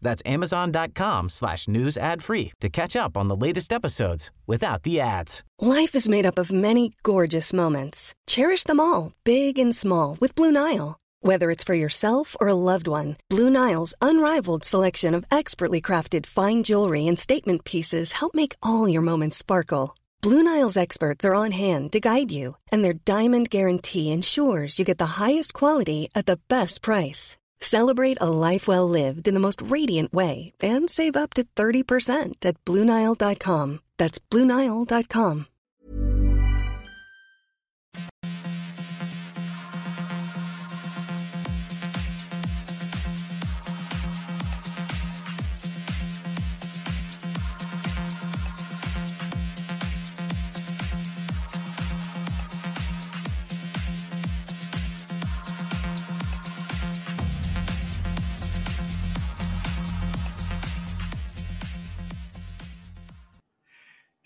That's amazon.com slash news ad free to catch up on the latest episodes without the ads. Life is made up of many gorgeous moments. Cherish them all, big and small, with Blue Nile. Whether it's for yourself or a loved one, Blue Nile's unrivaled selection of expertly crafted fine jewelry and statement pieces help make all your moments sparkle. Blue Nile's experts are on hand to guide you, and their diamond guarantee ensures you get the highest quality at the best price. Celebrate a life well lived in the most radiant way and save up to 30% at BlueNile.com. That's BlueNile.com.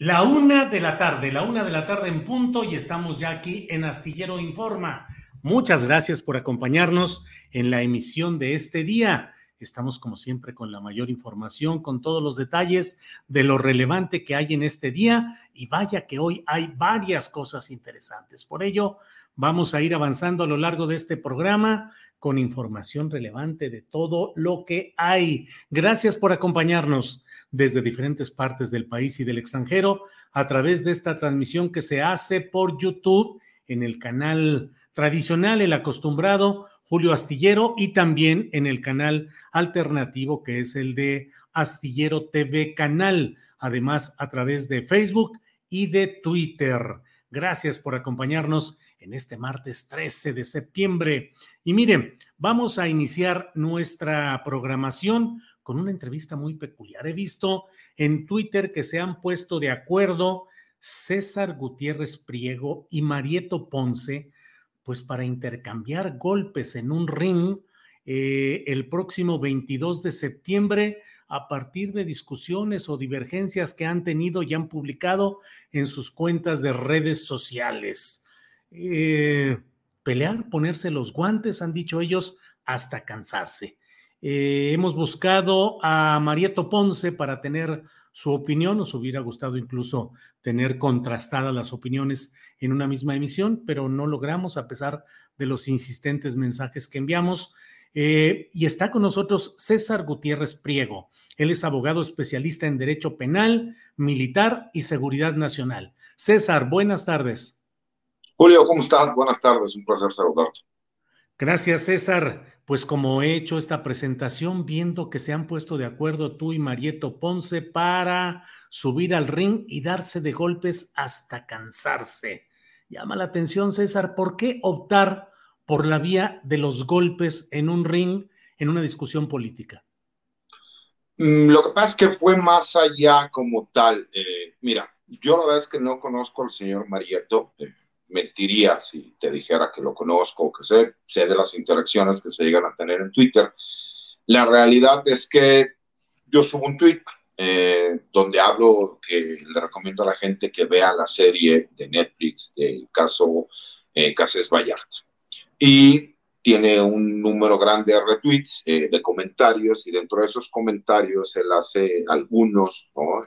La una de la tarde, la una de la tarde en punto y estamos ya aquí en Astillero Informa. Muchas gracias por acompañarnos en la emisión de este día. Estamos como siempre con la mayor información, con todos los detalles de lo relevante que hay en este día y vaya que hoy hay varias cosas interesantes. Por ello, vamos a ir avanzando a lo largo de este programa con información relevante de todo lo que hay. Gracias por acompañarnos desde diferentes partes del país y del extranjero a través de esta transmisión que se hace por YouTube en el canal tradicional, el acostumbrado Julio Astillero y también en el canal alternativo que es el de Astillero TV Canal, además a través de Facebook y de Twitter. Gracias por acompañarnos en este martes 13 de septiembre. Y miren, vamos a iniciar nuestra programación con una entrevista muy peculiar. He visto en Twitter que se han puesto de acuerdo César Gutiérrez Priego y Marieto Ponce, pues para intercambiar golpes en un ring eh, el próximo 22 de septiembre a partir de discusiones o divergencias que han tenido y han publicado en sus cuentas de redes sociales. Eh, pelear, ponerse los guantes, han dicho ellos, hasta cansarse. Eh, hemos buscado a Marieto Ponce para tener su opinión, nos hubiera gustado incluso tener contrastadas las opiniones en una misma emisión, pero no logramos a pesar de los insistentes mensajes que enviamos. Eh, y está con nosotros César Gutiérrez Priego. Él es abogado especialista en Derecho Penal, Militar y Seguridad Nacional. César, buenas tardes. Julio, ¿cómo estás? Buenas tardes, un placer saludarte. Gracias, César pues como he hecho esta presentación, viendo que se han puesto de acuerdo tú y Marieto Ponce para subir al ring y darse de golpes hasta cansarse. Llama la atención, César, ¿por qué optar por la vía de los golpes en un ring en una discusión política? Mm, lo que pasa es que fue más allá como tal. Eh, mira, yo la verdad es que no conozco al señor Marieto. Eh, mentiría si te dijera que lo conozco o que sé, sé de las interacciones que se llegan a tener en Twitter. La realidad es que yo subo un tweet eh, donde hablo que le recomiendo a la gente que vea la serie de Netflix del caso eh, Cases Vallarta. Y tiene un número grande de retweets, eh, de comentarios, y dentro de esos comentarios él hace algunos, ¿no?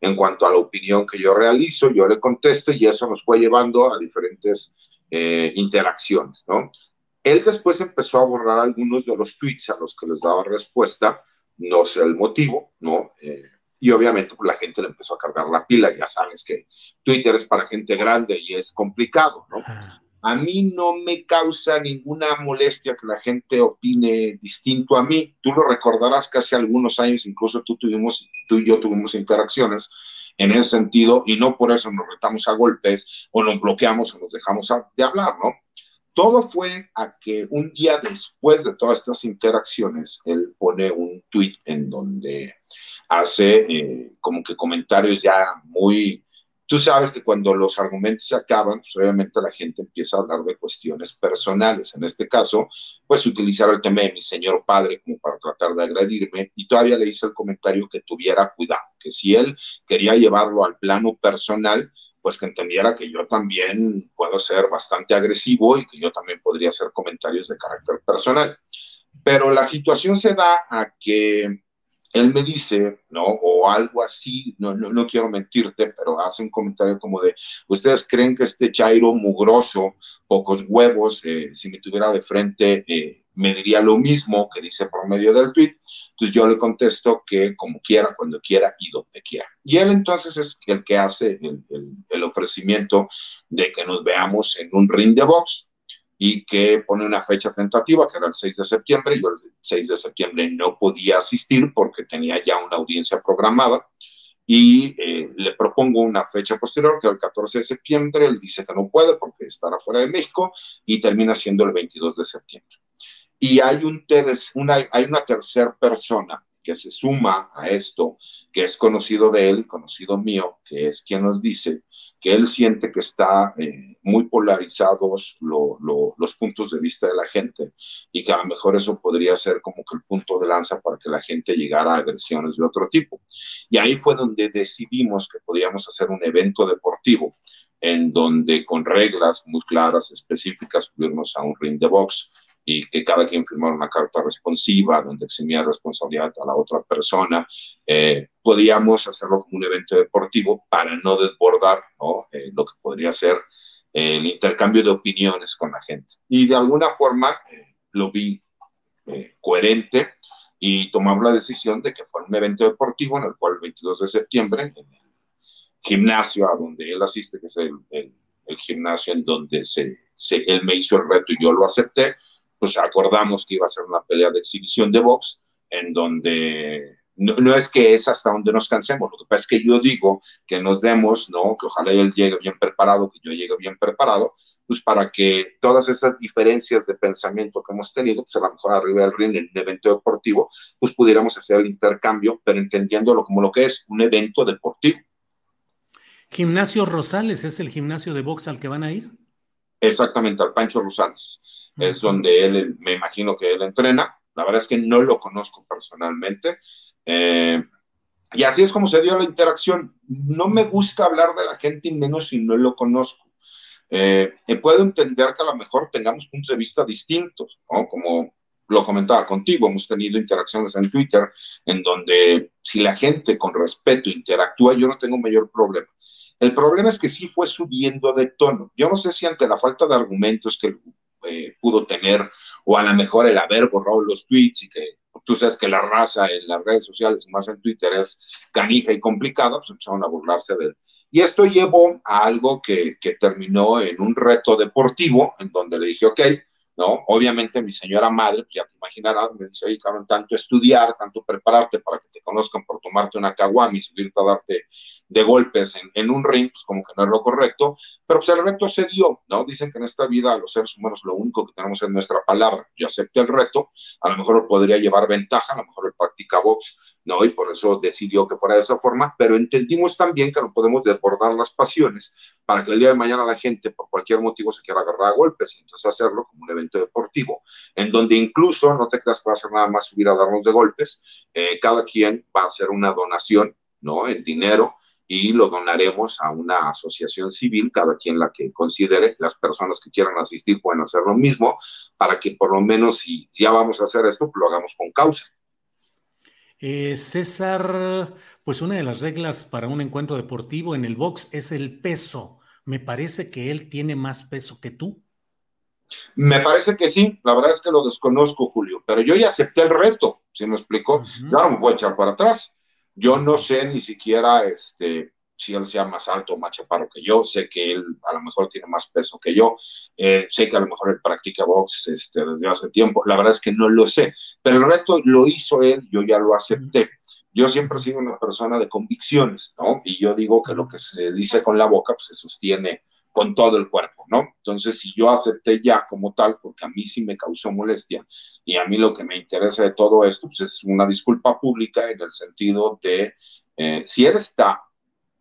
En cuanto a la opinión que yo realizo, yo le contesto y eso nos fue llevando a diferentes eh, interacciones, ¿no? Él después empezó a borrar algunos de los tweets a los que les daba respuesta, no sé el motivo, ¿no? Eh, y obviamente pues, la gente le empezó a cargar la pila, ya sabes que Twitter es para gente grande y es complicado, ¿no? A mí no me causa ninguna molestia que la gente opine distinto a mí. Tú lo recordarás que hace algunos años, incluso tú, tuvimos, tú y yo tuvimos interacciones en ese sentido y no por eso nos retamos a golpes o nos bloqueamos o nos dejamos de hablar, ¿no? todo fue a que un día después de todas estas interacciones, él pone un tweet en donde hace eh, como que comentarios ya muy... Tú sabes que cuando los argumentos se acaban, pues obviamente la gente empieza a hablar de cuestiones personales. En este caso, pues utilizar el tema de mi señor padre como para tratar de agredirme y todavía le hice el comentario que tuviera cuidado, que si él quería llevarlo al plano personal, pues que entendiera que yo también puedo ser bastante agresivo y que yo también podría hacer comentarios de carácter personal. Pero la situación se da a que él me dice, ¿no? O algo así, no, no, quiero mentirte, pero hace un comentario como de, ¿ustedes creen que este Chairo mugroso, pocos huevos, eh, si me tuviera de frente, eh, me diría lo mismo que dice por medio del tweet? Entonces yo le contesto que como quiera, cuando quiera y donde quiera. Y él entonces es el que hace el, el ofrecimiento de que nos veamos en un ring de box y que pone una fecha tentativa, que era el 6 de septiembre. Yo el 6 de septiembre no podía asistir porque tenía ya una audiencia programada y eh, le propongo una fecha posterior, que es el 14 de septiembre. Él dice que no puede porque estará fuera de México y termina siendo el 22 de septiembre. Y hay, un una, hay una tercera persona que se suma a esto, que es conocido de él, conocido mío, que es quien nos dice que él siente que está eh, muy polarizados los puntos de vista de la gente y que a lo mejor eso podría ser como que el punto de lanza para que la gente llegara a agresiones de otro tipo. Y ahí fue donde decidimos que podíamos hacer un evento deportivo en donde con reglas muy claras, específicas, subirnos a un ring de box y que cada quien firmara una carta responsiva donde eximía responsabilidad a la otra persona. Eh, podíamos hacerlo como un evento deportivo para no desbordar ¿no? Eh, lo que podría ser el intercambio de opiniones con la gente. Y de alguna forma eh, lo vi coherente y tomamos la decisión de que fuera un evento deportivo en el cual el 22 de septiembre, en el gimnasio a donde él asiste, que es el, el, el gimnasio en donde se, se, él me hizo el reto y yo lo acepté, pues acordamos que iba a ser una pelea de exhibición de box, en donde no, no, es que es hasta donde nos cansemos, lo que pasa es que yo digo que nos demos, ¿no? Que ojalá él llegue bien preparado, que yo llegue bien preparado, pues para que todas esas diferencias de pensamiento que hemos tenido, pues a lo mejor arriba del ring, en un evento deportivo, pues pudiéramos hacer el intercambio, pero entendiéndolo como lo que es un evento deportivo. Gimnasio Rosales es el gimnasio de box al que van a ir. Exactamente, al Pancho Rosales es donde él, me imagino que él entrena. La verdad es que no lo conozco personalmente. Eh, y así es como se dio la interacción. No me gusta hablar de la gente y menos si no lo conozco. Eh, puedo entender que a lo mejor tengamos puntos de vista distintos, ¿no? Como lo comentaba contigo, hemos tenido interacciones en Twitter en donde si la gente con respeto interactúa, yo no tengo mayor problema. El problema es que sí fue subiendo de tono. Yo no sé si ante la falta de argumentos que eh, pudo tener, o a lo mejor el haber borrado los tweets y que tú sabes que la raza en las redes sociales, más en Twitter, es canija y complicada, pues empezaron a burlarse de él. Y esto llevó a algo que, que terminó en un reto deportivo, en donde le dije, ok, ¿no? Obviamente mi señora madre, pues ya te imaginarás, me dice, oye, cabrón, tanto estudiar, tanto prepararte para que te conozcan por tomarte una caguama y subirte a darte de golpes en, un ring, pues como que no es lo correcto, pero pues el reto se dio, ¿no? Dicen que en esta vida los seres humanos lo único que tenemos es nuestra palabra. Yo acepté el reto, a lo mejor podría llevar ventaja, a lo mejor él practica box, ¿no? Y por eso decidió que fuera de esa forma, pero entendimos también que no podemos desbordar las pasiones para que el día de mañana la gente por cualquier motivo se quiera agarrar a golpes y entonces hacerlo como un evento deportivo, en donde incluso, no te creas que va a ser nada más subir a darnos de golpes, eh, cada quien va a hacer una donación, ¿no? En dinero, y lo donaremos a una asociación civil, cada quien la que considere, las personas que quieran asistir pueden hacer lo mismo, para que por lo menos si ya vamos a hacer esto, lo hagamos con causa. Eh, César, pues una de las reglas para un encuentro deportivo en el box es el peso. Me parece que él tiene más peso que tú. Me parece que sí, la verdad es que lo desconozco, Julio, pero yo ya acepté el reto, si me explicó, uh -huh. no me voy a echar para atrás. Yo no sé ni siquiera este, si él sea más alto o más chaparro que yo, sé que él a lo mejor tiene más peso que yo, eh, sé que a lo mejor él practica box este, desde hace tiempo, la verdad es que no lo sé, pero el reto lo hizo él, yo ya lo acepté. Yo siempre he sido una persona de convicciones, ¿no? Y yo digo que lo que se dice con la boca pues, se sostiene con todo el cuerpo, ¿no? Entonces, si yo acepté ya como tal, porque a mí sí me causó molestia, y a mí lo que me interesa de todo esto, pues es una disculpa pública en el sentido de, eh, si él está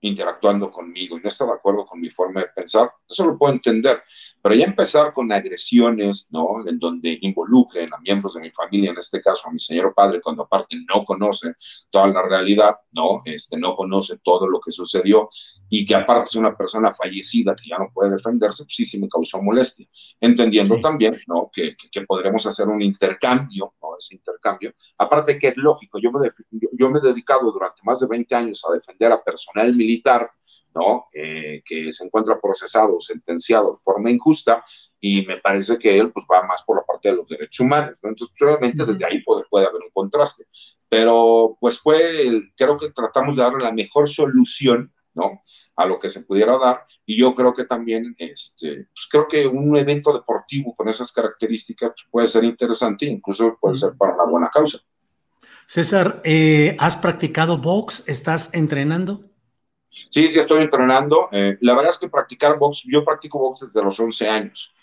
interactuando conmigo y no está de acuerdo con mi forma de pensar, eso lo puedo entender, pero ya empezar con agresiones, ¿no? En donde involucren a miembros de mi familia, en este caso a mi señor padre, cuando aparte no conoce toda la realidad, ¿no? Este, no conoce todo lo que sucedió y que aparte es una persona fallecida que ya no puede defenderse, pues sí, sí me causó molestia. Entendiendo también, ¿no? Que, que, podremos hacer un intercambio, ¿no? Ese intercambio. Aparte que es lógico, yo me, yo me he dedicado durante más de 20 años a defender a personal militar, ¿no? Eh, que se encuentra procesado, sentenciado de forma injusta, y me parece que él pues va más por la parte de los derechos humanos, ¿no? Entonces, pues, obviamente desde ahí puede, puede, haber un contraste, pero pues fue, creo que tratamos de darle la mejor solución, ¿no? A lo que se pudiera dar, y yo creo que también, este, pues creo que un evento deportivo con esas características puede ser interesante, incluso puede ser para una buena causa. César, eh, ¿has practicado box? ¿Estás entrenando? Sí, sí, estoy entrenando. Eh, la verdad es que practicar box, yo practico box desde los 11 años.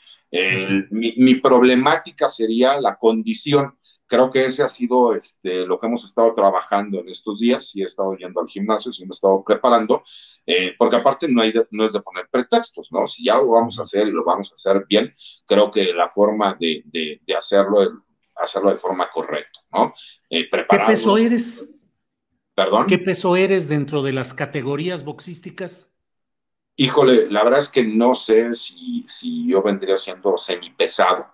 mi, problemática sería la condición. Creo que ese ha sido este, lo que hemos estado trabajando en estos días. Sí he estado yendo al gimnasio, sí me he estado preparando, eh, porque aparte no, hay no es de poner pretextos, ¿no? Si ya lo vamos a hacer y lo vamos a hacer bien, creo que la forma de, de, de hacerlo, hacerlo de forma correcta, ¿no? ¿Qué peso eres? ¿Perdón? ¿Qué peso eres dentro de las categorías boxísticas? Híjole, la verdad es que no sé si, si yo vendría siendo semipesado,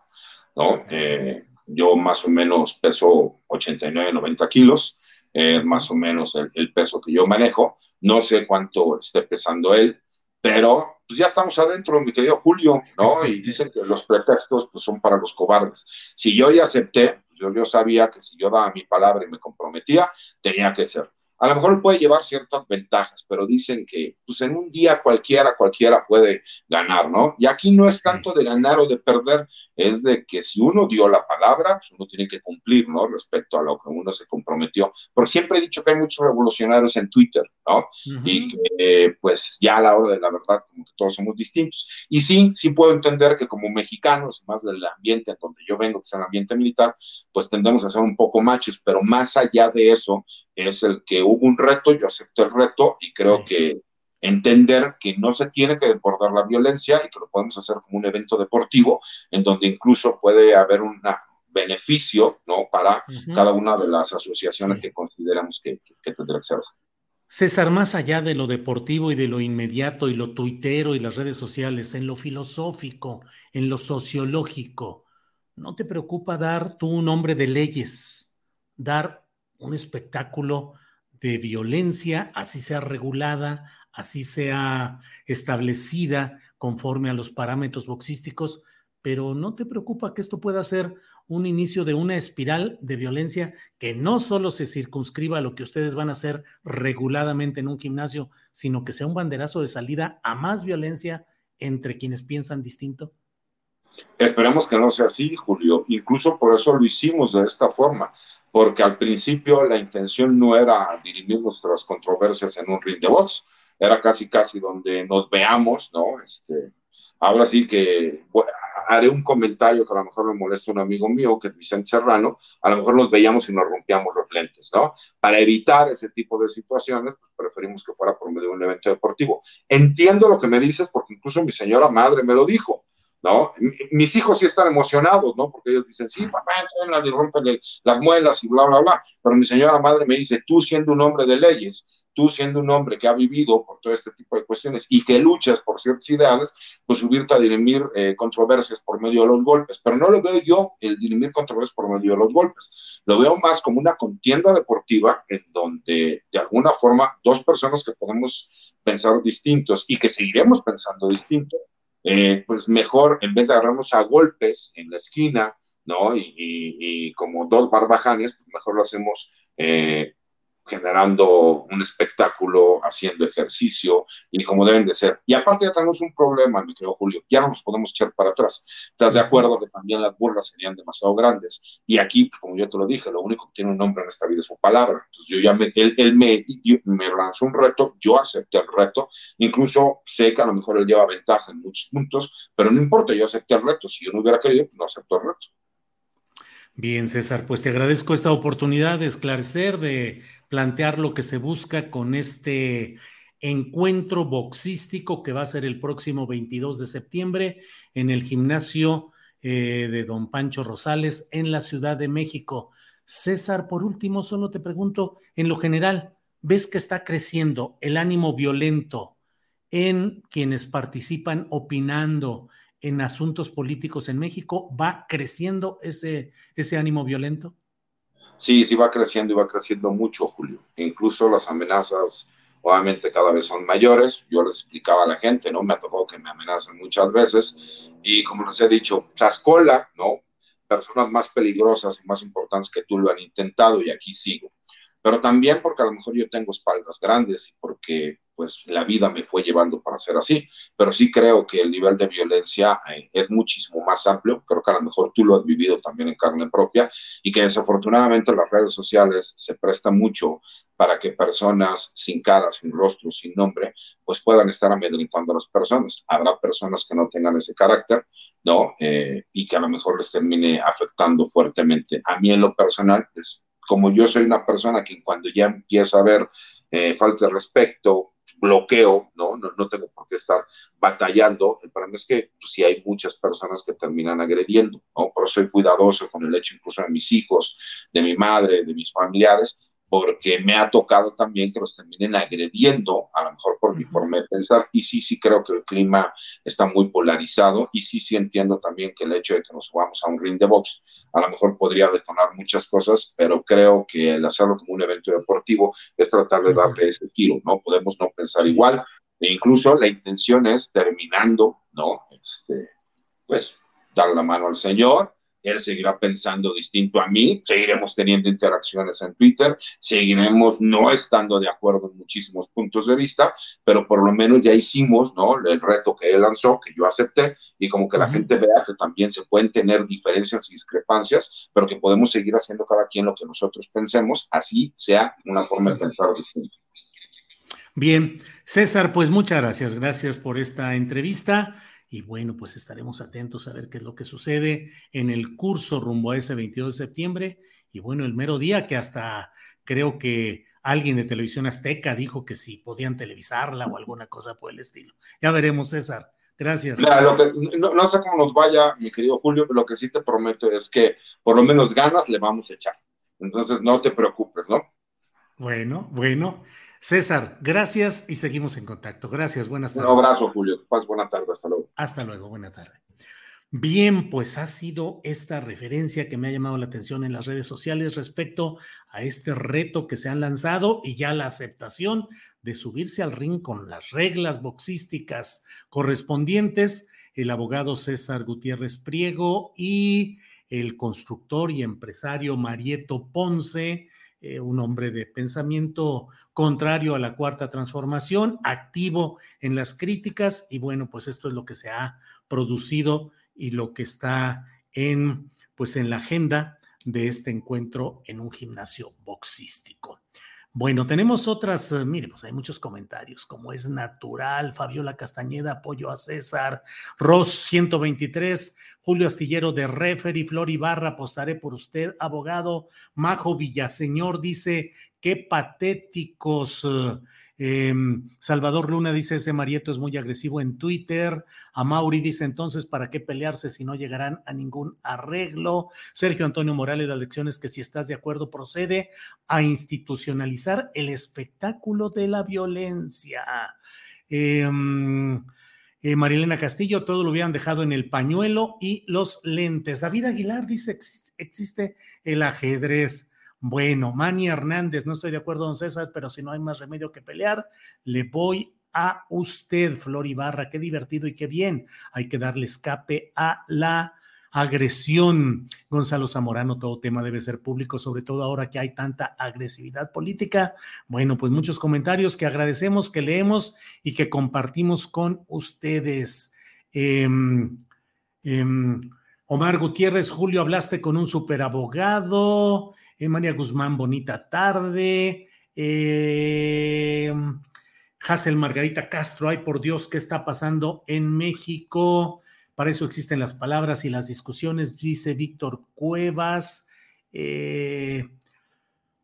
¿no? Eh, yo más o menos peso 89, 90 kilos, es más o menos el, peso que yo manejo. No sé cuánto esté pesando él, pero pues ya estamos adentro, mi querido Julio, ¿no? Y dicen que los pretextos pues, son para los cobardes. Si yo ya acepté, yo, sabía que si yo daba mi palabra y me comprometía, tenía que ser. A lo mejor puede llevar ciertas ventajas, pero dicen que pues en un día cualquiera, cualquiera puede ganar, ¿no? Y aquí no es tanto de ganar o de perder, es de que si uno dio la palabra, pues uno tiene que cumplir, ¿no? Respecto a lo que uno se comprometió. Porque siempre he dicho que hay muchos revolucionarios en Twitter, ¿no? Y que pues ya a la hora de la verdad, como que todos somos distintos. Y sí, sí puedo entender que como mexicanos, más del ambiente en donde yo vengo, que es el ambiente militar, pues tendemos a ser un poco machos, pero más allá de eso, es el que hubo un reto, yo acepto el reto y creo que entender que no se tiene que desbordar la violencia y que lo podemos hacer como un evento deportivo en donde incluso puede haber un beneficio ¿no? para cada una de las asociaciones que consideramos que, que, tendrá que ser. César, más allá de lo deportivo y de lo inmediato y lo tuitero y las redes sociales, en lo filosófico, en lo sociológico, ¿no te preocupa dar tú un nombre de leyes, dar un espectáculo de violencia, así sea regulada, así sea establecida conforme a los parámetros boxísticos, pero no te preocupa que esto pueda ser un inicio de una espiral de violencia que no solo se circunscriba a lo que ustedes van a hacer reguladamente en un gimnasio, sino que sea un banderazo de salida a más violencia entre quienes piensan distinto? Esperemos que no sea así, Julio. Incluso por eso lo hicimos de esta forma porque al principio la intención no era dirimir nuestras controversias en un ring de box, era casi casi donde nos veamos, ¿no? Este, ahora sí que haré un comentario que a lo mejor me molesta un amigo mío, que es Vicente Serrano, a lo mejor nos veíamos y nos rompíamos los lentes, ¿no? Para evitar ese tipo de situaciones, pues preferimos que fuera por medio de un evento deportivo. Entiendo lo que me dices, porque incluso mi señora madre me lo dijo. ¿No? Mis hijos sí están emocionados, ¿no? Porque ellos dicen, sí, papá, entrenla y rompen las muelas y bla, bla, bla. Pero mi señora madre me dice, tú siendo un hombre de leyes, tú siendo un hombre que ha vivido por todo este tipo de cuestiones y que luchas por ciertos ideales, pues subirte a dirimir eh, controversias por medio de los golpes. Pero no lo veo yo el dirimir controversias por medio de los golpes. Lo veo más como una contienda deportiva en donde de alguna forma dos personas que podemos pensar distintos y que seguiremos pensando distintos, eh, pues mejor, en vez de agarrarnos a golpes en la esquina, ¿no? Y, como dos barbajanes, pues mejor lo hacemos eh, generando un espectáculo, haciendo ejercicio y como deben de ser. Y aparte ya tenemos un problema, mi querido Julio, ya no nos podemos echar para atrás. ¿Estás de acuerdo que también las burlas serían demasiado grandes? Y aquí, como yo te lo dije, lo único que tiene un nombre en esta vida es su palabra. Entonces yo ya me, él, me, me lanzó un reto, yo acepté el reto, incluso sé que a lo mejor él lleva ventaja en muchos puntos, pero no importa, yo acepté el reto. Si yo no hubiera querido, no acepto el reto. Bien, César, pues te agradezco esta oportunidad de esclarecer, de plantear lo que se busca con este encuentro boxístico que va a ser el próximo 22 de septiembre en el gimnasio eh, de Don Pancho Rosales en la Ciudad de México. César, por último, solo te pregunto, en lo general, ¿ves que está creciendo el ánimo violento en quienes participan opinando, en asuntos políticos en México? ¿Va creciendo ese, ese ánimo violento? Sí, sí va creciendo y va creciendo mucho, Julio. Incluso las amenazas obviamente cada vez son mayores. Yo les explicaba a la gente, ¿no? Me ha tocado que me amenazan muchas veces. Y como les he dicho, Chascola, ¿no? Personas más peligrosas y más importantes que tú lo han intentado y aquí sigo. Pero también porque a lo mejor yo tengo espaldas grandes y porque pues la vida me fue llevando para ser así, pero sí creo que el nivel de violencia eh, es muchísimo más amplio, creo que a lo mejor tú lo has vivido también en carne propia y que desafortunadamente las redes sociales se prestan mucho para que personas sin cara, sin rostro, sin nombre, pues puedan estar amedrentando a las personas. Habrá personas que no tengan ese carácter, ¿no? Eh, y que a lo mejor les termine afectando fuertemente. A mí en lo personal, como yo soy una persona que cuando ya empieza a ver eh, falta de respeto, bloqueo, ¿no? ¿no? No, tengo por qué estar batallando. El problema es que pues, sí hay muchas personas que terminan agrediendo, ¿no? Por eso soy cuidadoso con el hecho incluso de mis hijos, de mi madre, de mis familiares, porque me ha tocado también que los terminen agrediendo, a lo mejor por mi forma de pensar, y sí, sí creo que el clima está muy polarizado, y sí, sí entiendo también que el hecho de que nos subamos a un ring de box, a lo mejor podría detonar muchas cosas, pero creo que el hacerlo como un evento deportivo es tratar de darle ese tiro, ¿no? Podemos no pensar igual, e incluso la intención es terminando, ¿no? Este, pues, dar la mano al Señor, él seguirá pensando distinto a mí, seguiremos teniendo interacciones en Twitter, seguiremos no estando de acuerdo en muchísimos puntos de vista, pero por lo menos ya hicimos, ¿no? El reto que él lanzó, que yo acepté, y como que la gente vea que también se pueden tener diferencias y discrepancias, pero que podemos seguir haciendo cada quien lo que nosotros pensemos, así sea una forma de pensar distinta. Bien, César, pues muchas gracias, gracias por esta entrevista. Y bueno, pues estaremos atentos a ver qué es lo que sucede en el curso rumbo a ese 22 de septiembre. Y bueno, el mero día que hasta creo que alguien de Televisión Azteca dijo que si podían televisarla o alguna cosa por el estilo. Ya veremos, César. Gracias. no, sé cómo nos vaya, mi querido Julio, pero lo que sí te prometo es que por lo menos ganas le vamos a echar. Entonces no te preocupes, ¿no? Bueno, bueno. César, gracias y seguimos en contacto. Gracias, buenas tardes. Un abrazo, Julio. Paz, buena tarde, hasta luego. Hasta luego, buena tarde. Bien, pues ha sido esta referencia que me ha llamado la atención en las redes sociales respecto a este reto que se han lanzado y ya la aceptación de subirse al ring con las reglas boxísticas correspondientes. El abogado César Gutiérrez Priego y el constructor y empresario Marieto Ponce eh, un hombre de pensamiento contrario a la cuarta transformación, activo en las críticas y bueno, pues esto es lo que se ha producido y lo que está en pues en la agenda de este encuentro en un gimnasio boxístico. Bueno, tenemos otras, eh, mire, pues hay muchos comentarios, como es natural, Fabiola Castañeda, apoyo a César, Ross 123, Julio Astillero de Referee, Flor Ibarra, apostaré por usted, abogado, Majo Villaseñor dice, qué patéticos. Eh, em, Salvador Luna dice, ese Marieto es muy agresivo en Twitter. A Mauri dice, entonces, ¿para qué pelearse si no llegarán a ningún arreglo? Sergio Antonio Morales, las lecciones que si estás de acuerdo procede a institucionalizar el espectáculo de la violencia. Em, eh, Marilena Castillo, todo lo hubieran dejado en el pañuelo y los lentes. David Aguilar dice, existe el ajedrez. Bueno, Manny Hernández, no estoy de acuerdo, don César, pero si no hay más remedio que pelear, le voy a usted, Flor Ibarra. Qué divertido y qué bien. Hay que darle escape a la agresión. Gonzalo Zamorano, todo tema debe ser público, sobre todo ahora que hay tanta agresividad política. Bueno, pues muchos comentarios que agradecemos, que leemos y que compartimos con ustedes. Em, em, Omar Gutiérrez, Julio, hablaste con un superabogado. María Guzmán, bonita tarde. Eh, Hazel Margarita Castro, ay por Dios, ¿qué está pasando en México? Para eso existen las palabras y las discusiones, dice Víctor Cuevas. Eh,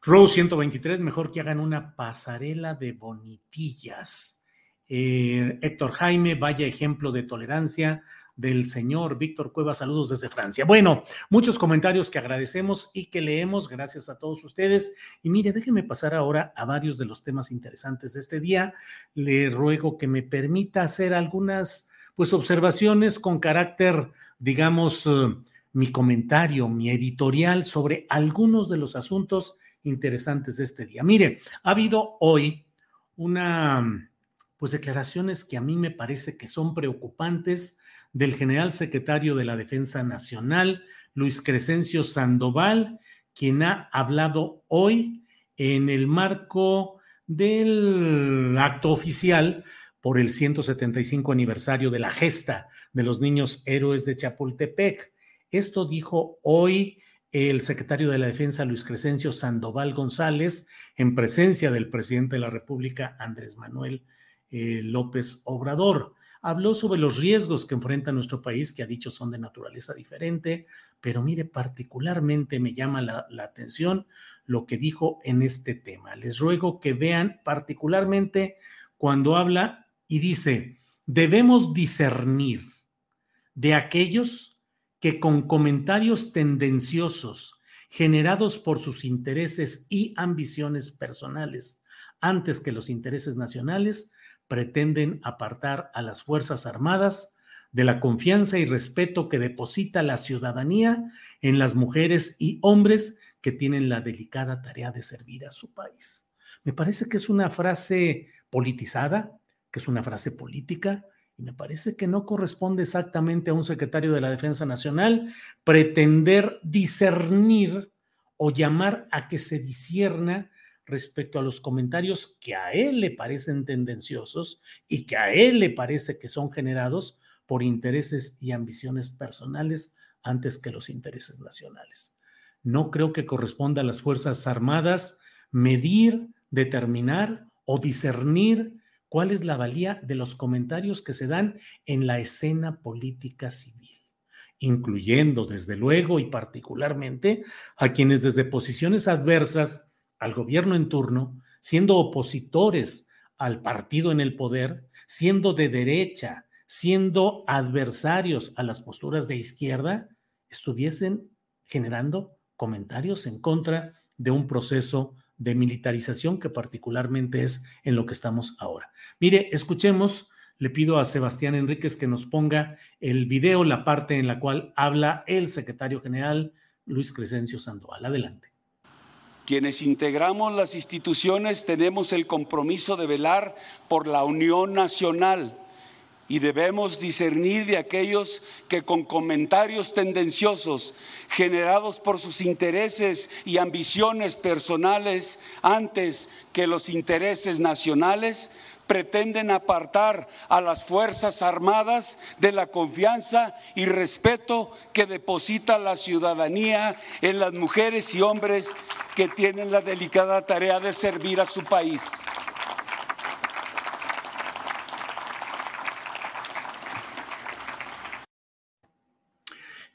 Rose 123, mejor que hagan una pasarela de bonitillas. Eh, Héctor Jaime, vaya ejemplo de tolerancia del señor Víctor Cueva. Saludos desde Francia. Bueno, muchos comentarios que agradecemos y que leemos. Gracias a todos ustedes. Y mire, déjeme pasar ahora a varios de los temas interesantes de este día. Le ruego que me permita hacer algunas pues observaciones con carácter, digamos, eh, mi comentario, mi editorial sobre algunos de los asuntos interesantes de este día. Mire, ha habido hoy una, pues declaraciones que a mí me parece que son preocupantes del general secretario de la Defensa Nacional, Luis Crescencio Sandoval, quien ha hablado hoy en el marco del acto oficial por el 175 aniversario de la gesta de los niños héroes de Chapultepec. Esto dijo hoy el secretario de la Defensa, Luis Crescencio Sandoval González, en presencia del presidente de la República, Andrés Manuel eh, López Obrador habló sobre los riesgos que enfrenta nuestro país, que ha dicho son de naturaleza diferente, pero mire, particularmente me llama la, la atención lo que dijo en este tema. Les ruego que vean particularmente cuando habla y dice, debemos discernir de aquellos que con comentarios tendenciosos generados por sus intereses y ambiciones personales antes que los intereses nacionales pretenden apartar a las Fuerzas Armadas de la confianza y respeto que deposita la ciudadanía en las mujeres y hombres que tienen la delicada tarea de servir a su país. Me parece que es una frase politizada, que es una frase política, y me parece que no corresponde exactamente a un secretario de la Defensa Nacional pretender discernir o llamar a que se disierna respecto a los comentarios que a él le parecen tendenciosos y que a él le parece que son generados por intereses y ambiciones personales antes que los intereses nacionales. No creo que corresponda a las Fuerzas Armadas medir, determinar o discernir cuál es la valía de los comentarios que se dan en la escena política civil, incluyendo desde luego y particularmente a quienes desde posiciones adversas al gobierno en turno, siendo opositores al partido en el poder, siendo de derecha, siendo adversarios a las posturas de izquierda, estuviesen generando comentarios en contra de un proceso de militarización que particularmente es en lo que estamos ahora. Mire, escuchemos, le pido a Sebastián Enríquez que nos ponga el video, la parte en la cual habla el secretario general Luis Crescencio Sandoval. Adelante. Quienes integramos las instituciones tenemos el compromiso de velar por la unión nacional y debemos discernir de aquellos que con comentarios tendenciosos generados por sus intereses y ambiciones personales antes que los intereses nacionales pretenden apartar a las Fuerzas Armadas de la confianza y respeto que deposita la ciudadanía en las mujeres y hombres que tienen la delicada tarea de servir a su país.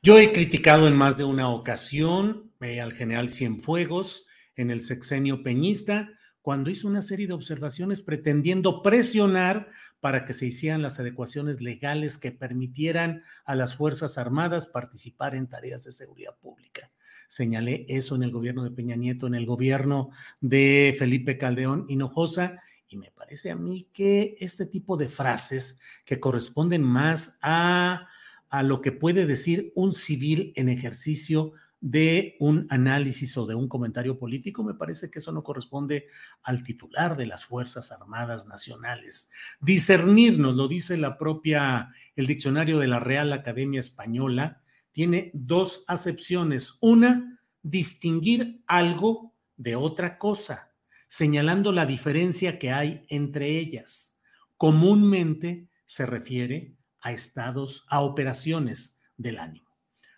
Yo he criticado en más de una ocasión eh, al general Cienfuegos en el sexenio peñista cuando hizo una serie de observaciones pretendiendo presionar para que se hicieran las adecuaciones legales que permitieran a las Fuerzas Armadas participar en tareas de seguridad pública. Señalé eso en el gobierno de Peña Nieto, en el gobierno de Felipe Caldeón Hinojosa, y me parece a mí que este tipo de frases que corresponden más a, a lo que puede decir un civil en ejercicio de un análisis o de un comentario político, me parece que eso no corresponde al titular de las Fuerzas Armadas Nacionales. Discernir, nos lo dice la propia, el diccionario de la Real Academia Española, tiene dos acepciones. Una, distinguir algo de otra cosa, señalando la diferencia que hay entre ellas. Comúnmente se refiere a estados, a operaciones del ánimo.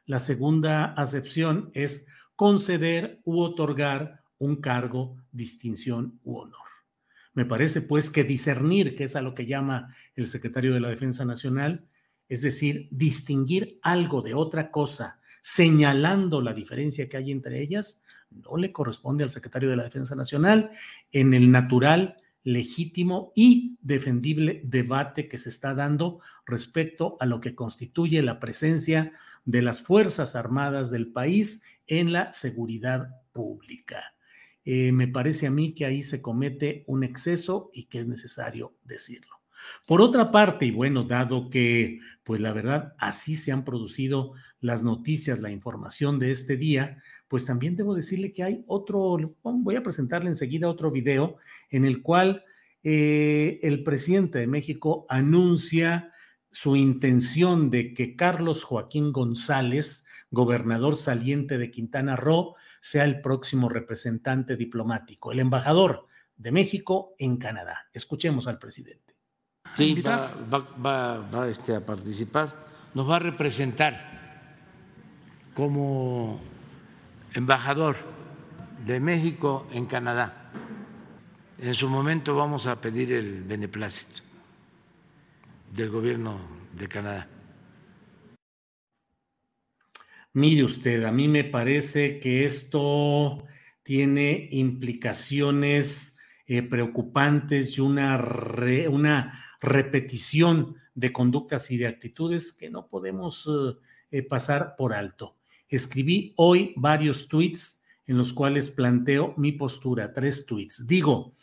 La segunda acepción es conceder u otorgar un cargo, distinción u honor. Me parece pues que discernir, que es a lo que llama el secretario de la Defensa Nacional, es decir, distinguir algo de otra cosa, señalando la diferencia que hay entre ellas, no le corresponde al secretario de la Defensa Nacional en el natural, legítimo y defendible debate que se está dando respecto a lo que constituye la presencia de las Fuerzas Armadas del país en la seguridad pública. Eh, me parece a mí que ahí se comete un exceso y que es necesario decirlo. Por otra parte, y bueno, dado que, pues la verdad, así se han producido las noticias, la información de este día, pues también debo decirle que hay otro, voy a presentarle enseguida otro video en el cual eh, el presidente de México anuncia su intención de que Carlos Joaquín González, gobernador saliente de Quintana Roo, sea el próximo representante diplomático, el embajador de México en Canadá. Escuchemos al presidente. Sí, va, va, este, a participar, nos va a representar como embajador de México en Canadá. En su momento vamos a pedir el beneplácito del gobierno de Canadá. Mire usted, a mí me parece que esto tiene implicaciones eh, preocupantes y una, una repetición de conductas y de actitudes que no podemos eh, eh, pasar por alto. Escribí hoy varios tweets en los cuales planteo mi postura, tres tweets. Digo,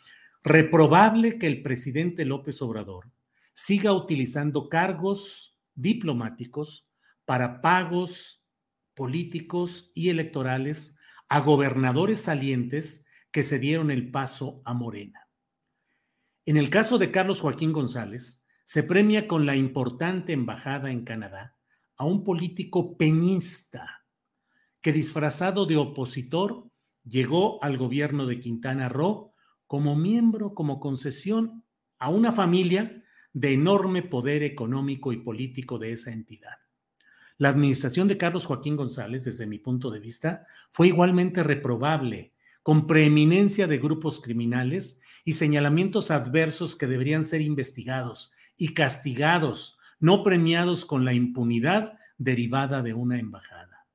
reprobable que el presidente López Obrador siga utilizando cargos diplomáticos para pagos políticos y electorales a gobernadores salientes que se dieron el paso a Morena. En el caso de Carlos Joaquín González, se premia con la importante embajada en Canadá a un político peñista que disfrazado de opositor llegó al gobierno de Quintana Roo como miembro, como concesión a una familia de enorme poder económico y político de esa entidad. La administración de Carlos Joaquín González, desde mi punto de vista, fue igualmente reprobable, con preeminencia de grupos criminales y señalamientos adversos que deberían ser investigados y castigados, no premiados con la impunidad derivada de una embajada.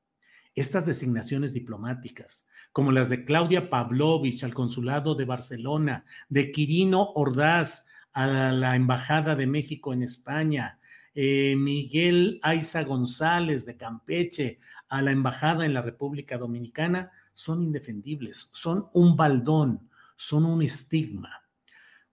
Estas designaciones diplomáticas, como las de Claudia Pavlovich al consulado de Barcelona, de Quirino Ordaz a la Embajada de México en España, eh, Miguel Aiza González de Campeche a la Embajada en la República Dominicana, son indefendibles, son un baldón, son un estigma.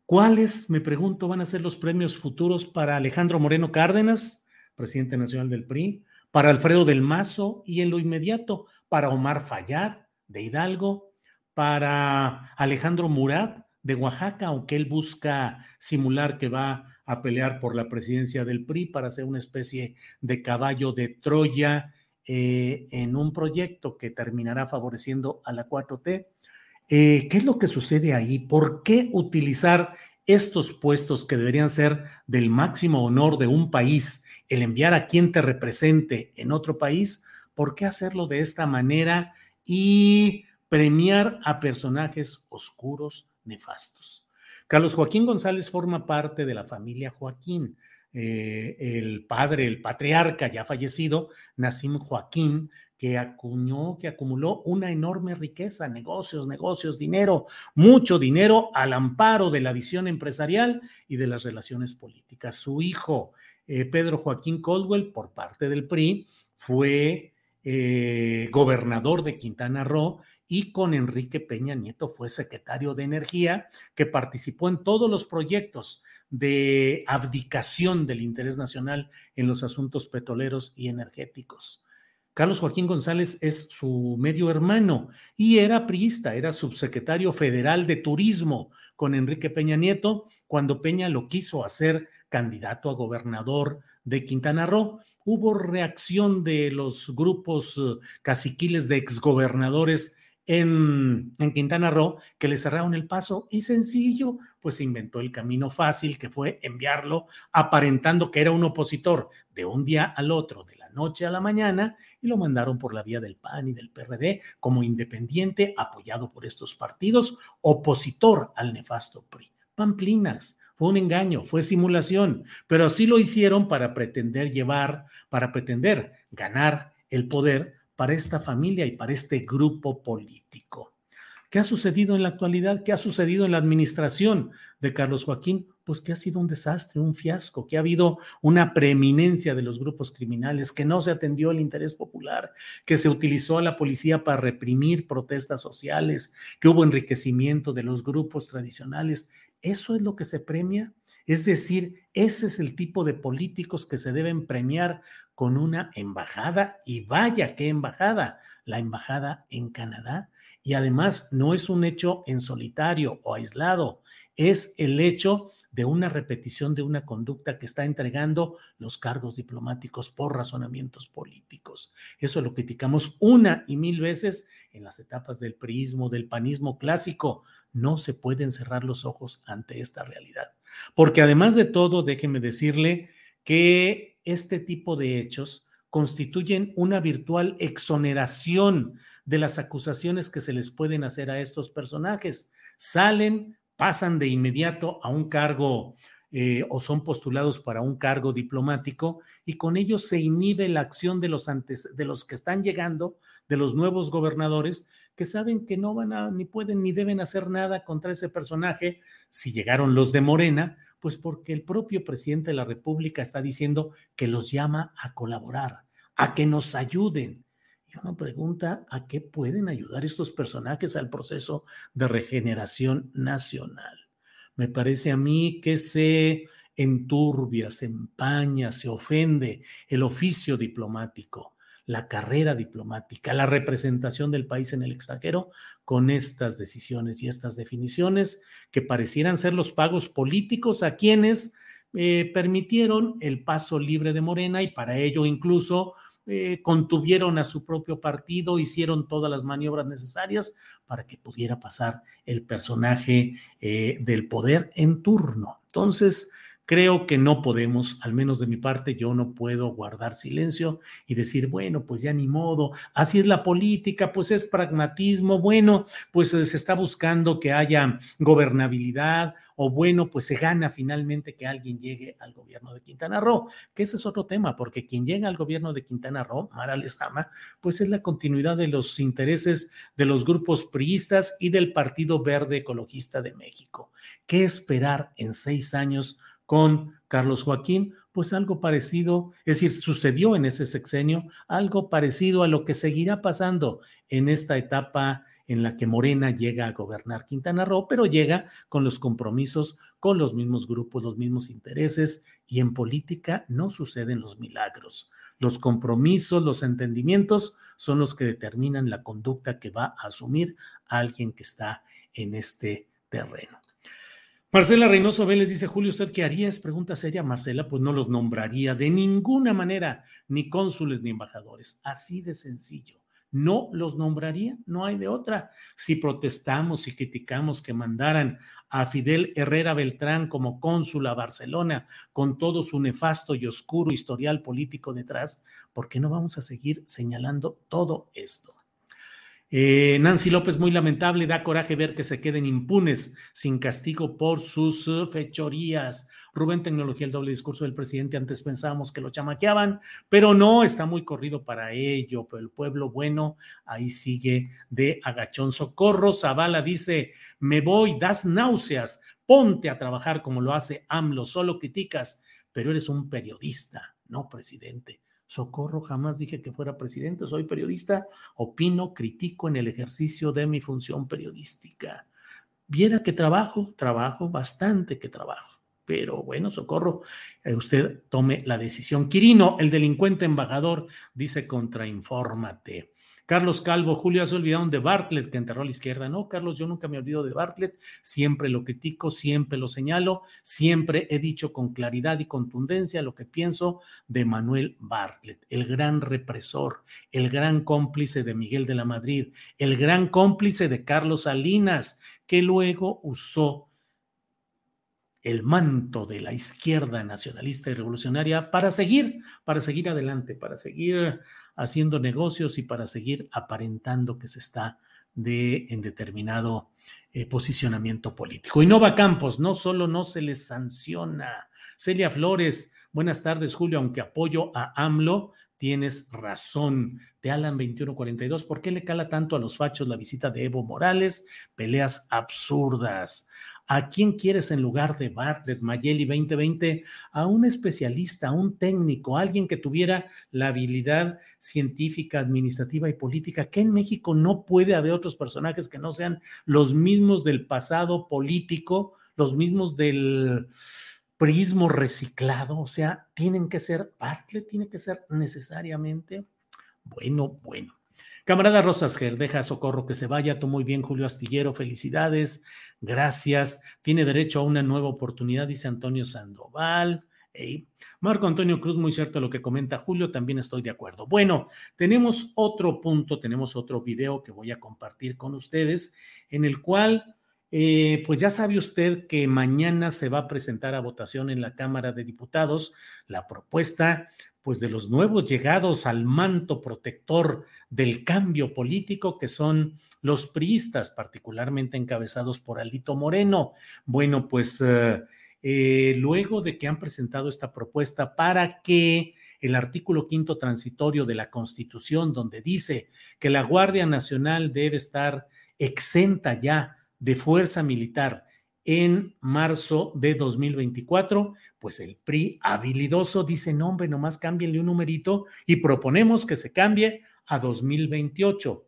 ¿Cuáles, me pregunto, van a ser los premios futuros para Alejandro Moreno Cárdenas, presidente nacional del PRI, para Alfredo del Mazo y en lo inmediato para Omar Fayad de Hidalgo, para Alejandro Murat de Oaxaca, aunque él busca simular que va a pelear por la presidencia del PRI para ser una especie de caballo de Troya eh, en un proyecto que terminará favoreciendo a la 4T. Eh, ¿Qué es lo que sucede ahí? ¿Por qué utilizar estos puestos que deberían ser del máximo honor de un país, el enviar a quien te represente en otro país? ¿Por qué hacerlo de esta manera y premiar a personajes oscuros, nefastos. Carlos Joaquín González forma parte de la familia Joaquín. Eh, el padre, el patriarca ya fallecido, Nacim Joaquín, que acuñó, que acumuló una enorme riqueza, negocios, negocios, dinero, mucho dinero al amparo de la visión empresarial y de las relaciones políticas. Su hijo, eh, Pedro Joaquín Caldwell, por parte del PRI, fue eh, gobernador de Quintana Roo y con Enrique Peña Nieto fue secretario de Energía, que participó en todos los proyectos de abdicación del interés nacional en los asuntos petroleros y energéticos. Carlos Joaquín González es su medio hermano y era priista, era subsecretario federal de turismo con Enrique Peña Nieto cuando Peña lo quiso hacer candidato a gobernador de Quintana Roo. hubo reacción de los grupos eh, caciquiles de exgobernadores en, Quintana Roo que le cerraron el paso y sencillo, pues inventó el camino fácil que fue enviarlo aparentando que era un opositor de un día al otro, de la noche a la mañana, y lo mandaron por la vía del PAN y del PRD como independiente apoyado por estos partidos, opositor al nefasto PRI. Pamplinas, fue un engaño, fue simulación, pero así lo hicieron para pretender llevar, para pretender ganar el poder para esta familia y para este grupo político. ¿Qué ha sucedido en la actualidad? ¿Qué ha sucedido en la administración de Carlos Joaquín? Pues que ha sido un desastre, un fiasco, que ha habido una preeminencia de los grupos criminales, que no se atendió el interés popular, que se utilizó a la policía para reprimir protestas sociales, que hubo enriquecimiento de los grupos tradicionales. ¿Eso es lo que se premia? Es decir, ese es el tipo de políticos que se deben premiar con una embajada y vaya qué embajada, la embajada en Canadá. Y además no es un hecho en solitario o aislado, es el hecho de una repetición de una conducta que está entregando los cargos diplomáticos por razonamientos políticos. Eso lo criticamos una y mil veces en las etapas del priismo, del panismo clásico. No se pueden cerrar los ojos ante esta realidad. Porque además de todo, déjeme decirle que este tipo de hechos constituyen una virtual exoneración de las acusaciones que se les pueden hacer a estos personajes. Salen, pasan de inmediato a un cargo eh, o son postulados para un cargo diplomático y con ello se inhibe la acción de los, antes, de los que están llegando, de los nuevos gobernadores, que saben que no van a, ni pueden, ni deben hacer nada contra ese personaje, si llegaron los de Morena, pues porque el propio presidente de la República está diciendo que los llama a colaborar, a que nos ayuden. Y uno pregunta, ¿a qué pueden ayudar estos personajes al proceso de regeneración nacional? Me parece a mí que se enturbia, se empaña, se ofende el oficio diplomático la carrera diplomática, la representación del país en el extranjero con estas decisiones y estas definiciones que parecieran ser los pagos políticos a quienes eh, permitieron el paso libre de Morena y para ello incluso eh, contuvieron a su propio partido, hicieron todas las maniobras necesarias para que pudiera pasar el personaje eh, del poder en turno. Entonces, Creo que no podemos, al menos de mi parte, yo no puedo guardar silencio y decir, bueno, pues ya ni modo, así es la política, pues es pragmatismo, bueno, pues se está buscando que haya gobernabilidad o bueno, pues se gana finalmente que alguien llegue al gobierno de Quintana Roo, que ese es otro tema, porque quien llega al gobierno de Quintana Roo, Mara Lezama, pues es la continuidad de los intereses de los grupos priistas y del Partido Verde Ecologista de México. ¿Qué esperar en seis años? Con Carlos Joaquín, pues algo parecido, es decir, sucedió en ese sexenio, algo parecido a lo que seguirá pasando en esta etapa en la que Morena llega a gobernar Quintana Roo, pero llega con los compromisos, con los mismos grupos, los mismos intereses, y en política no suceden los milagros. Los compromisos, los entendimientos son los que determinan la conducta que va a asumir alguien que está en este terreno. Marcela Reynoso Vélez dice, Julio, ¿usted qué haría? Es pregunta seria. Marcela, pues no los nombraría de ninguna manera, ni cónsules ni embajadores. Así de sencillo. No los nombraría, no hay de otra. Si protestamos y criticamos que mandaran a Fidel Herrera Beltrán como cónsul a Barcelona con todo su nefasto y oscuro historial político detrás, ¿por qué no vamos a seguir señalando todo esto? Eh, Nancy López, muy lamentable, da coraje ver que se queden impunes sin castigo por sus uh, fechorías. Rubén Tecnología, el doble discurso del presidente, antes pensábamos que lo chamaqueaban, pero no, está muy corrido para ello, pero el pueblo bueno ahí sigue de agachón. Socorro Zavala dice, me voy, das náuseas, ponte a trabajar como lo hace AMLO, solo criticas, pero eres un periodista, no presidente. Socorro, jamás dije que fuera presidente, soy periodista, opino, critico en el ejercicio de mi función periodística. Viera que trabajo, trabajo, bastante que trabajo. Pero bueno, socorro, eh, usted tome la decisión. Quirino, el delincuente embajador, dice contrainfórmate. Carlos Calvo, Julio, se olvidaron de Bartlett que enterró a la izquierda. No, Carlos, yo nunca me olvido de Bartlett, siempre lo critico, siempre lo señalo, siempre he dicho con claridad y contundencia lo que pienso de Manuel Bartlett, el gran represor, el gran cómplice de Miguel de la Madrid, el gran cómplice de Carlos Salinas, que luego usó el manto de la izquierda nacionalista y revolucionaria para seguir, para seguir adelante, para seguir haciendo negocios y para seguir aparentando que se está de, en determinado eh, posicionamiento político. Y Nova Campos, no solo no se les sanciona. Celia Flores, buenas tardes, Julio, aunque apoyo a AMLO, tienes razón. Te Alan 2142, ¿por qué le cala tanto a los fachos la visita de Evo Morales? Peleas absurdas. ¿A quién quieres en lugar de Bartlett, Mayeli 2020? A un especialista, a un técnico, alguien que tuviera la habilidad científica, administrativa y política, que en México no puede haber otros personajes que no sean los mismos del pasado político, los mismos del prismo reciclado, o sea, tienen que ser, Bartlett tiene que ser necesariamente, bueno, bueno. Camarada Rosas deja socorro que se vaya. Tú muy bien, Julio Astillero. Felicidades. Gracias. Tiene derecho a una nueva oportunidad, dice Antonio Sandoval. Marco Antonio Cruz, muy cierto lo que comenta Julio, también estoy de acuerdo. Bueno, tenemos otro punto, tenemos otro video que voy a compartir con ustedes, en el cual, eh, pues ya sabe usted que mañana se va a presentar a votación en la Cámara de Diputados la propuesta pues de los nuevos llegados al manto protector del cambio político que son los priistas, particularmente encabezados por Alito Moreno. Bueno, pues eh, eh, luego de que han presentado esta propuesta para que el artículo quinto transitorio de la Constitución, donde dice que la Guardia Nacional debe estar exenta ya de fuerza militar en marzo de 2024, pues el PRI habilidoso dice, no hombre, nomás cámbienle un numerito y proponemos que se cambie a 2028.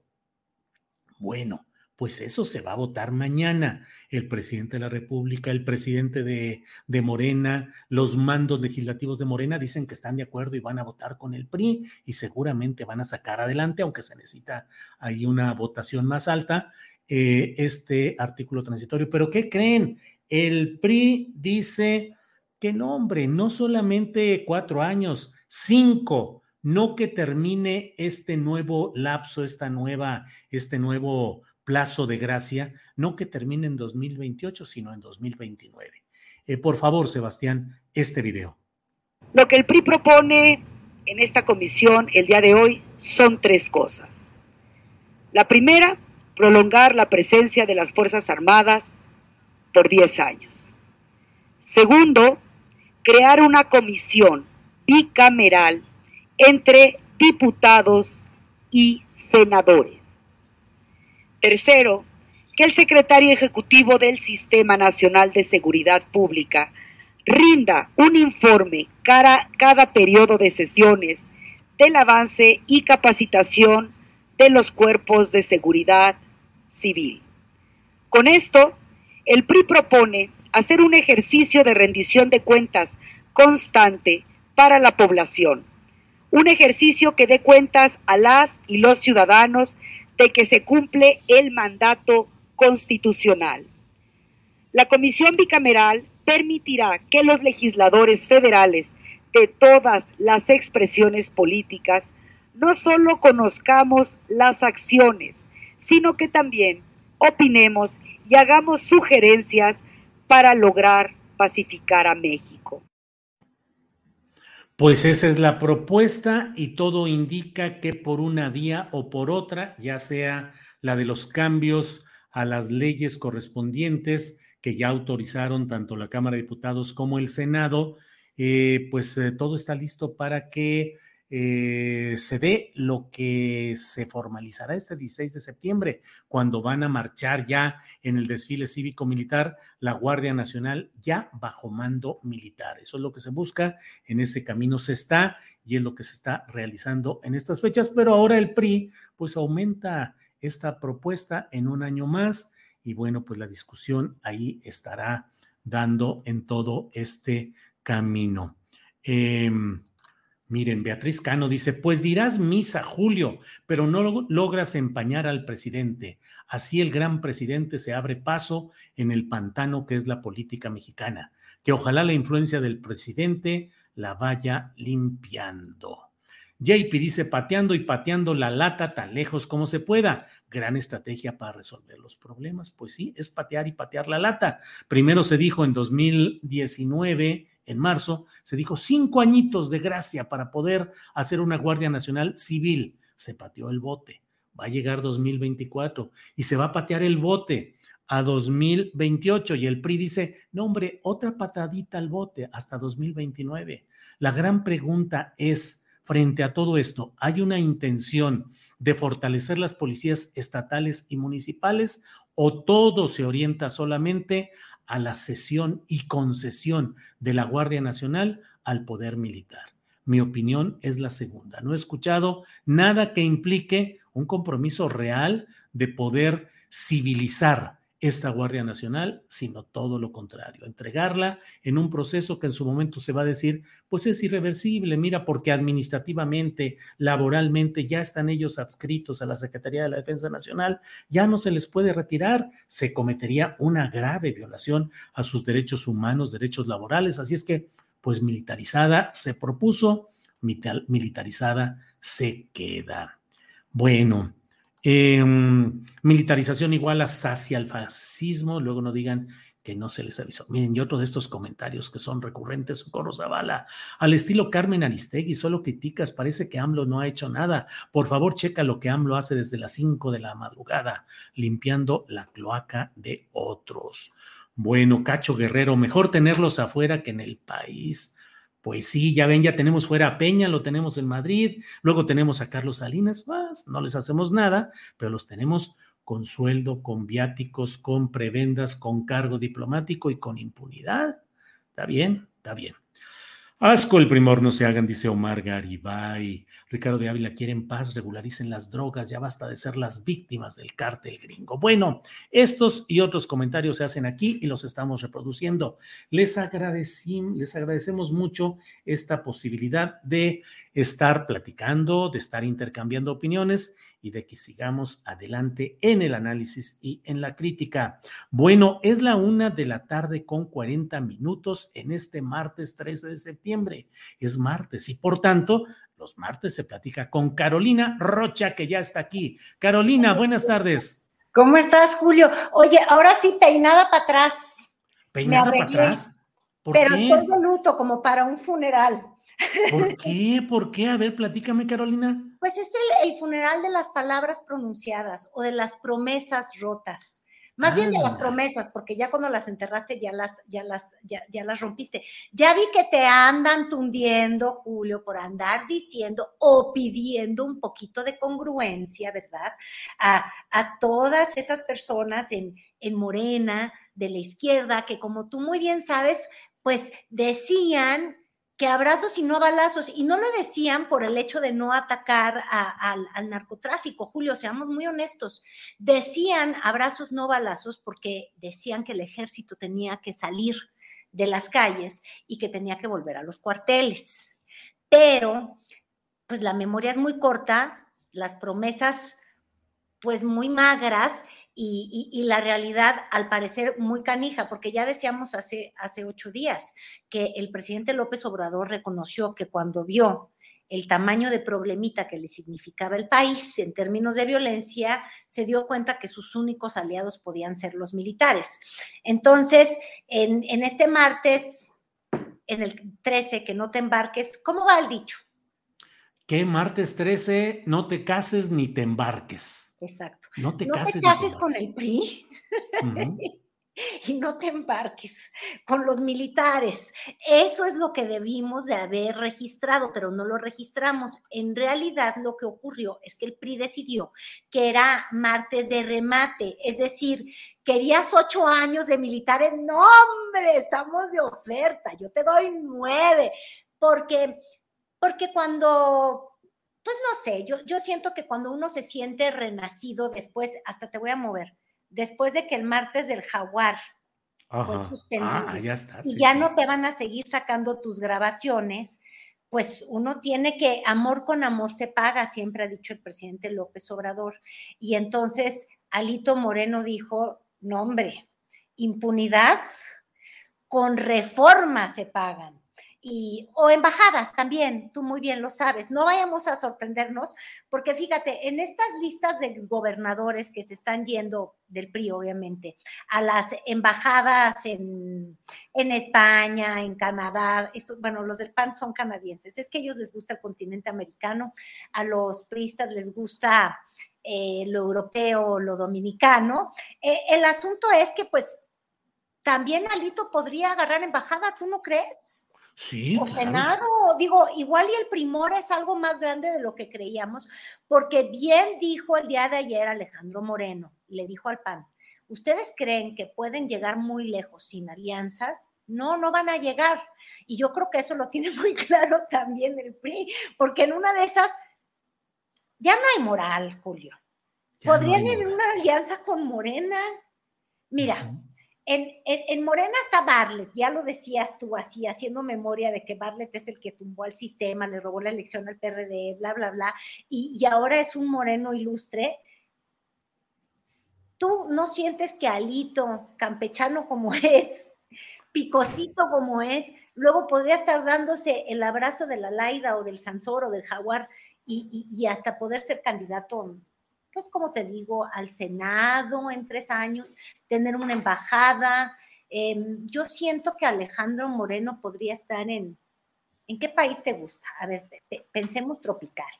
Bueno, pues eso se va a votar mañana. El presidente de la República, el presidente de, de, Morena, los mandos legislativos de Morena dicen que están de acuerdo y van a votar con el PRI y seguramente van a sacar adelante, aunque se necesita ahí una votación más alta, eh, este artículo transitorio. Pero ¿qué creen? El PRI dice que no, hombre, no solamente cuatro años, cinco, no que termine este nuevo lapso, esta nueva, este nuevo plazo de gracia, no que termine en 2028, sino en 2029. Eh, por favor, Sebastián, este video. Lo que el PRI propone en esta comisión el día de hoy son tres cosas. La primera, prolongar la presencia de las Fuerzas Armadas por 10 años. Segundo, crear una comisión bicameral entre diputados y senadores. Tercero, que el secretario ejecutivo del Sistema Nacional de Seguridad Pública rinda un informe cada, cada periodo de sesiones del avance y capacitación de los cuerpos de seguridad civil. Con esto, el PRI propone hacer un ejercicio de rendición de cuentas constante para la población, un ejercicio que dé cuentas a las y los ciudadanos de que se cumple el mandato constitucional. La comisión bicameral permitirá que los legisladores federales de todas las expresiones políticas no solo conozcamos las acciones, sino que también opinemos y hagamos sugerencias para lograr pacificar a México. Pues esa es la propuesta y todo indica que por una vía o por otra, ya sea la de los cambios a las leyes correspondientes que ya autorizaron tanto la Cámara de Diputados como el Senado, eh, pues eh, todo está listo para que eh, se dé lo que se formalizará este 16 de septiembre, cuando van a marchar ya en el desfile cívico-militar la Guardia Nacional ya bajo mando militar. Eso es lo que se busca, en ese camino se está y es lo que se está realizando en estas fechas, pero ahora el PRI pues aumenta esta propuesta en un año más y bueno, pues la discusión ahí estará dando en todo este camino. Eh, Miren, Beatriz Cano dice, pues dirás misa, Julio, pero no logras empañar al presidente. Así el gran presidente se abre paso en el pantano que es la política mexicana. Que ojalá la influencia del presidente la vaya limpiando. JP dice, pateando y pateando la lata tan lejos como se pueda. Gran estrategia para resolver los problemas. Pues sí, es patear y patear la lata. Primero se dijo en 2019, en marzo, se dijo cinco añitos de gracia para poder hacer una Guardia Nacional civil. Se pateó el bote. Va a llegar 2024 y se va a patear el bote a 2028 y el PRI dice, no hombre, otra patadita al bote hasta 2029. La gran pregunta es, frente a todo esto, ¿hay una intención de fortalecer las policías estatales y municipales o todo se orienta solamente a la cesión y concesión de la Guardia Nacional al poder militar? Mi opinión es la segunda. No he escuchado nada que implique un compromiso real de poder civilizar esta Guardia Nacional, sino todo lo contrario, entregarla en un proceso que en su momento se va a decir, pues es irreversible, mira, porque administrativamente, laboralmente ya están ellos adscritos a la Secretaría de la Defensa Nacional, ya no se les puede retirar, se cometería una grave violación a sus derechos humanos, derechos laborales, así es que, pues militarizada se propuso, militarizada se queda. Bueno, Em, militarización igual a sacia al fascismo, luego no digan que no se les avisó. Miren, y otro de estos comentarios que son recurrentes, Socorro Zavala, al estilo Carmen Aristegui, solo criticas, parece que AMLO no ha hecho nada. Por favor, checa lo que AMLO hace desde las 5 de la madrugada, limpiando la cloaca de otros. Bueno, Cacho Guerrero, mejor tenerlos afuera que en el país. Pues sí, ya ven, ya tenemos fuera a Peña, lo tenemos en Madrid, luego tenemos a Carlos Salinas, pues, no les hacemos nada, pero los tenemos con sueldo, con viáticos, con prebendas, con cargo diplomático y con impunidad. Está bien, está bien. Asco el primor no se hagan, dice Omar Garibay. Ricardo de Ávila quieren paz, regularicen las drogas, ya basta de ser las víctimas del cártel gringo. Bueno, estos y otros comentarios se hacen aquí y los estamos reproduciendo. Les, les agradecemos mucho esta posibilidad de estar platicando, de estar intercambiando opiniones y de que sigamos adelante en el análisis y en la crítica. Bueno, es la una de la tarde con 40 minutos en este martes 13 de septiembre. Es martes y por tanto, los martes se platica con Carolina Rocha, que ya está aquí. Carolina, buenas tardes. ¿Cómo estás, Julio? Oye, ahora sí, peinada para atrás. ¿Peinada para atrás? pero estoy de luto, como para un funeral. ¿Por qué? ¿Por qué? A ver, platícame, Carolina. Pues es el, funeral de las palabras pronunciadas o de las promesas rotas. Más bien de las promesas, porque ya cuando las enterraste ya las, ya las, ya, las rompiste. Ya vi que te andan tundiendo, Julio, por andar diciendo o pidiendo un poquito de congruencia, ¿verdad? A, a todas esas personas en, en Morena, de la izquierda, que como tú muy bien sabes, pues decían que abrazos y no balazos, y no lo decían por el hecho de no atacar al, narcotráfico, Julio, seamos muy honestos, decían abrazos, no balazos, porque decían que el ejército tenía que salir de las calles y que tenía que volver a los cuarteles. Pero, pues la memoria es muy corta, las promesas, pues muy magras, y, la realidad, al parecer, muy canija, porque ya decíamos hace, hace ocho días que el presidente López Obrador reconoció que cuando vio el tamaño de problemita que le significaba el país en términos de violencia, se dio cuenta que sus únicos aliados podían ser los militares. Entonces, en, en este martes, en el 13, que no te embarques, ¿cómo va el dicho? Que martes 13 no te cases ni te embarques. Exacto. No te cases, con el PRI. y no te embarques con los militares. Eso es lo que debimos de haber registrado, pero no lo registramos. En realidad lo que ocurrió es que el PRI decidió que era martes de remate, es decir, querías ocho años de militares. No, hombre, estamos de oferta, yo te doy nueve, porque, porque cuando pues no sé, yo, yo siento que cuando uno se siente renacido después, hasta te voy a mover, después de que el martes del jaguar fue suspendido ah, ya está, y ya no te van a seguir sacando tus grabaciones, pues uno tiene que, amor con amor se paga, siempre ha dicho el presidente López Obrador. Y entonces Alito Moreno dijo, no hombre, impunidad con reforma se pagan y, o embajadas también, tú muy bien lo sabes. No vayamos a sorprendernos, porque fíjate, en estas listas de exgobernadores que se están yendo del PRI, obviamente, a las embajadas en, en España, en Canadá, esto, bueno, los del PAN son canadienses, es que a ellos les gusta el continente americano, a los priistas les gusta eh, lo europeo, lo dominicano. Eh, el asunto es que, pues, también Alito podría agarrar embajada, ¿tú no crees? Sí. O Senado, digo, igual y el primor es algo más grande de lo que creíamos, porque bien dijo el día de ayer Alejandro Moreno, le dijo al PAN, ¿ustedes creen que pueden llegar muy lejos sin alianzas? No, no van a llegar. Y yo creo que eso lo tiene muy claro también el PRI, porque en una de esas ya no hay moral, Julio. Podrían ir en una alianza con Morena. Mira, en, Morena está Barlet, ya lo decías tú así, haciendo memoria de que Barlet es el que tumbó al sistema, le robó la elección al PRD, bla, bla, bla, y, y ahora es un moreno ilustre. ¿Tú no sientes que Alito, campechano como es, picosito como es, luego podría estar dándose el abrazo de la Laida o del Sansor o del Jaguar y, y hasta poder ser candidato pues como te digo, al Senado en tres años, tener una embajada. Em, yo siento que Alejandro Moreno podría estar en, ¿en qué país te gusta? A ver, pensemos tropical.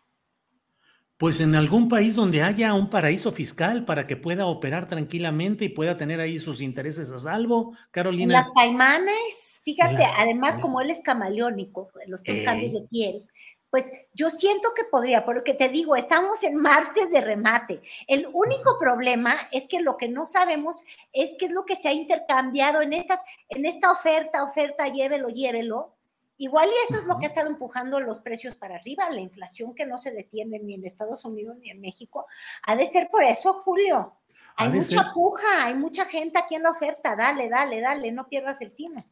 Pues en algún país donde haya un paraíso fiscal para que pueda operar tranquilamente y pueda tener ahí sus intereses a salvo, Carolina. Las Caimanes, fíjate, además como él es camaleónico, los dos cambios de piel, pues yo siento que podría, porque te digo, estamos en martes de remate. El único problema es que lo que no sabemos es qué es lo que se ha intercambiado en estas, en esta oferta, oferta, llévelo, llévelo. Igual y eso es lo que ha estado empujando los precios para arriba, la inflación que no se detiene ni en Estados Unidos ni en México. Ha de ser por eso, Julio. Hay mucha puja, hay mucha gente aquí en la oferta. Dale, dale, dale, no pierdas el tino.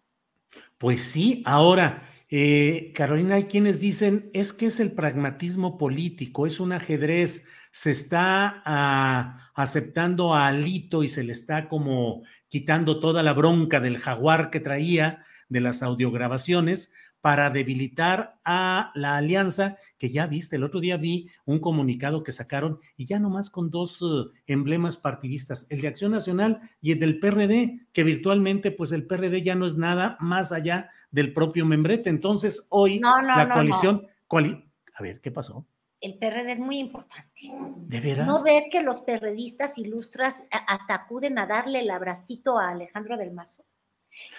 Pues sí, ahora, eh, Carolina, hay quienes dicen, es que es el pragmatismo político, es un ajedrez, se está ah, aceptando a Alito y se le está como quitando toda la bronca del jaguar que traía de las audiograbaciones para debilitar a la alianza, que ya viste, el otro día vi un comunicado que sacaron y ya nomás con dos eh, emblemas partidistas, el de Acción Nacional y el del PRD, que virtualmente pues el PRD ya no es nada más allá del propio membrete. Entonces hoy la coalición, a ver, ¿qué pasó? el PRD es muy importante. ¿De veras? ¿No ves que los perredistas ilustras hasta acuden a darle el abracito a Alejandro del Mazo?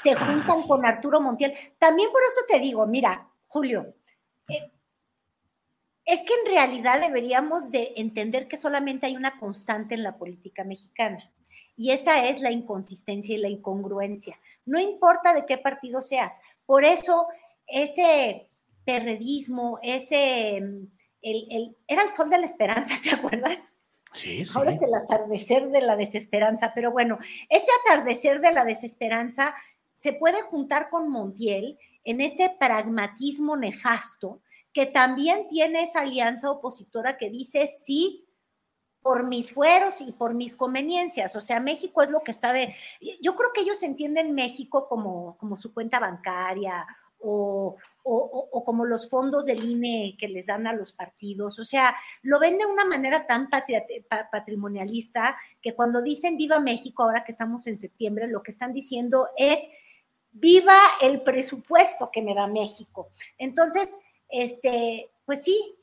Se ah, juntan con Arturo Montiel. También por eso te digo, mira, Julio, eh, es que en realidad deberíamos de entender que solamente hay una constante en la política mexicana y esa es la inconsistencia y la incongruencia. No importa de qué partido seas. Por eso ese perredismo, ese, el, era el sol de la esperanza, ¿te acuerdas? Ahora es el atardecer de la desesperanza, pero bueno, ese atardecer de la desesperanza se puede juntar con Montiel en este pragmatismo nefasto que también tiene esa alianza opositora que dice sí por mis fueros y por mis conveniencias. O sea, México es lo que está de... Yo creo que ellos entienden México como, como su cuenta bancaria o, como los fondos del INE que les dan a los partidos. O sea, lo ven de una manera tan patrimonialista que cuando dicen viva México, ahora que estamos en septiembre, lo que están diciendo es viva el presupuesto que me da México. Entonces, este, pues sí,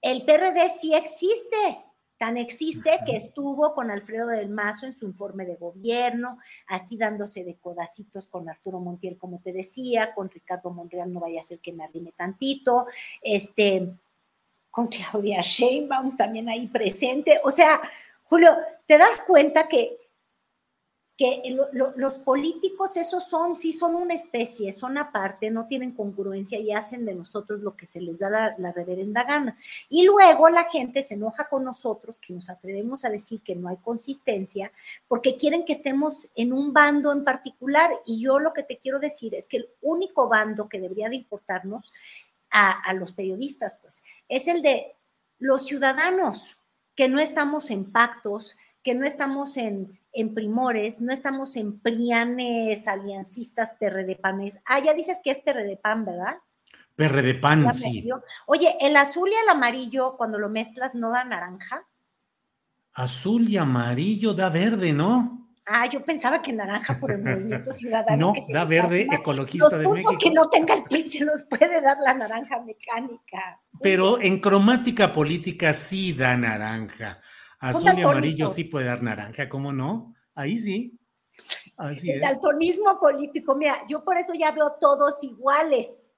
el PRD sí existe, Tan existe que estuvo con Alfredo del Mazo en su informe de gobierno, así dándose de codacitos con Arturo Montiel, como te decía, con Ricardo Monreal, no vaya a ser que me arrime tantito, este, con Claudia Sheinbaum también ahí presente. O sea, Julio, te das cuenta que que los políticos, esos son, sí son una especie, son aparte, no tienen congruencia y hacen de nosotros lo que se les da la, reverenda gana. Y luego la gente se enoja con nosotros, que nos atrevemos a decir que no hay consistencia, porque quieren que estemos en un bando en particular. Y yo lo que te quiero decir es que el único bando que debería de importarnos a, los periodistas, pues, es el de los ciudadanos que no estamos en pactos, que no estamos en, en primores, no estamos en prianes, aliancistas, perredepanes. Ah, ya dices que es perredepan, ¿verdad? Perredepan, sí. Oye, el azul y el amarillo, cuando lo mezclas, ¿no da naranja? Azul y amarillo da verde, ¿no? Ah, yo pensaba que naranja por el movimiento ciudadano. No, da verde ecologista de México. que no tenga el PRI se nos puede dar la naranja mecánica. Pero en cromática política sí da naranja. Azul y amarillo sí puede dar naranja, ¿cómo no? Ahí sí. Así el daltonismo político, mira, yo por eso ya veo todos iguales.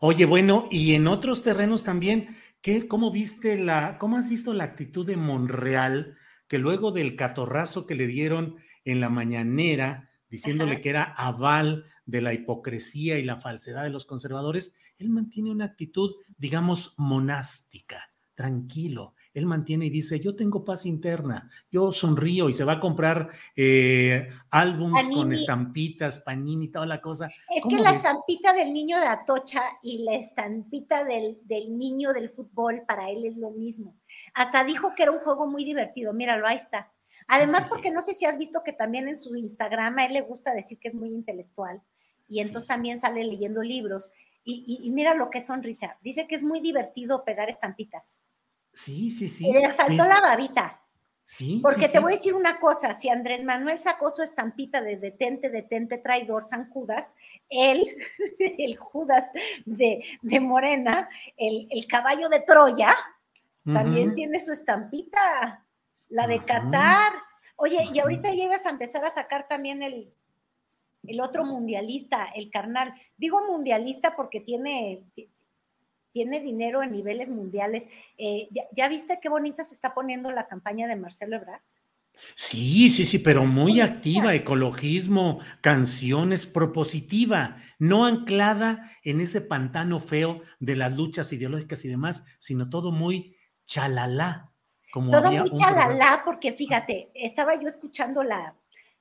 Oye, bueno, y en otros terrenos también, ¿qué, ¿cómo viste la, cómo has visto la actitud de Monreal? que luego del catorrazo que le dieron en la mañanera, diciéndole que era aval de la hipocresía y la falsedad de los conservadores, él mantiene una actitud, digamos, monástica, tranquilo. Él mantiene y dice, yo tengo paz interna, yo sonrío y se va a comprar eh, álbums con estampitas, panini, toda la cosa. Es que la estampita del niño de Atocha y la estampita del, del niño del fútbol para él es lo mismo. Hasta dijo que era un juego muy divertido. Míralo, ahí está. Además, porque no sé si has visto que también en su Instagram a él le gusta decir que es muy intelectual y entonces también sale leyendo libros. Y, mira lo que es sonrisa. Dice que es muy divertido pegar estampitas. Sí, sí, sí. Y le faltó la babita. Sí. Porque te voy a decir una cosa: si Andrés Manuel sacó su estampita de detente, detente, traidor, San Judas, él, el Judas de, Morena, el, el caballo de Troya, también tiene su estampita, la de Qatar. Oye, y ahorita llegas a empezar a sacar también el, el otro mundialista, el carnal. Digo mundialista porque tiene, tiene dinero en niveles mundiales. Eh, ¿ya, viste qué bonita se está poniendo la campaña de Marcelo Ebrard? Sí, sí, sí, pero muy activa, ecologismo, canciones, propositiva, no anclada en ese pantano feo de las luchas ideológicas y demás, sino todo muy chalala. Como Todo muy chalala, porque fíjate, estaba yo escuchando la,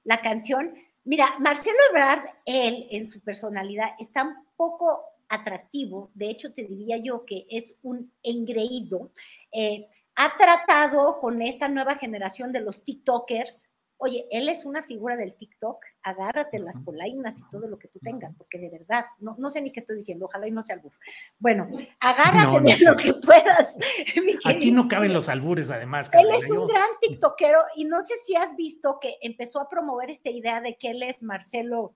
la canción. Mira, Marcelo Ebrard, él en su personalidad está un poco atractivo, de hecho te diría yo que es un engreído. Eh, ha tratado con esta nueva generación de los TikTokers Oye, él es una figura del TikTok, agárrate las polainas y todo lo que tú tengas, porque de verdad, no, no sé ni qué estoy diciendo, ojalá y no sea albur. Bueno, agárrate de lo que puedas. Aquí no caben los albures, además. Él es un gran TikTokero y no sé si has visto que empezó a promover esta idea de que él es Marcelo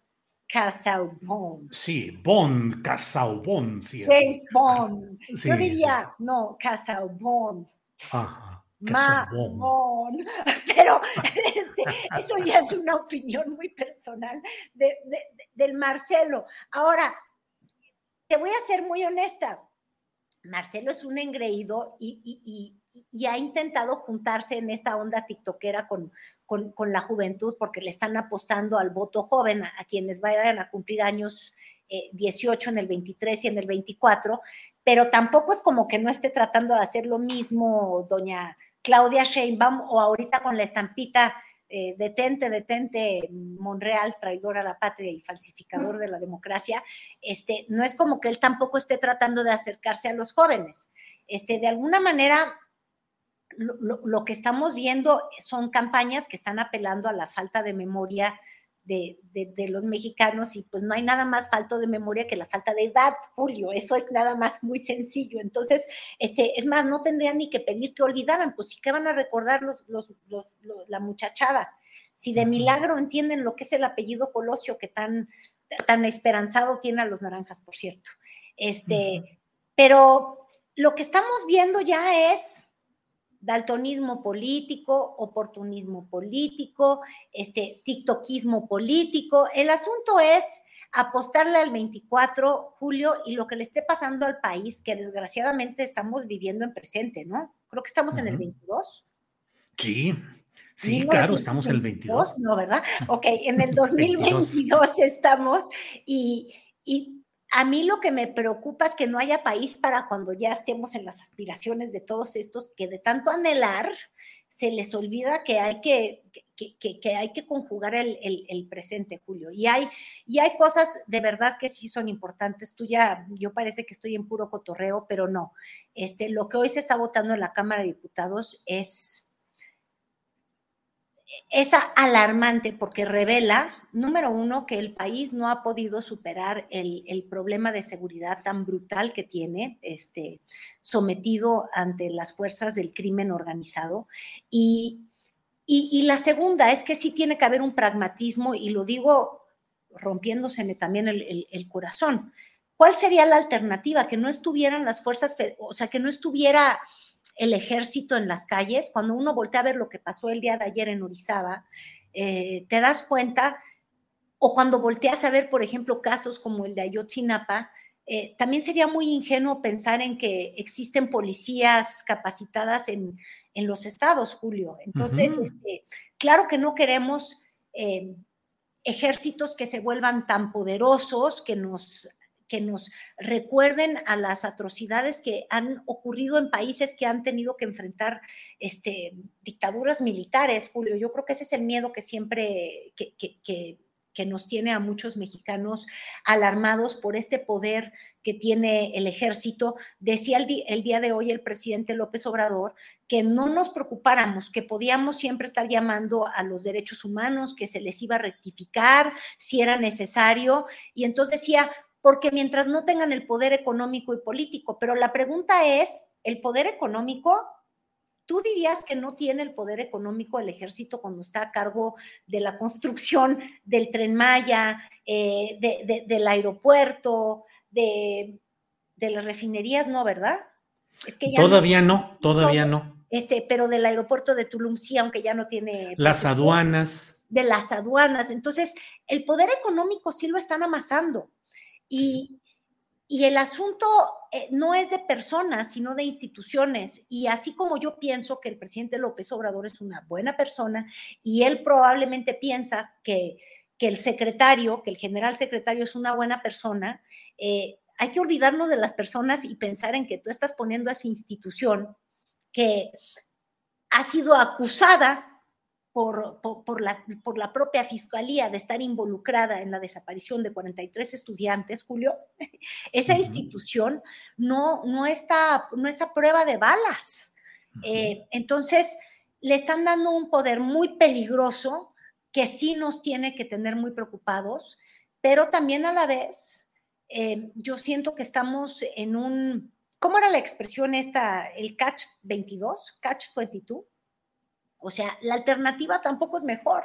Casaubon. Sí, Bond, Casaubon, sí. James Bond. Yo diría, no, Casaubon. Ajá. Mamón. Pero este, eso ya es una opinión muy personal de, del Marcelo. Ahora, te voy a ser muy honesta. Marcelo es un engreído y, ha intentado juntarse en esta onda tiktokera con, con, la juventud porque le están apostando al voto joven, a, quienes vayan a cumplir años 18 eh, en el 23 y en el 24, pero tampoco es como que no esté tratando de hacer lo mismo doña Claudia Sheinbaum o ahorita con la estampita eh, detente, detente, Monreal, traidor a la patria y falsificador de la democracia, este, no es como que él tampoco esté tratando de acercarse a los jóvenes. Este, de alguna manera, lo que estamos viendo son campañas que están apelando a la falta de memoria de, los mexicanos y pues no hay nada más falto de memoria que la falta de edad, Julio, eso es nada más muy sencillo. Entonces, este, es más, no tendrían ni que pedir que olvidaran, pues sí que van a recordar los, los, la muchachada. Si de milagro entienden lo que es el apellido Colosio, que tan, tan esperanzado tiene a los naranjas, por cierto. Este, Pero lo que estamos viendo ya es daltonismo político, oportunismo político, este, tiktokismo político. El asunto es apostarle al 24, Julio, y lo que le esté pasando al país, que desgraciadamente estamos viviendo en presente, ¿no? Creo que estamos en el 22. Sí, sí, claro, estamos en el 22. No, ¿verdad? Ok, en el 2022 estamos y, y a mí lo que me preocupa es que no haya país para cuando ya estemos en las aspiraciones de todos estos que de tanto anhelar se les olvida que hay que, que, hay que conjugar el, presente, Julio. Y hay, y hay cosas de verdad que sí son importantes. Tú ya, yo parece que estoy en puro cotorreo, pero no. Este, lo que hoy se está votando en la Cámara de Diputados es es alarmante porque revela, número uno, que el país no ha podido superar el, problema de seguridad tan brutal que tiene, este, sometido ante las fuerzas del crimen organizado. Y, y, la segunda es que sí tiene que haber un pragmatismo, y lo digo rompiéndoseme también el, el corazón. ¿Cuál sería la alternativa? Que no estuvieran las fuerzas, o sea, que no estuviera el ejército en las calles, cuando uno voltea a ver lo que pasó el día de ayer en Orizaba, eh, te das cuenta, o cuando volteas a ver, por ejemplo, casos como el de Ayotzinapa, eh, también sería muy ingenuo pensar en que existen policías capacitadas en, los estados, Julio. Entonces, este, claro que no queremos eh, ejércitos que se vuelvan tan poderosos, que nos que nos recuerden a las atrocidades que han ocurrido en países que han tenido que enfrentar este, dictaduras militares, Julio. Yo creo que ese es el miedo que siempre, que, que, nos tiene a muchos mexicanos alarmados por este poder que tiene el ejército. Decía el, el, día de hoy el presidente López Obrador que no nos preocupáramos, que podíamos siempre estar llamando a los derechos humanos, que se les iba a rectificar si era necesario. Y entonces decía, porque mientras no tengan el poder económico y político, pero la pregunta es, ¿el poder económico? ¿Tú dirías que no tiene el poder económico el ejército cuando está a cargo de la construcción del tren Maya, eh, del aeropuerto, de, las refinerías? No, ¿verdad? Es que todavía no, todavía no. Este, pero del aeropuerto de Tulum sí, aunque ya no tiene... Las aduanas. De las aduanas. Entonces, el poder económico sí lo están amasando. Y, el asunto eh, no es de personas, sino de instituciones. Y así como yo pienso que el presidente López Obrador es una buena persona y él probablemente piensa que, el secretario, que el general secretario es una buena persona, eh, hay que olvidarnos de las personas y pensar en que tú estás poniendo a esa institución que ha sido acusada por, la, por la propia fiscalía de estar involucrada en la desaparición de 43 estudiantes, Julio, esa institución no, no, está, no es a prueba de balas. Eh, entonces, le están dando un poder muy peligroso que sí nos tiene que tener muy preocupados, pero también a la vez, eh, yo siento que estamos en un, ¿cómo era la expresión esta? El catch 22, catch 22 o sea, la alternativa tampoco es mejor.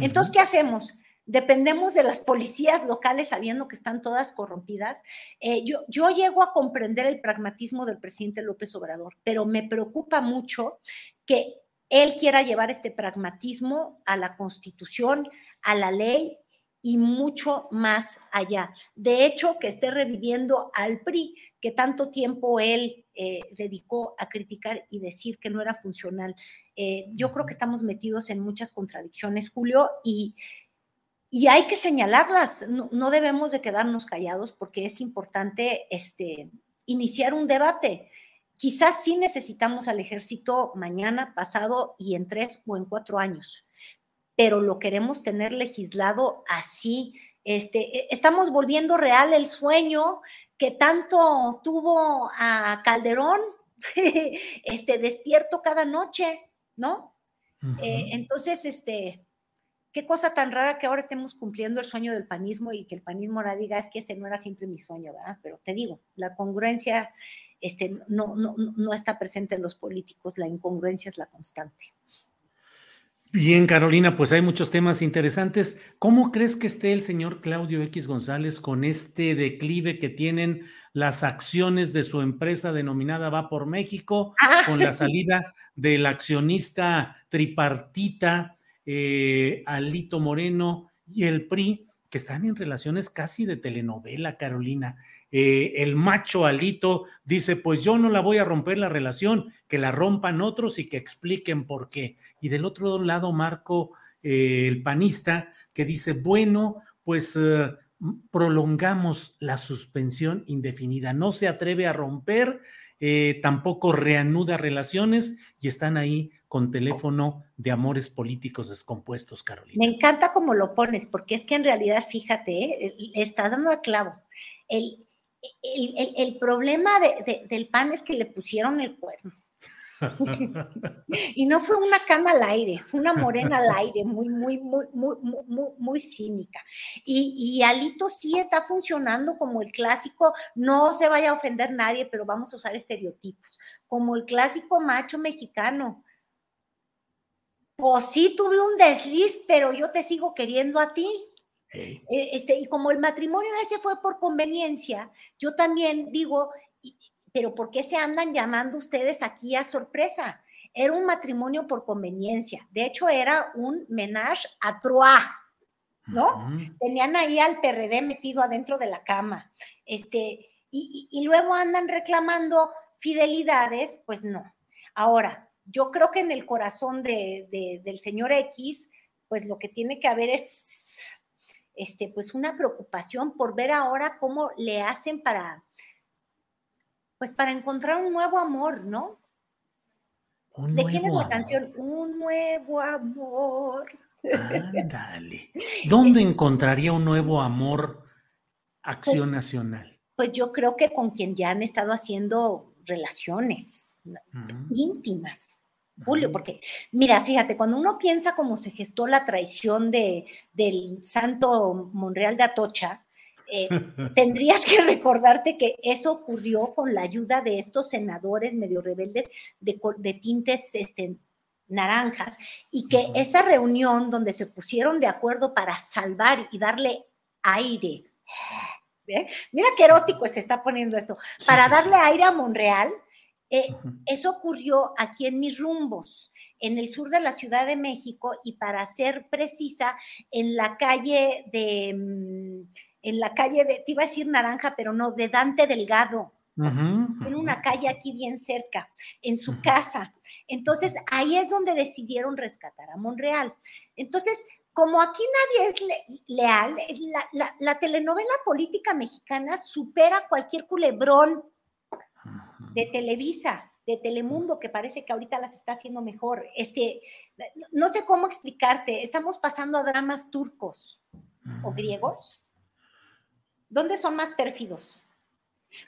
Entonces, ¿qué hacemos? Dependemos de las policías locales sabiendo que están todas corrompidas. Eh, yo, yo llego a comprender el pragmatismo del presidente López Obrador, pero me preocupa mucho que él quiera llevar este pragmatismo a la constitución, a la ley y mucho más allá. De hecho, que esté reviviendo al PRI, que tanto tiempo él eh, dedicó a criticar y decir que no era funcional. Eh, yo creo que estamos metidos en muchas contradicciones, Julio, y, y hay que señalarlas. No, debemos de quedarnos callados porque es importante este, iniciar un debate. Quizás sí necesitamos al ejército mañana, pasado y en tres o en cuatro años pero lo queremos tener legislado así. Este, e, estamos volviendo real el sueño que tanto tuvo a Calderón, este, despierto cada noche, ¿no? Eh, entonces, este, qué cosa tan rara que ahora estemos cumpliendo el sueño del panismo y que el panismo ahora diga es que ese no era siempre mi sueño, ¿verdad? Pero te digo, la congruencia este, no, no, no está presente en los políticos, la incongruencia es la constante. Bien, Carolina, pues hay muchos temas interesantes. ¿Cómo crees que esté el señor Claudio X González con este declive que tienen las acciones de su empresa denominada Va por México, ah. con la salida del accionista tripartita eh, Alito Moreno y el PRI, que están en relaciones casi de telenovela, Carolina? Eh, el macho Alito dice, pues yo no la voy a romper la relación, que la rompan otros y que expliquen por qué. Y del otro lado, Marco, eh, el panista, que dice, bueno, pues eh, prolongamos la suspensión indefinida, no se atreve a romper tampoco reanuda relaciones y están ahí con teléfono de amores políticos descompuestos, Carolina. Me encanta cómo lo pones, porque es que en realidad, fíjate, eh, está dando a clavo. El, el, problema del PAN es que le pusieron el cuerno. y no fue una cama al aire, fue una morena al aire, muy, muy, muy, muy, muy, muy cínica. Y, y, Alito sí está funcionando como el clásico, no se vaya a ofender nadie, pero vamos a usar estereotipos, como el clásico macho mexicano. Pues sí, tuve un desliz, pero yo te sigo queriendo a ti. Eh, este, y como el matrimonio ese fue por conveniencia, yo también digo, pero ¿por qué se andan llamando ustedes aquí a sorpresa? Era un matrimonio por conveniencia. De hecho, era un menage à trois, ¿no? Tenían ahí al PRD metido adentro de la cama. Este, y, luego andan reclamando fidelidades, pues no. Ahora, yo creo que en el corazón del señor X, pues lo que tiene que haber es, este, pues una preocupación por ver ahora cómo le hacen para, pues para encontrar un nuevo amor, ¿no? ¿De quién es la canción? Un nuevo amor. Ándale. ¿Dónde encontraría un nuevo amor Acción pues, Nacional? Pues yo creo que con quien ya han estado haciendo relaciones íntimas. Julio, porque mira, fíjate, cuando uno piensa cómo se gestó la traición de, del santo Monreal de Atocha, eh, tendrías que recordarte que eso ocurrió con la ayuda de estos senadores medio rebeldes de, tintes este, naranjas y que esa reunión donde se pusieron de acuerdo para salvar y darle aire, mira qué erótico se está poniendo esto, para darle aire a Monreal, eh, eso ocurrió aquí en mis rumbos, en el sur de la Ciudad de México y para ser precisa, en la calle de... Mm, en la calle de, te iba a decir naranja, pero no, de Dante Delgado. En una calle aquí bien cerca, en su casa. Entonces, ahí es donde decidieron rescatar a Monreal. Entonces, como aquí nadie es leal, la, telenovela política mexicana supera cualquier culebrón de Televisa, de Telemundo, que parece que ahorita las está haciendo mejor. Este, no sé cómo explicarte, estamos pasando a dramas turcos o griegos ¿Dónde son más pérfidos?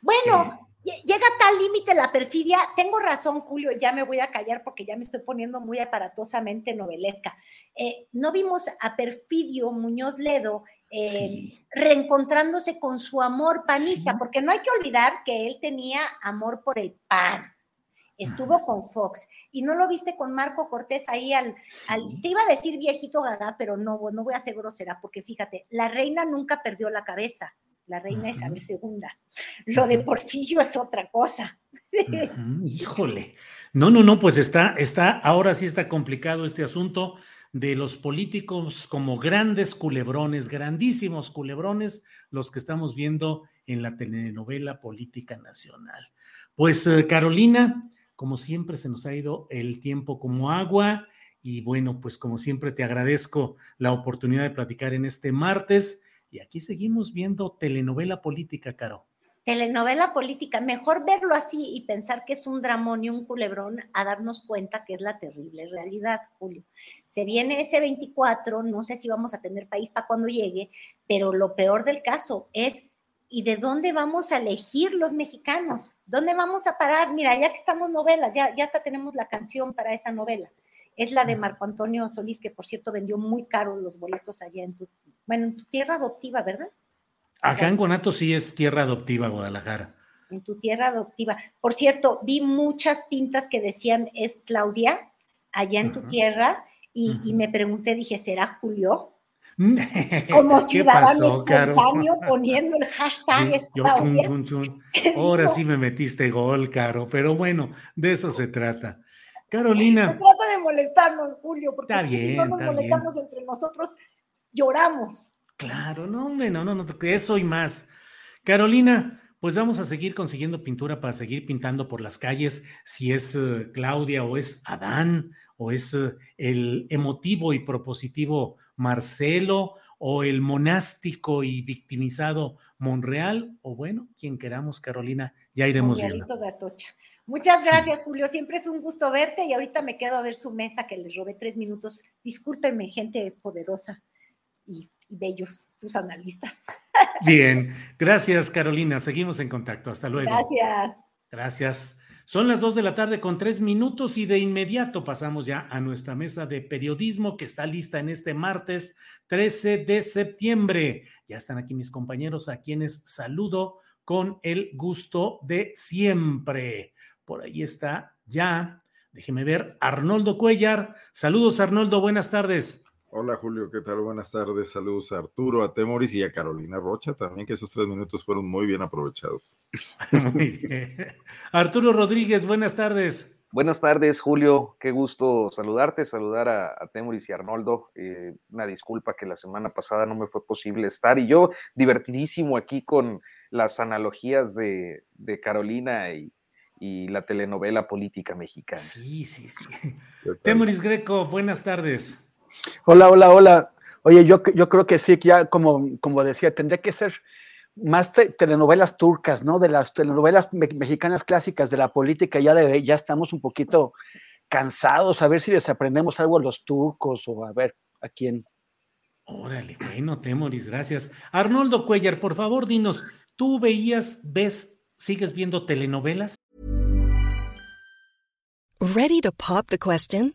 Bueno, llega a tal límite la perfidia. Tengo razón, Julio, ya me voy a callar porque ya me estoy poniendo muy aparatosamente novelesca. Eh, no vimos a Perfidio Muñoz Ledo eh, reencontrándose con su amor panista, porque no hay que olvidar que él tenía amor por el pan. Estuvo con Fox y no lo viste con Marco Cortés ahí al, te iba a decir viejito gaga, pero no, no voy a ser grosera, porque fíjate, la reina nunca perdió la cabeza la reina Isabel II. Lo de Porfirio es otra cosa. Híjole. No, no, no, pues está, está, ahora sí está complicado este asunto de los políticos como grandes culebrones, grandísimos culebrones, los que estamos viendo en la telenovela política nacional. Pues eh, Carolina, como siempre se nos ha ido el tiempo como agua y bueno, pues como siempre te agradezco la oportunidad de platicar en este martes y aquí seguimos viendo telenovela política, Caro. Telenovela política, mejor verlo así y pensar que es un dramón y un culebrón a darnos cuenta que es la terrible realidad, Julio. Se viene ese 24, no sé si vamos a tener país para cuando llegue, pero lo peor del caso es ¿y de dónde vamos a elegir los mexicanos? ¿Dónde vamos a parar? Mira, ya que estamos novelas, ya, ya hasta tenemos la canción para esa novela. Es la de Marco Antonio Solís, que por cierto vendió muy caro los boletos allá en tu, bueno, en tu tierra adoptiva, ¿verdad? Acá en Guanato sí es tierra adoptiva, Guadalajara. En tu tierra adoptiva. Por cierto, vi muchas pintas que decían es Claudia, allá en tu tierra, y, me pregunté, dije, ¿será Julio? Como ciudadano espontáneo poniendo el hashtag. Ahora sí me metiste gol, Caro, pero bueno, de eso se trata. Carolina. Se trata de molestarnos, Julio, porque si no nos molestamos entre nosotros, lloramos. Claro, no, hombre, no, no, no, eso y más. Carolina, pues vamos a seguir consiguiendo pintura para seguir pintando por las calles, si es eh, Claudia o es Adán o es eh, el emotivo y propositivo Marcelo o el monástico y victimizado Monreal, o bueno, quien queramos, Carolina, ya iremos viendo. Muchas gracias, Julio. Siempre es un gusto verte y ahorita me quedo a ver su mesa que les robé tres minutos. Discúlpenme, gente poderosa y, y bellos, tus analistas. Bien, gracias, Carolina. Seguimos en contacto. Hasta luego. Gracias. Gracias. Son las dos de la tarde con tres minutos y de inmediato pasamos ya a nuestra mesa de periodismo que está lista en este martes 13 de septiembre. Ya están aquí mis compañeros a quienes saludo con el gusto de siempre. Por ahí está ya, déjeme ver, Arnoldo Cuellar. Saludos Arnoldo, buenas tardes. Hola Julio, ¿qué tal? Buenas tardes. Saludos a Arturo, a Temoris y a Carolina Rocha también, que esos tres minutos fueron muy bien aprovechados. muy bien. Arturo Rodríguez, buenas tardes. Buenas tardes, Julio. Qué gusto saludarte, saludar a, Temoris y Arnoldo. Eh, una disculpa que la semana pasada no me fue posible estar y yo divertidísimo aquí con las analogías de, Carolina y, y, la telenovela política mexicana. Sí, sí, sí. Temoris Greco, buenas tardes. Hola, hola, hola. Oye, yo, yo creo que sí, que ya como, como decía, tendría que ser más telenovelas turcas, ¿no? De las telenovelas mexicanas clásicas de la política, ya, de, ya estamos un poquito cansados, a ver si les aprendemos algo a los turcos o a ver a quién. Órale, bueno, Temoris, gracias. Arnoldo Cuellar, por favor, dinos, ¿tú veías, ves, sigues viendo telenovelas? Ready to pop the question?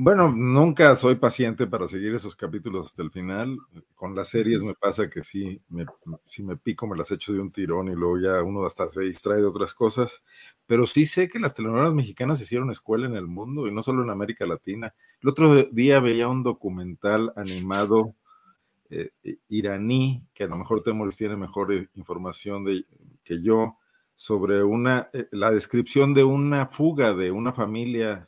Bueno, nunca soy paciente para seguir esos capítulos hasta el final. Con las series me pasa que sí, me, si me pico me las echo de un tirón y luego ya uno hasta se distrae de otras cosas. Pero sí sé que las telenovelas mexicanas hicieron escuela en el mundo y no solo en América Latina. El otro día veía un documental animado eh, iraní, que a lo mejor Temoris tiene mejor eh, información de, que yo, sobre una, eh, la descripción de una fuga de una familia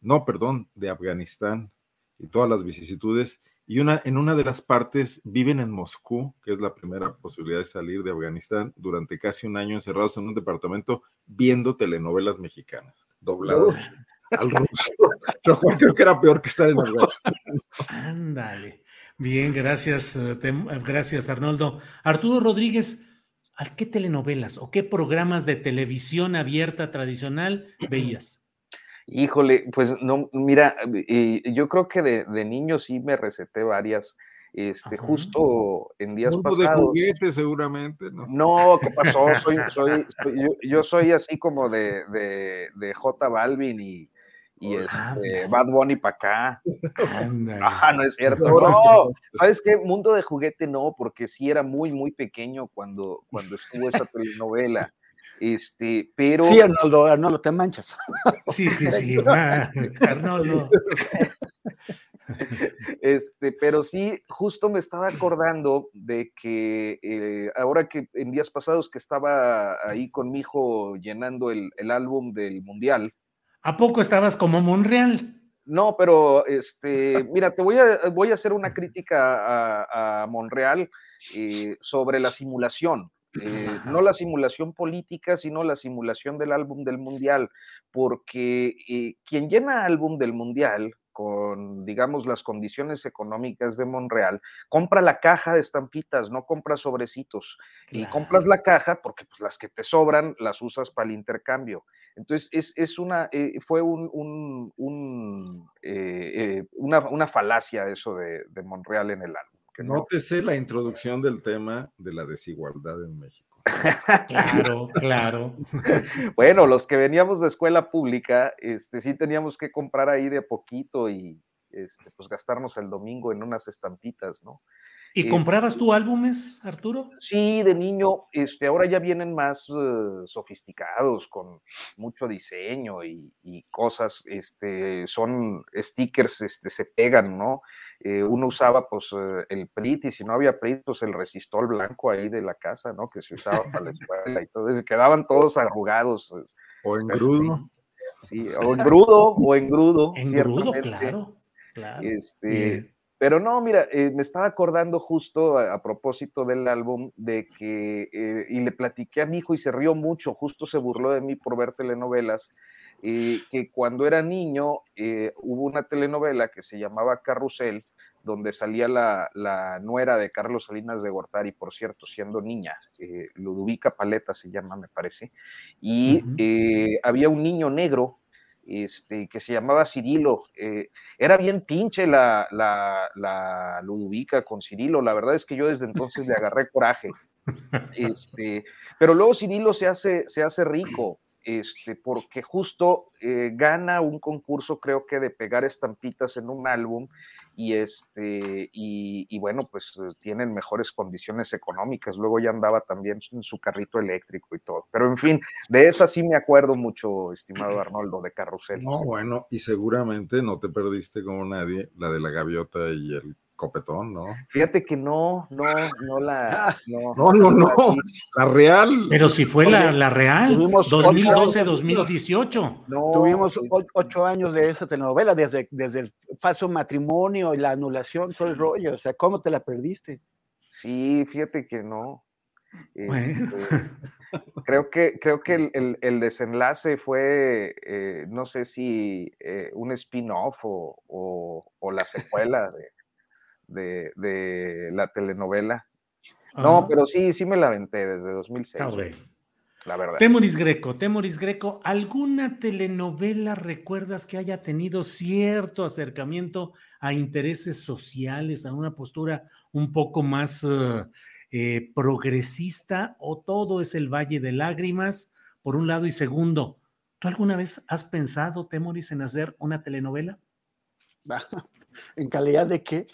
no, perdón, de Afganistán y todas las vicisitudes. Y una, en una de las partes viven en Moscú, que es la primera posibilidad de salir de Afganistán, durante casi un año encerrados en un departamento viendo telenovelas mexicanas, dobladas al ruso. Lo cual creo que era peor que estar en Afganistán. Ándale. Bien, gracias, eh, gracias Arnoldo. Arturo Rodríguez, ¿a qué telenovelas o qué programas de televisión abierta tradicional veías? Híjole, pues no, mira, eh, yo creo que de, de, niño sí me receté varias. Este, justo en días pasados. de juguete, seguramente, ¿no? No, ¿qué pasó? Soy, soy, yo, soy así como de, de, de J Balvin y, y este, Bad Bunny para acá. Ajá, no es cierto. No, ¿sabes qué? Mundo de juguete no, porque sí era muy, muy pequeño cuando, cuando estuvo esa telenovela. Este, pero. Sí, Arnoldo, Arnoldo, te manchas. Sí, sí, sí, Arnoldo. Este, pero sí, justo me estaba acordando de que eh, ahora que en días pasados que estaba ahí con mi hijo llenando el, álbum del Mundial. ¿A poco estabas como Monreal? No, pero este, mira, te voy a, voy a hacer una crítica a, a Monreal eh, sobre la simulación. Eh, no la simulación política, sino la simulación del álbum del mundial, porque eh, quien llena álbum del mundial con, digamos, las condiciones económicas de Monreal, compra la caja de estampitas, no compra sobrecitos. Y compras la caja porque pues, las que te sobran las usas para el intercambio. Entonces, es, es una, eh, fue un, un, un, eh, una, una, falacia eso de, de Monreal en el álbum. Nótese la introducción del tema de la desigualdad en México. Claro, claro. bueno, los que veníamos de escuela pública, este, sí teníamos que comprar ahí de poquito y este, pues gastarnos el domingo en unas estampitas, ¿no? ¿Y eh, comprabas tú álbumes, Arturo? Sí, de niño. Este, ahora ya vienen más uh, sofisticados, con mucho diseño y, y, cosas. Este, son stickers, este, se pegan, ¿no? Eh, uno usaba pues eh, el PRIT y si no había PRIT, pues el resistol blanco ahí de la casa, ¿no? Que se usaba para la escuela y todo eso. Quedaban todos arrugados. O en grudo. Sí, o en grudo, o en grudo. En grudo, claro. claro. Este, pero no, mira, eh, me estaba acordando justo a, propósito del álbum de que, eh, y le platiqué a mi hijo y se rió mucho, justo se burló de mí por ver telenovelas, eh, que cuando era niño hubo una telenovela que se llamaba Carrusel, donde salía la, la, nuera de Carlos Salinas de Gortari, por cierto, siendo niña, Ludovica Paleta se llama, me parece, y había un niño negro este, que se llamaba Cirilo. Eh, era bien pinche la, la, la, Ludovica con Cirilo. La verdad es que yo desde entonces le agarré coraje. Este, pero luego Cirilo se hace, se hace rico, este, porque justo eh, gana un concurso, creo que de pegar estampitas en un álbum, y este y, bueno pues eh, tienen mejores condiciones económicas luego ya andaba también en su carrito eléctrico y todo. Pero en fin de esa sí me acuerdo mucho estimado Arnoldo de Carrusel. No bueno y seguramente no te perdiste como nadie la de la gaviota y el copetón, ¿no? Fíjate que no, no, no la. No, no, no, la real. Pero si fue la, la real, 2012-2018. No, tuvimos ocho años de esa telenovela, desde, desde el falso matrimonio y la anulación, todo el rollo. O sea, ¿cómo te la perdiste? Sí, fíjate que no. Este, creo que, creo que el, el, desenlace fue, eh, no sé si eh, un spin-off o, o, o, la secuela de, de, la telenovela. No, pero sí, sí me la aventé desde 2006. La verdad. Temoris Greco, Temoris Greco, ¿alguna telenovela recuerdas que haya tenido cierto acercamiento a intereses sociales, a una postura un poco más eh, eh, progresista o todo es el Valle de Lágrimas, por un lado? Y segundo, ¿tú alguna vez has pensado, Temoris, en hacer una telenovela? ¿En calidad de qué?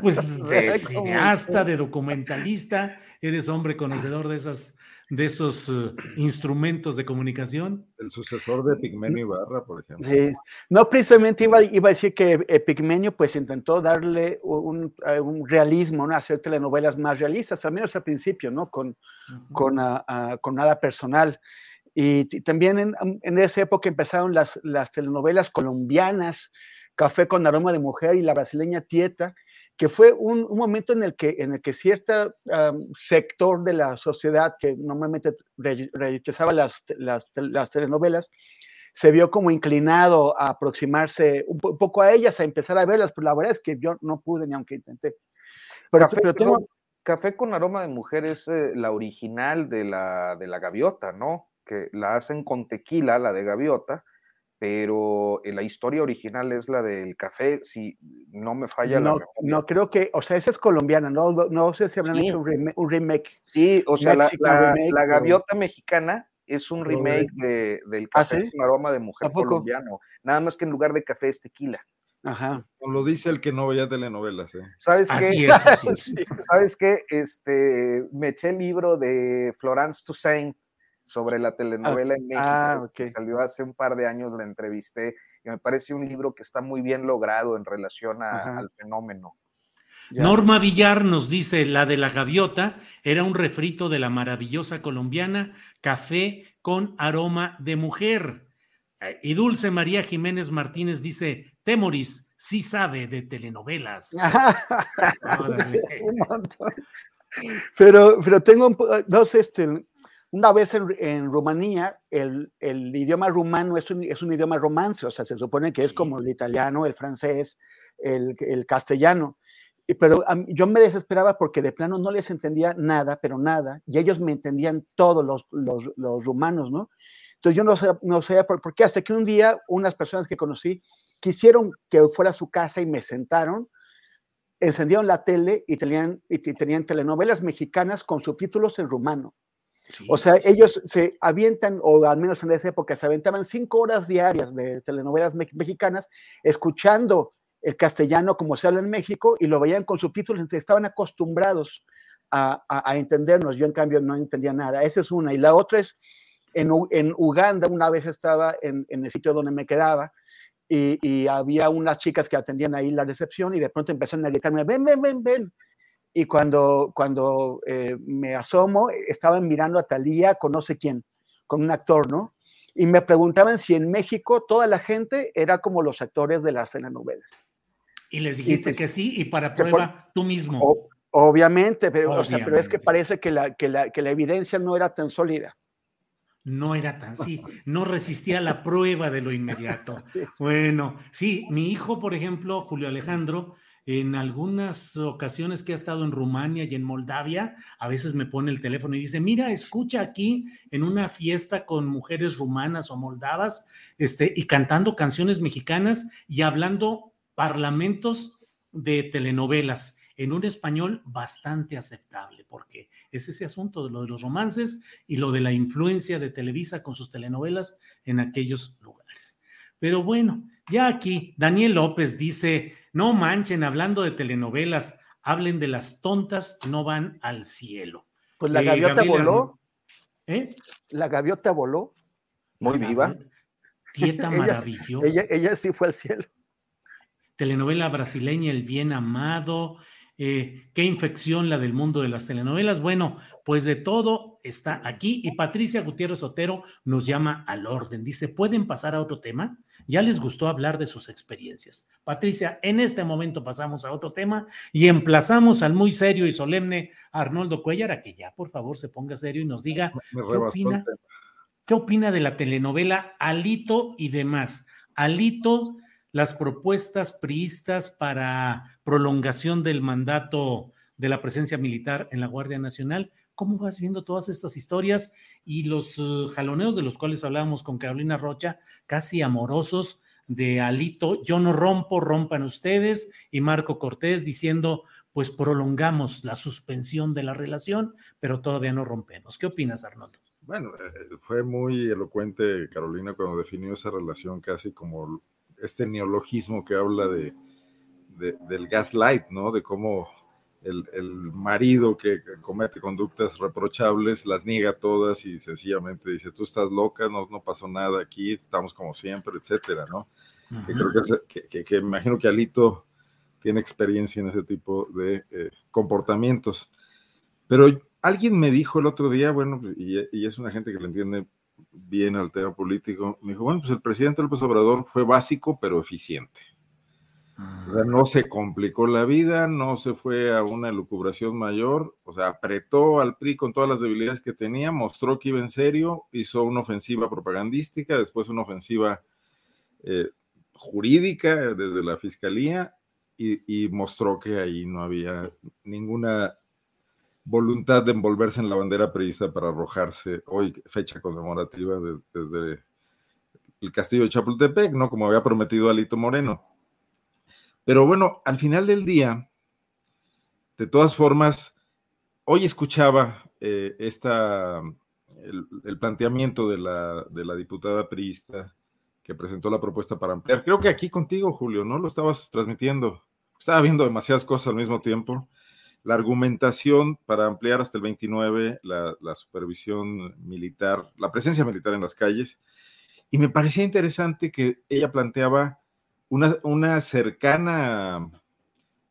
Pues de cineasta, de documentalista, eres hombre conocedor de esas de esos uh, instrumentos de comunicación. El sucesor de Pigmenio Ibarra, por ejemplo. Sí, no precisamente iba, iba a decir que eh, Pigmenio pues intentó darle un, un, realismo, ¿no? hacer telenovelas más realistas, al menos al principio, ¿no? Con, con, uh, con nada personal. Y, también en, en, esa época empezaron las, las telenovelas colombianas, Café con aroma de mujer y la brasileña Tieta, que fue un, momento en el que, en el que cierto sector de la sociedad que normalmente rechazaba las, las, telenovelas, se vio como inclinado a aproximarse un, poco a ellas, a empezar a verlas, pero la verdad es que yo no pude ni aunque intenté. Pero, Café, tengo... Café con aroma de mujer es eh, la original de la, de la gaviota, ¿no? Que la hacen con tequila, la de gaviota, pero eh, la historia original es la del café, si no me falla no, la No, creo que, o sea, esa es colombiana, no, no sé si habrán hecho un remake, Sí, o sea, la, la, gaviota mexicana es un remake de, del ¿Ah, café con aroma de mujer colombiano, nada más que en lugar de café es tequila. Ajá. Lo dice el que no veía telenovelas, ¿eh? ¿Sabes así qué? Es, así es. ¿Sabes qué? Este, me eché el libro de Florence Toussaint, sobre la telenovela en México, ah, que salió hace un par de años, la entrevisté, y me parece un libro que está muy bien logrado en relación al fenómeno. Norma Villar nos dice, la de la gaviota era un refrito de la maravillosa colombiana Café con aroma de mujer. Eh, y Dulce María Jiménez Martínez dice, Temoris sí sabe de telenovelas. pero, pero tengo dos, este, una vez en, Rumanía, el, idioma rumano es un, es un, idioma romance, o sea, se supone que es como el italiano, el francés, el, el castellano. Pero yo me desesperaba porque de plano no les entendía nada, pero nada, y ellos me entendían todos los, los, los rumanos, ¿no? Entonces yo no sé, no sé por, por, qué, hasta que un día unas personas que conocí quisieron que fuera a su casa y me sentaron, encendieron la tele y tenían, y tenían telenovelas mexicanas con subtítulos en rumano. O sea, ellos se avientan, o al menos en esa época, se aventaban cinco horas diarias de telenovelas mexicanas escuchando el castellano como se habla en México y lo veían con subtítulos, estaban acostumbrados a, a, entendernos. Yo, en cambio, no entendía nada. Esa es una. Y la otra es, en, en Uganda, una vez estaba en, en, el sitio donde me quedaba y, y, había unas chicas que atendían ahí la recepción y de pronto empezaron a gritarme, ven, ven, ven, ven. Y cuando, cuando eh, me asomo, estaban mirando a Talía con no sé quién, con un actor, ¿no? Y me preguntaban si en México toda la gente era como los actores de las telenovelas. Y les dijiste que sí, y para prueba tú mismo. obviamente, pero, pero, es que parece que la, que, la, que la evidencia no era tan sólida. No era tan, sí, no resistía la prueba de lo inmediato. Bueno, sí, mi hijo, por ejemplo, Julio Alejandro, en algunas ocasiones que ha estado en Rumania y en Moldavia, a veces me pone el teléfono y dice, mira, escucha aquí en una fiesta con mujeres rumanas o moldavas, este, y cantando canciones mexicanas y hablando parlamentos de telenovelas en un español bastante aceptable, porque es ese asunto de lo de los romances y lo de la influencia de Televisa con sus telenovelas en aquellos lugares. Pero bueno, ya aquí Daniel López dice, no manchen, hablando de telenovelas, hablen de las tontas, no van al cielo. Pues la eh, gaviota voló. ¿Eh? La gaviota voló. Muy viva. Tieta maravillosa. ella, ella sí fue al cielo telenovela brasileña El Bien Amado, eh, qué infección la del mundo de las telenovelas. Bueno, pues de todo está aquí y Patricia Gutiérrez Otero nos llama al orden. Dice, ¿pueden pasar a otro tema? Ya les gustó hablar de sus experiencias. Patricia, en este momento pasamos a otro tema y emplazamos al muy serio y solemne Arnoldo Cuellar a que ya por favor se ponga serio y nos diga qué opina, qué opina de la telenovela Alito y demás. Alito las propuestas priistas para prolongación del mandato de la presencia militar en la Guardia Nacional. ¿Cómo vas viendo todas estas historias y los uh, jaloneos de los cuales hablábamos con Carolina Rocha, casi amorosos de Alito? Yo no rompo, rompan ustedes, y Marco Cortés diciendo, pues prolongamos la suspensión de la relación, pero todavía no rompemos. ¿Qué opinas, Arnoldo? Bueno, eh, fue muy elocuente Carolina cuando definió esa relación casi como este neologismo que habla de, del gaslight, ¿no? De cómo el, marido que, comete conductas reprochables las niega todas y sencillamente dice, tú estás loca, no, no pasó nada aquí, estamos como siempre, etcétera, ¿no? que creo que, que, imagino que Alito tiene experiencia en ese tipo de eh, comportamientos. Pero alguien me dijo el otro día, bueno, y, y, es una gente que le entiende bien al tema político, me dijo, bueno, pues el presidente López Obrador fue básico pero eficiente. O sea, no se complicó la vida, no se fue a una lucubración mayor, o sea, apretó al PRI con todas las debilidades que tenía, mostró que iba en serio, hizo una ofensiva propagandística, después una ofensiva eh, jurídica desde la fiscalía y, mostró que ahí no había ninguna voluntad de envolverse en la bandera prevista para arrojarse hoy, fecha conmemorativa desde, el castillo de Chapultepec, ¿no? Como había prometido Alito Moreno. Pero bueno, al final del día, de todas formas, hoy escuchaba eh, esta, el, planteamiento de la, de la diputada priista que presentó la propuesta para ampliar. Creo que aquí contigo, Julio, ¿no? Lo estabas transmitiendo. Estaba viendo demasiadas cosas al mismo tiempo la argumentación para ampliar hasta el 29 la, supervisión militar, la presencia militar en las calles. Y me parecía interesante que ella planteaba una, una cercana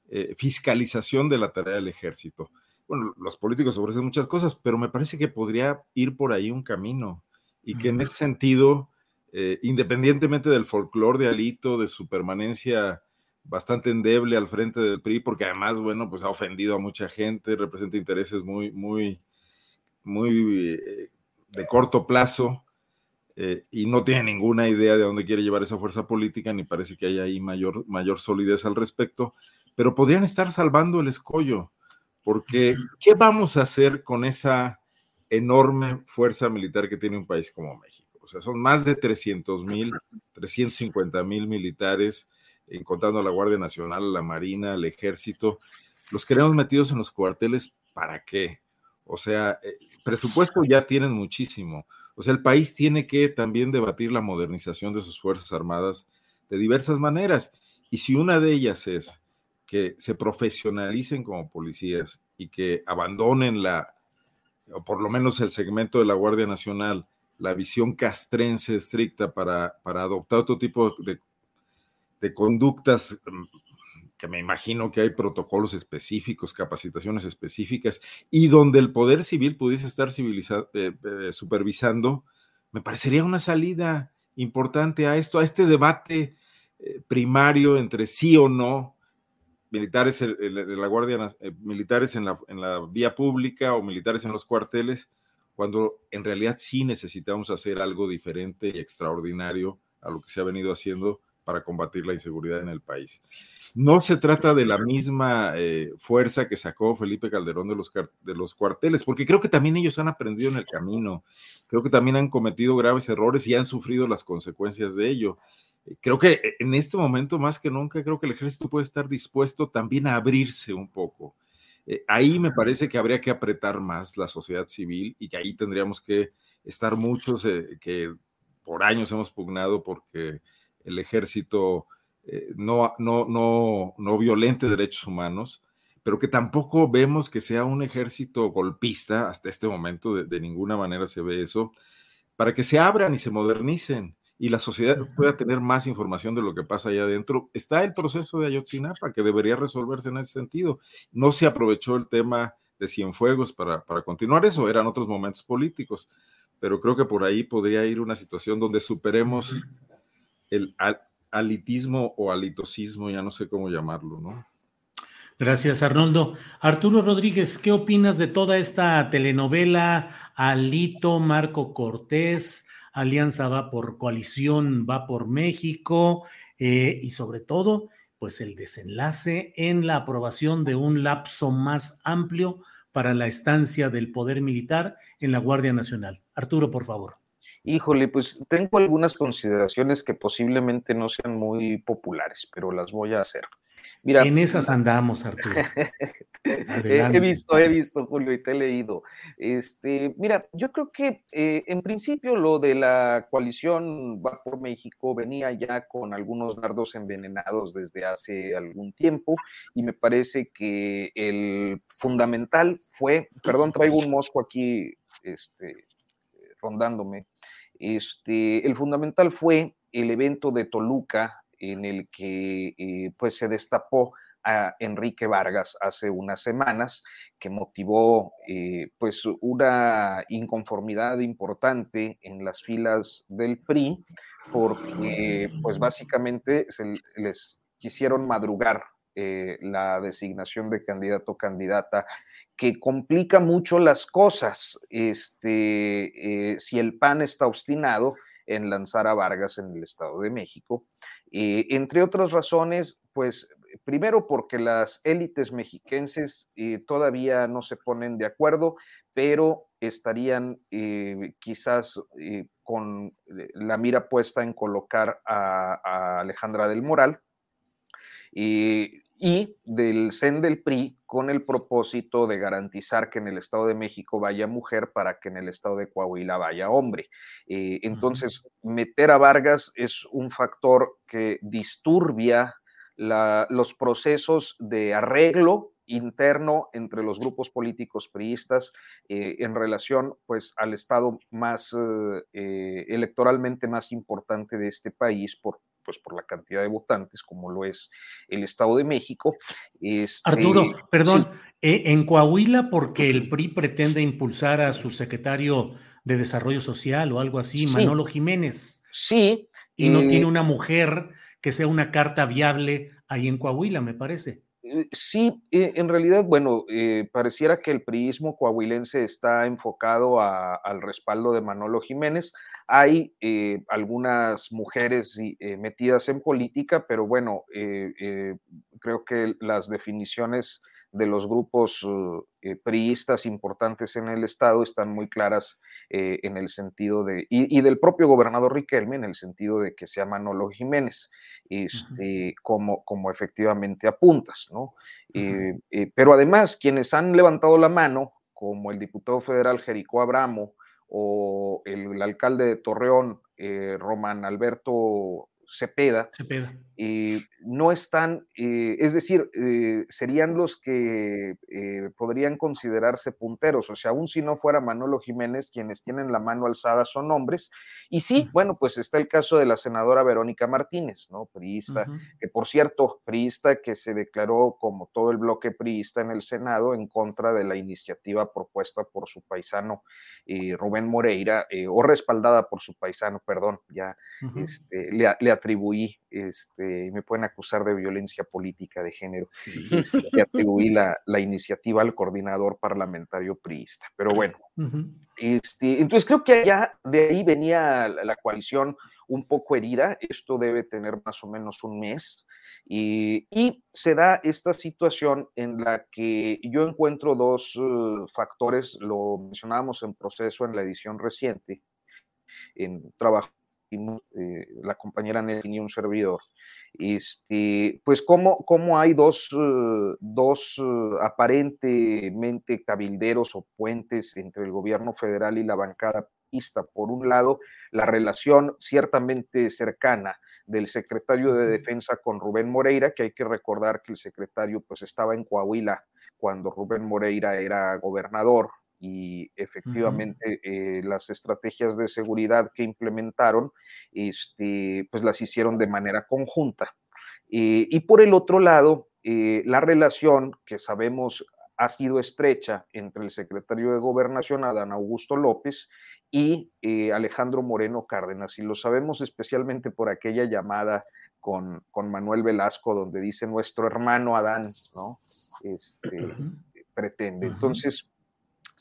eh, fiscalización de la tarea del ejército. Bueno, los políticos ofrecen muchas cosas, pero me parece que podría ir por ahí un camino y que en ese sentido, eh, independientemente del folclore de Alito, de su permanencia bastante endeble al frente del PRI, porque además, bueno, pues ha ofendido a mucha gente, representa intereses muy, muy, muy eh, de corto plazo eh, y no tiene ninguna idea de dónde quiere llevar esa fuerza política, ni parece que haya ahí mayor, mayor solidez al respecto, pero podrían estar salvando el escollo, porque ¿qué vamos a hacer con esa enorme fuerza militar que tiene un país como México? O sea, son más de 300 mil, 350 mil militares, contando a la Guardia Nacional, la Marina, el Ejército. Los queremos metidos en los cuarteles, ¿para qué? O sea, eh, presupuesto ya tienen muchísimo. O sea, el país tiene que también debatir la modernización de sus Fuerzas Armadas de diversas maneras. Y si una de ellas es que se profesionalicen como policías y que abandonen la, o por lo menos el segmento de la Guardia Nacional, la visión castrense estricta para, para adoptar otro tipo de, de conductas mm, me imagino que hay protocolos específicos, capacitaciones específicas, y donde el poder civil pudiese estar eh, eh, supervisando, me parecería una salida importante a esto, a este debate eh, primario entre sí o no, militares de la Guardia, militares en la, en la vía pública o militares en los cuarteles, cuando en realidad sí necesitamos hacer algo diferente y extraordinario a lo que se ha venido haciendo para combatir la inseguridad en el país. No se trata de la misma eh, fuerza que sacó Felipe Calderón de los, de los cuarteles, porque creo que también ellos han aprendido en el camino, creo que también han cometido graves errores y han sufrido las consecuencias de ello. Creo que eh, en este momento, más que nunca, creo que el ejército puede estar dispuesto también a abrirse un poco. Eh, ahí me parece que habría que apretar más la sociedad civil y que ahí tendríamos que estar muchos que por años hemos pugnado porque el ejército eh, no, no, no, no violente derechos humanos, pero que tampoco vemos que sea un ejército golpista, hasta este momento de, ninguna manera se ve eso, para que se abran y se modernicen y la sociedad pueda tener más información de lo que pasa allá adentro. Está el proceso de Ayotzinapa que debería resolverse en ese sentido. No se aprovechó el tema de Cienfuegos para, para continuar eso, eran otros momentos políticos, pero creo que por ahí podría ir una situación donde superemos el, alitismo o alitosismo, ya no sé cómo llamarlo, ¿no? Gracias, Arnoldo. Arturo Rodríguez, ¿qué opinas de toda esta telenovela? Alito, Marco Cortés, Alianza va por coalición, va por México, eh, y sobre todo, pues el desenlace en la aprobación de un lapso más amplio para la estancia del poder militar en la Guardia Nacional. Arturo, por favor. Híjole, pues tengo algunas consideraciones que posiblemente no sean muy populares, pero las voy a hacer. Mira, en esas andamos, Arturo. he visto, he visto, Julio, y te he leído. Este, mira, yo creo que eh, en principio lo de la coalición Va por México venía ya con algunos dardos envenenados desde hace algún tiempo, y me parece que el fundamental fue, perdón, traigo un mosco aquí, este, rondándome. Este, el fundamental fue el evento de Toluca en el que eh, pues se destapó a Enrique Vargas hace unas semanas, que motivó eh, pues una inconformidad importante en las filas del PRI, porque pues básicamente se les quisieron madrugar eh, la designación de candidato o candidata que complica mucho las cosas. Este, eh, si el PAN está obstinado en lanzar a Vargas en el Estado de México, eh, entre otras razones, pues primero porque las élites mexiquenses eh, todavía no se ponen de acuerdo, pero estarían quizás con la mira puesta en colocar a, Alejandra del Moral y del CEN del PRI con el propósito de garantizar que en el Estado de México vaya mujer para que en el Estado de Coahuila vaya hombre. Eh, entonces, meter a Vargas es un factor que disturbia los procesos de arreglo interno entre los grupos políticos priistas eh, en relación pues al estado más eh, electoralmente más importante de este país por pues por la cantidad de votantes como lo es el Estado de México. Este, Arturo, perdón, eh, en Coahuila porque el PRI pretende impulsar a su secretario de Desarrollo Social o algo así, Manolo Jiménez. Sí. Y no tiene una mujer que sea una carta viable ahí en Coahuila, me parece. Eh, sí, eh, en realidad, bueno, eh, pareciera que el priismo coahuilense está enfocado al respaldo de Manolo Jiménez. Hay algunas mujeres metidas en política, pero bueno, creo que las definiciones de los grupos uh, eh, priistas importantes en el estado están muy claras eh, en el sentido de, y, del propio gobernador Riquelme, en el sentido de que sea Manolo Jiménez, este, como, como efectivamente apuntas, ¿no? Eh, pero además, quienes han levantado la mano, como el diputado federal Jericó Abramo o el, alcalde de Torreón, Román Alberto Cepeda, no están, eh, es decir, eh, serían los que eh, podrían considerarse punteros, o sea, aún si no fuera Manolo Jiménez, quienes tienen la mano alzada son hombres, y sí, bueno, pues está el caso de la senadora Verónica Martínez, ¿no? Priista, que por cierto, priista que se declaró como todo el bloque priista en el Senado en contra de la iniciativa propuesta por su paisano Rubén Moreira, o respaldada por su paisano, perdón, ya este, le, le atribuí, este, me pueden acusar de violencia política de género, sí, atribuí la, la, iniciativa al coordinador parlamentario priista. Pero bueno, este, entonces creo que allá de ahí venía la, coalición un poco herida, esto debe tener más o menos un mes, y, y se da esta situación en la que yo encuentro dos uh, factores, lo mencionábamos en proceso en la edición reciente, en trabajo eh, la compañera Nelly y un servidor, este, pues cómo, cómo hay dos, uh, dos uh, aparentemente cabilderos o puentes entre el gobierno federal y la bancada pista. Por un lado, la relación ciertamente cercana del secretario de Defensa con Rubén Moreira, que hay que recordar que el secretario pues estaba en Coahuila cuando Rubén Moreira era gobernador y efectivamente eh, las estrategias de seguridad que implementaron, este, pues las hicieron de manera conjunta. Eh, y por el otro lado, eh, la relación que sabemos ha sido estrecha entre el secretario de Gobernación, Adán Augusto López, y Alejandro Moreno Cárdenas. Y lo sabemos especialmente por aquella llamada con, con Manuel Velasco, donde dice nuestro hermano Adán, ¿no? Este, pretende. Entonces,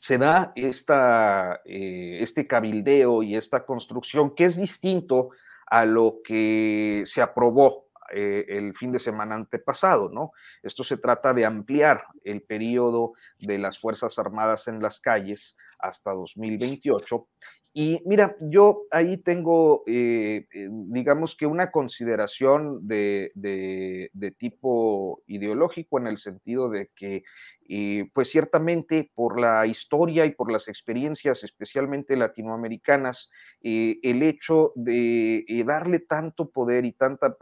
se da eh, este cabildeo y esta construcción que es distinto a lo que se aprobó eh, el fin de semana antepasado, ¿no? Esto se trata de ampliar el periodo de las Fuerzas Armadas en las calles hasta 2028 y mira, yo ahí tengo, eh, digamos que una consideración de, de, tipo ideológico en el sentido de que eh, pues ciertamente por la historia y por las experiencias, especialmente latinoamericanas, eh, el hecho de eh, darle tanto poder y tanta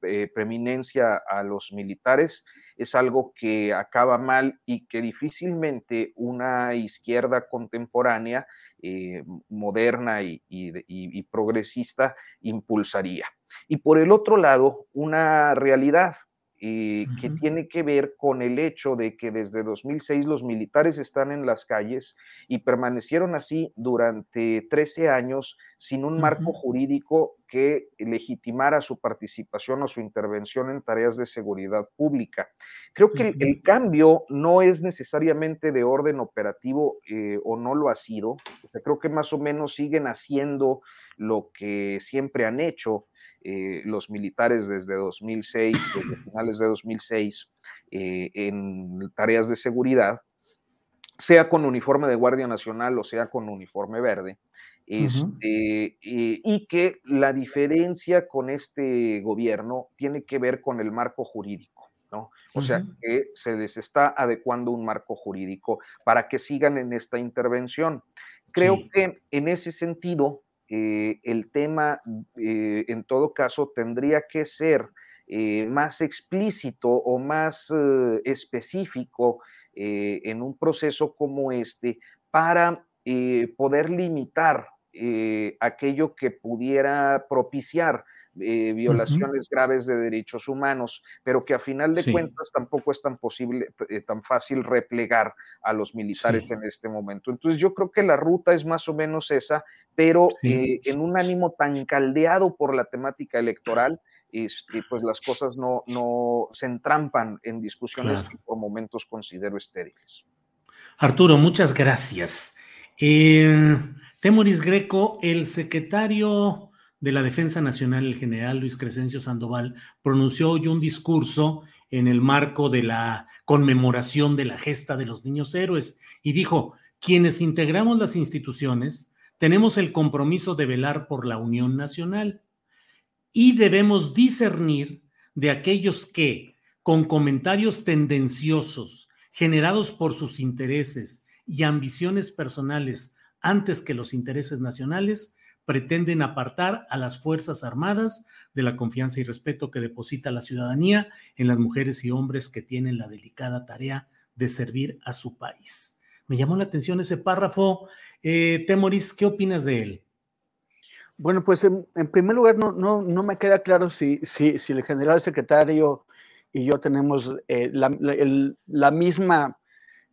preeminencia a los militares es algo que acaba mal y que difícilmente una izquierda contemporánea, moderna y progresista impulsaría. Y por el otro lado, una realidad eh, que tiene que ver con el hecho de que desde 2006 los militares están en las calles y permanecieron así durante 13 años sin un marco jurídico que legitimara su participación o su intervención en tareas de seguridad pública. Creo que el, cambio no es necesariamente de orden operativo eh, o no lo ha sido. creo que más o menos siguen haciendo lo que siempre han hecho eh, los militares desde 2006, desde finales de 2006, eh, en tareas de seguridad, sea con uniforme de Guardia Nacional o sea con uniforme verde. Este, eh, y que la diferencia con este gobierno tiene que ver con el marco jurídico. ¿no? O sea, que se les está adecuando un marco jurídico para que sigan en esta intervención. Creo que en ese sentido, eh, el tema, eh, en todo caso, tendría que ser eh, más explícito o más específico en un proceso como este para poder limitar aquello que pudiera propiciar violaciones graves de derechos humanos, pero que a final de cuentas tampoco es tan posible, tan fácil replegar a los militares en este momento. Entonces yo creo que la ruta es más o menos esa, pero eh, en un ánimo tan caldeado por la temática electoral y, pues las cosas no, no se entrampan en discusiones que por momentos considero estériles. Arturo, muchas gracias. Eh, Temoris Greco, el secretario de la Defensa Nacional, el general Luis Crescencio Sandoval, pronunció hoy un discurso en el marco de la conmemoración de la gesta de los niños héroes y dijo, quienes integramos las instituciones tenemos el compromiso de velar por la unión nacional y debemos discernir de aquellos que, con comentarios tendenciosos generados por sus intereses y ambiciones personales antes que los intereses nacionales, pretenden apartar a las Fuerzas Armadas de la confianza y respeto que deposita la ciudadanía en las mujeres y hombres que tienen la delicada tarea de servir a su país. Me llamó la atención ese párrafo. Eh, Temoris, ¿qué opinas de él? Bueno, pues en, primer lugar no, no, no, me queda claro si, si, si, el general secretario y yo tenemos eh, la, la, misma,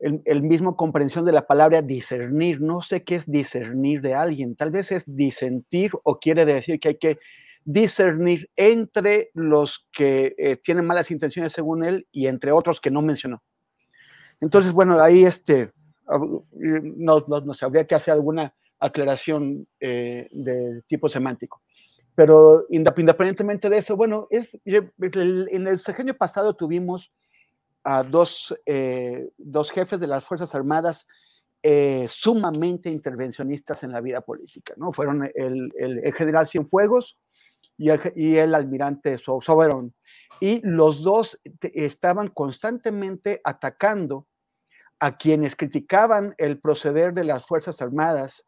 el, mismo comprensión de la palabra discernir. No sé qué es discernir de alguien. Tal vez es disentir o quiere decir que hay que discernir entre los que eh, tienen malas intenciones según él y entre otros que no mencionó. Entonces, bueno, ahí este, no, no, no habría que hacer alguna aclaración eh, de tipo semántico. Pero independientemente de eso, bueno, es, en el sexenio pasado tuvimos a dos, eh, dos jefes de las Fuerzas Armadas eh, sumamente intervencionistas en la vida política, ¿no? Fueron el, el, general Cienfuegos y el, y el almirante Soberón. Y los dos estaban constantemente atacando a quienes criticaban el proceder de las Fuerzas Armadas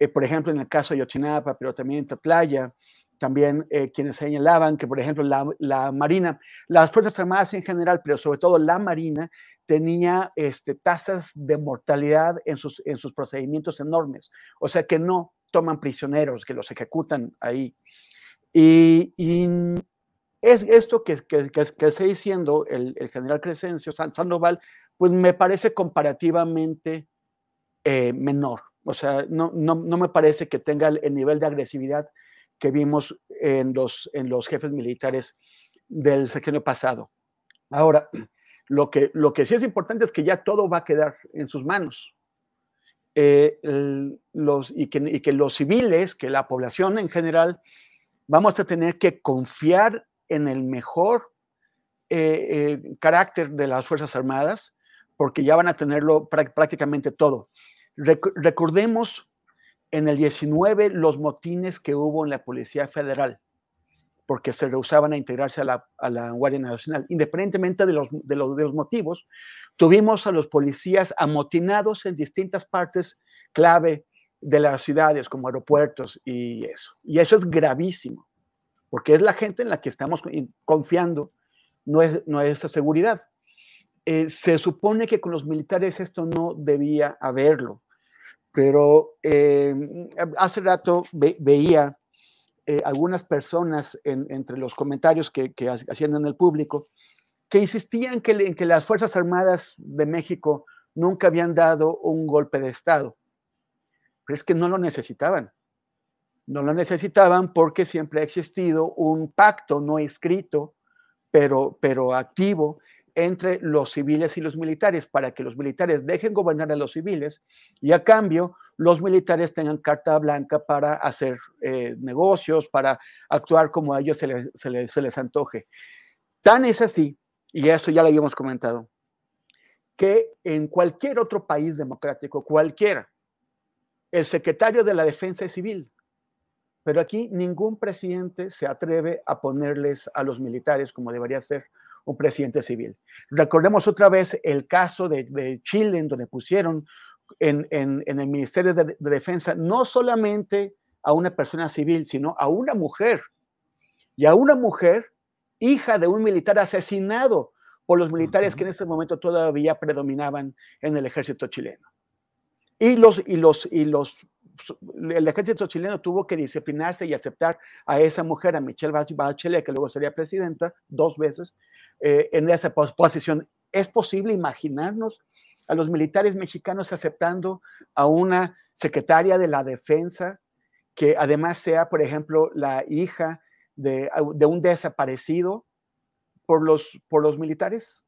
eh, por ejemplo, en el caso de Yochinapa, pero también en Tatlaya, también eh, quienes señalaban que, por ejemplo, la, Marina, las Fuerzas Armadas en general, pero sobre todo la Marina, tenía este, tasas de mortalidad en sus, en sus procedimientos enormes. O sea, que no toman prisioneros, que los ejecutan ahí. Y, es esto que, que, que, está diciendo el, general Crescencio Sandoval, pues me parece comparativamente eh, menor. O sea, no, no, no, me parece que tenga el nivel de agresividad que vimos en los, en los jefes militares del sexenio pasado. Ahora, lo que, lo que sí es importante es que ya todo va a quedar en sus manos. Eh, los, y, que, y, que, los civiles, que la población en general, vamos a tener que confiar en el mejor eh, eh, carácter de las Fuerzas Armadas, porque ya van a tenerlo prácticamente todo recordemos en el 19 los motines que hubo en la Policía Federal, porque se rehusaban a integrarse a la, Guardia Nacional. Independientemente de los, de, los, de los motivos, tuvimos a los policías amotinados en distintas partes clave de las ciudades, como aeropuertos y eso. Y eso es gravísimo, porque es la gente en la que estamos confiando no es nuestra seguridad. Eh, se supone que con los militares esto no debía haberlo, pero eh, hace rato veía eh, algunas personas entre los comentarios que, hacían en el público que insistían que, en que las Fuerzas Armadas de México nunca habían dado un golpe de Estado, pero es que no lo necesitaban. No lo necesitaban porque siempre ha existido un pacto no escrito, pero, pero activo, entre los civiles y los militares para que los militares dejen gobernar a los civiles y a cambio los militares tengan carta blanca para hacer eh, negocios, para actuar como a ellos se les, antoje. Tan es así, y eso ya lo habíamos comentado, que en cualquier otro país democrático, cualquiera, el secretario de la defensa es civil, pero aquí ningún presidente se atreve a ponerles a los militares como debería ser un presidente civil. Recordemos otra vez el caso de, Chile, en donde pusieron en, el Ministerio de, Defensa no solamente a una persona civil, sino a una mujer. Y a una mujer, hija de un militar asesinado por los militares que en ese momento todavía predominaban en el ejército chileno. Y los, y los, y los el ejército chileno tuvo que disciplinarse y aceptar a esa mujer, a Michelle Bachelet, que luego sería presidenta dos veces, eh, en esa posición. ¿Es posible imaginarnos a los militares mexicanos aceptando a una secretaria de la defensa que además sea, por ejemplo, la hija de, un desaparecido por los, por los militares.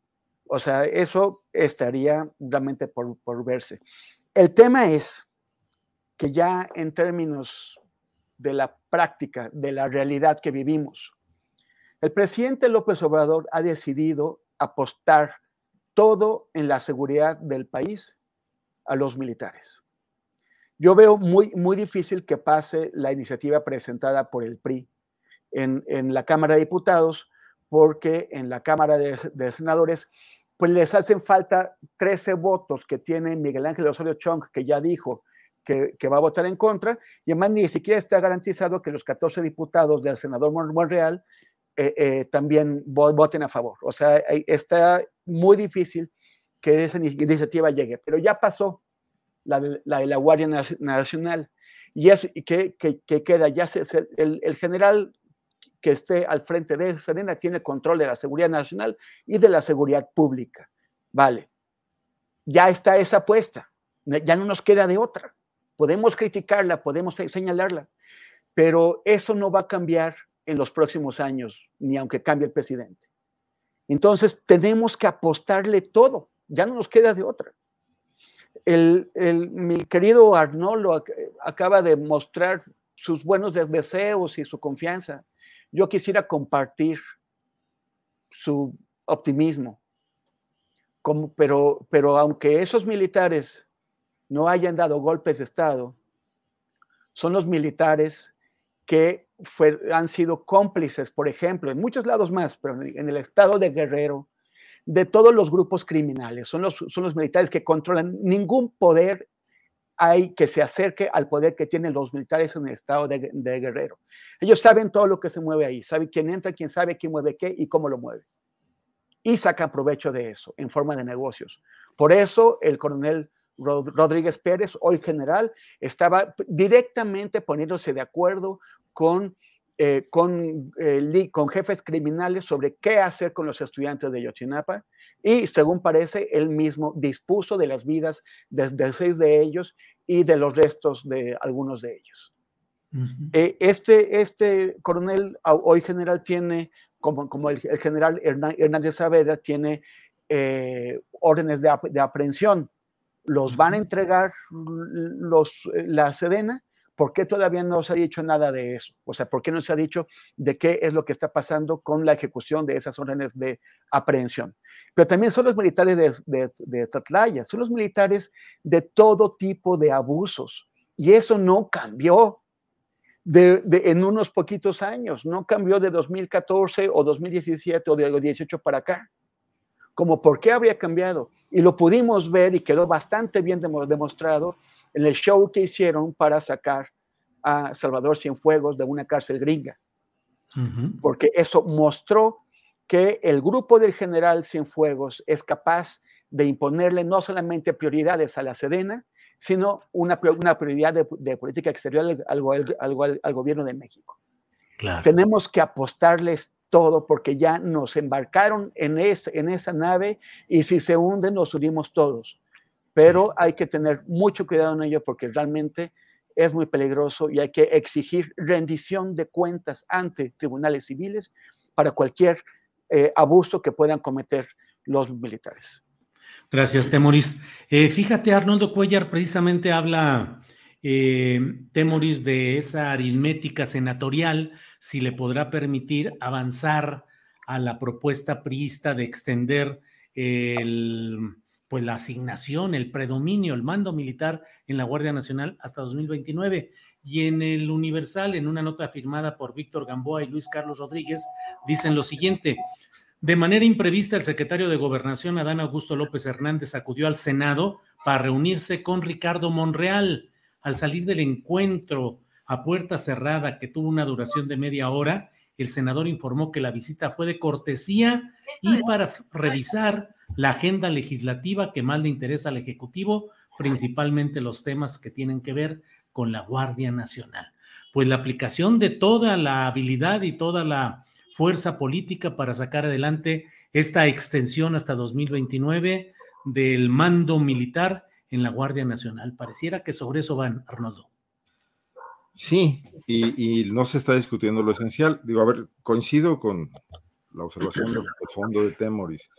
O sea, eso estaría realmente por, por verse. El tema es que ya en términos de la práctica, de la realidad que vivimos, el presidente López Obrador ha decidido apostar todo en la seguridad del país a los militares. Yo veo muy, muy difícil que pase la iniciativa presentada por el PRI en, la Cámara de Diputados, porque en la Cámara de, Senadores, pues les hacen falta 13 votos que tiene Miguel Ángel Osorio Chong, que ya dijo que, va a votar en contra, y además ni siquiera está garantizado que los 14 diputados del senador Monreal eh, eh, también voten a favor. O sea, está muy difícil que esa iniciativa llegue, pero ya pasó la de la, Guardia Nacional y es que, que, queda ya el, el, general que esté al frente de Serena tiene control de la seguridad nacional y de la seguridad pública. Vale, ya está esa apuesta, ya no nos queda de otra. Podemos criticarla, podemos señalarla, pero eso no va a cambiar en los próximos años, ni aunque cambie el presidente. Entonces, tenemos que apostarle todo, ya no nos queda de otra. El, mi querido Arnoldo acaba de mostrar sus buenos deseos y su confianza. Yo quisiera compartir su optimismo, pero, pero aunque esos militares no hayan dado golpes de Estado, son los militares que han sido cómplices, por ejemplo, en muchos lados más, pero en el estado de Guerrero, de todos los grupos criminales. Son los, son los militares que controlan. Ningún poder hay que se acerque al poder que tienen los militares en el estado de, de, Guerrero. Ellos saben todo lo que se mueve ahí, saben quién entra, quién sabe quién mueve qué y cómo lo mueve. Y sacan provecho de eso en forma de negocios. Por eso el coronel Rodríguez Pérez, hoy general, estaba directamente poniéndose de acuerdo con, eh, con, eh, con jefes criminales sobre qué hacer con los estudiantes de Yotzinapa y, según parece, él mismo dispuso de las vidas de, seis de ellos y de los restos de algunos de ellos. Eh, este, este coronel, hoy general, tiene, como, como el, general Hernández Saavedra, tiene órdenes de, de aprehensión los van a entregar los, eh, la Sedena. ¿Por qué todavía no se ha dicho nada de eso? O sea, ¿por qué no se ha dicho de qué es lo que está pasando con la ejecución de esas órdenes de aprehensión? Pero también son los militares de, de, Tatlaya, son los militares de todo tipo de abusos. Y eso no cambió de, en unos poquitos años, no cambió de 2014 o 2017 o de 2018 para acá. Como por qué habría cambiado y lo pudimos ver y quedó bastante bien demostrado en el show que hicieron para sacar a Salvador Cienfuegos de una cárcel gringa. Porque eso mostró que el grupo del general Cienfuegos es capaz de imponerle no solamente prioridades a la Sedena, sino una, una prioridad de, política exterior al, al, gobierno de México. Tenemos que apostarles todo porque ya nos embarcaron en, en esa nave y si se hunde nos hundimos todos. Pero hay que tener mucho cuidado en ello porque realmente es muy peligroso y hay que exigir rendición de cuentas ante tribunales civiles para cualquier eh, abuso que puedan cometer los militares. Gracias, Temoris. Eh, fíjate, Arnoldo Cuellar precisamente habla eh, Temoris de esa aritmética senatorial, si le podrá permitir avanzar a la propuesta priista de extender el, pues la asignación, el predominio, el mando militar en la Guardia Nacional hasta 2029. Y en el Universal, en una nota firmada por Víctor Gamboa y Luis Carlos Rodríguez, dicen lo siguiente. De manera imprevista, el secretario de Gobernación, Adán Augusto López Hernández, acudió al Senado para reunirse con Ricardo Monreal al salir del encuentro a puerta cerrada que tuvo una duración de media hora, el senador informó que la visita fue de cortesía y para revisar la agenda legislativa que más le interesa al Ejecutivo, principalmente los temas que tienen que ver con la Guardia Nacional. Pues la aplicación de toda la habilidad y toda la fuerza política para sacar adelante esta extensión hasta 2029 del mando militar en la Guardia Nacional. Pareciera que sobre eso van, Arnoldo. Sí, y, no se está discutiendo lo esencial. Digo, a ver, coincido con la observación del fondo de Temoris,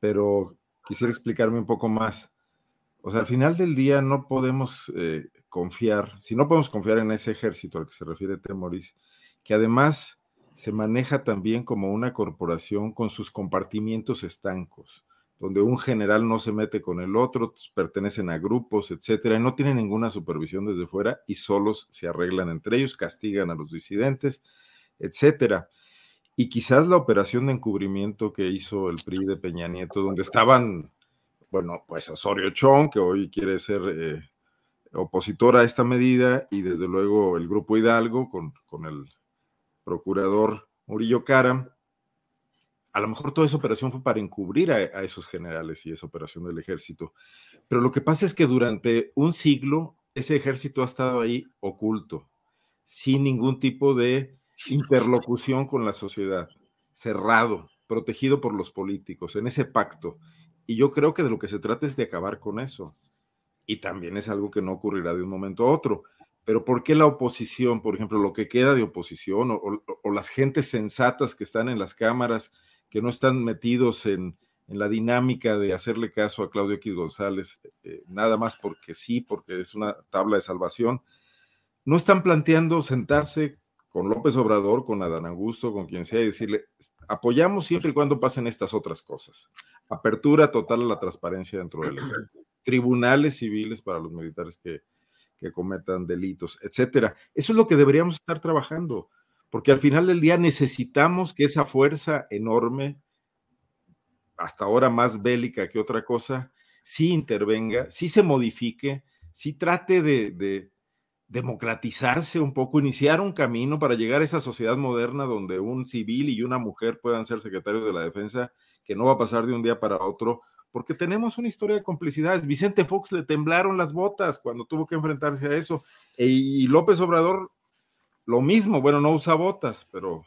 pero quisiera explicarme un poco más. O sea, al final del día no podemos eh, confiar, si no podemos confiar en ese ejército al que se refiere Temoris, que además se maneja también como una corporación con sus compartimientos estancos donde un general no se mete con el otro, pertenecen a grupos, etcétera, y no tienen ninguna supervisión desde fuera y solos se arreglan entre ellos, castigan a los disidentes, etcétera. Y quizás la operación de encubrimiento que hizo el PRI de Peña Nieto, donde estaban, bueno, pues Osorio Chong, que hoy quiere ser eh, opositor a esta medida, y desde luego el Grupo Hidalgo con, con el procurador Murillo Caram, a lo mejor toda esa operación fue para encubrir a, esos generales y esa operación del ejército. Pero lo que pasa es que durante un siglo ese ejército ha estado ahí oculto, sin ningún tipo de interlocución con la sociedad, cerrado, protegido por los políticos, en ese pacto. Y yo creo que de lo que se trata es de acabar con eso. Y también es algo que no ocurrirá de un momento a otro. Pero ¿por qué la oposición, por ejemplo, lo que queda de oposición o, las gentes sensatas que están en las cámaras, que no están metidos en, la dinámica de hacerle caso a Claudio X González, eh, nada más porque sí, porque es una tabla de salvación, no están planteando sentarse con López Obrador, con Adán Augusto, con quien sea, y decirle, apoyamos siempre y cuando pasen estas otras cosas. Apertura total a la transparencia dentro del ejército. Tribunales civiles para los militares que, que cometan delitos, etcétera. Eso es lo que deberíamos estar trabajando porque al final del día necesitamos que esa fuerza enorme, hasta ahora más bélica que otra cosa, sí intervenga, sí se modifique, sí trate de, democratizarse un poco, iniciar un camino para llegar a esa sociedad moderna donde un civil y una mujer puedan ser secretarios de la defensa, que no va a pasar de un día para otro, porque tenemos una historia de complicidades. Vicente Fox le temblaron las botas cuando tuvo que enfrentarse a eso, e, y López Obrador lo mismo, bueno, no usa botas, pero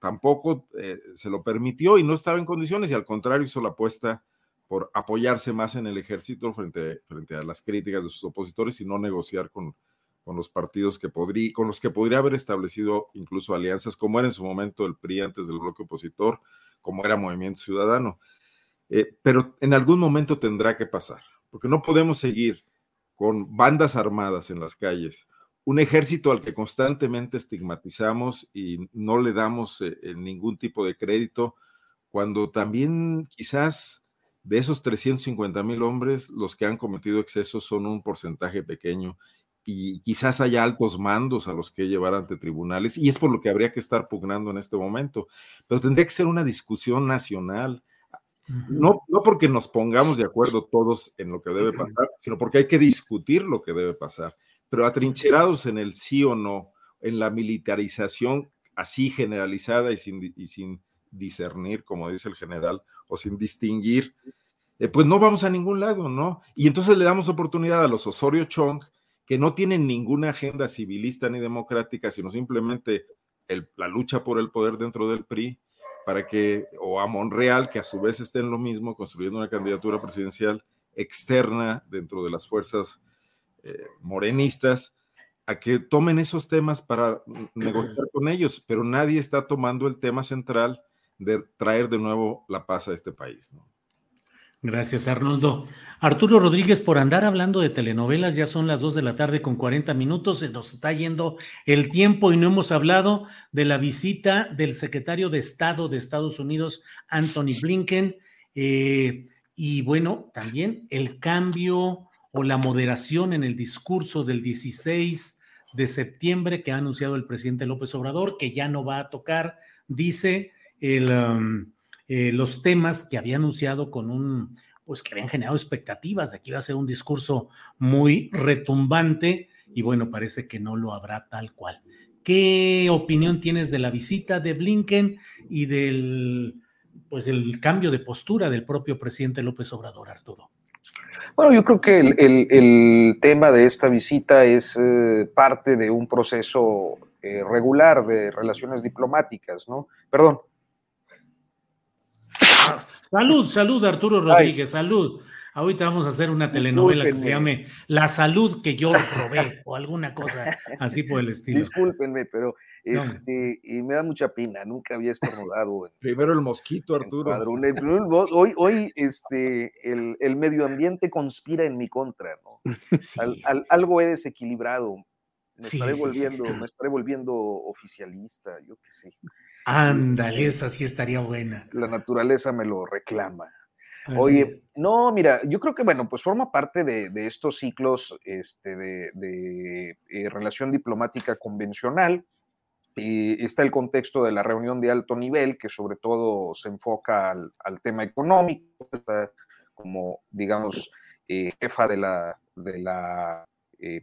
tampoco eh, se lo permitió y no estaba en condiciones y al contrario hizo la apuesta por apoyarse más en el ejército frente, frente a las críticas de sus opositores y no negociar con, con los partidos que podría, con los que podría haber establecido incluso alianzas, como era en su momento el PRI antes del bloque opositor, como era Movimiento Ciudadano. Eh, pero en algún momento tendrá que pasar, porque no podemos seguir con bandas armadas en las calles, un ejército al que constantemente estigmatizamos y no le damos eh, eh, ningún tipo de crédito, cuando también quizás de esos 350 mil hombres, los que han cometido excesos son un porcentaje pequeño y quizás haya altos mandos a los que llevar ante tribunales y es por lo que habría que estar pugnando en este momento, pero tendría que ser una discusión nacional. No, no porque nos pongamos de acuerdo todos en lo que debe pasar, sino porque hay que discutir lo que debe pasar pero atrincherados en el sí o no, en la militarización así generalizada y sin, discernir, como dice el general, o sin distinguir, eh, pues no vamos a ningún lado, ¿no? Y entonces le damos oportunidad a los Osorio Chong, que no tienen ninguna agenda civilista ni democrática, sino simplemente la lucha por el poder dentro del PRI, para que, o a Monreal, que a su vez esté en lo mismo, construyendo una candidatura presidencial externa dentro de las fuerzas eh, morenistas a que tomen esos temas para negociar con ellos, pero nadie está tomando el tema central de traer de nuevo la paz a este país. Gracias, Arnoldo. Arturo Rodríguez, por andar hablando de telenovelas, ya son las 2 de la tarde con 40 minutos, se nos está yendo el tiempo y no hemos hablado de la visita del secretario de Estado de Estados Unidos, Anthony Blinken, eh, y bueno, también el cambio o la moderación en el discurso del 16 de septiembre que ha anunciado el presidente López Obrador, que ya no va a tocar, dice, um, eh, los temas que había anunciado con un, pues que habían generado expectativas de que iba a ser un discurso muy retumbante y bueno, parece que no lo habrá tal cual. ¿Qué opinión tienes de la visita de Blinken y del, pues, el cambio de postura del propio presidente López Obrador, Arturo? Bueno, yo creo que el, tema de esta visita es eh, parte de un proceso eh, regular de relaciones diplomáticas, ¿no? Perdón. Salud, salud, Arturo Rodríguez, salud. Ahorita vamos a hacer una telenovela que se llame La salud que yo robé o alguna cosa así por el estilo. Discúlpenme, pero este, y me da mucha pena, nunca había estornudado. Primero el mosquito, Arturo. Hoy, hoy este, el, el, medio ambiente conspira en mi contra, ¿no? algo he desequilibrado. Me, estaré volviendo, me estaré volviendo oficialista, yo qué sé. Ándale, esa sí estaría buena. La naturaleza me lo reclama. Oye, no, mira, yo creo que, bueno, pues forma parte de, estos ciclos este, de, eh, relación diplomática convencional. Y está el contexto de la reunión de alto nivel, que sobre todo se enfoca al, tema económico, como, digamos, eh, jefa de la, de la eh,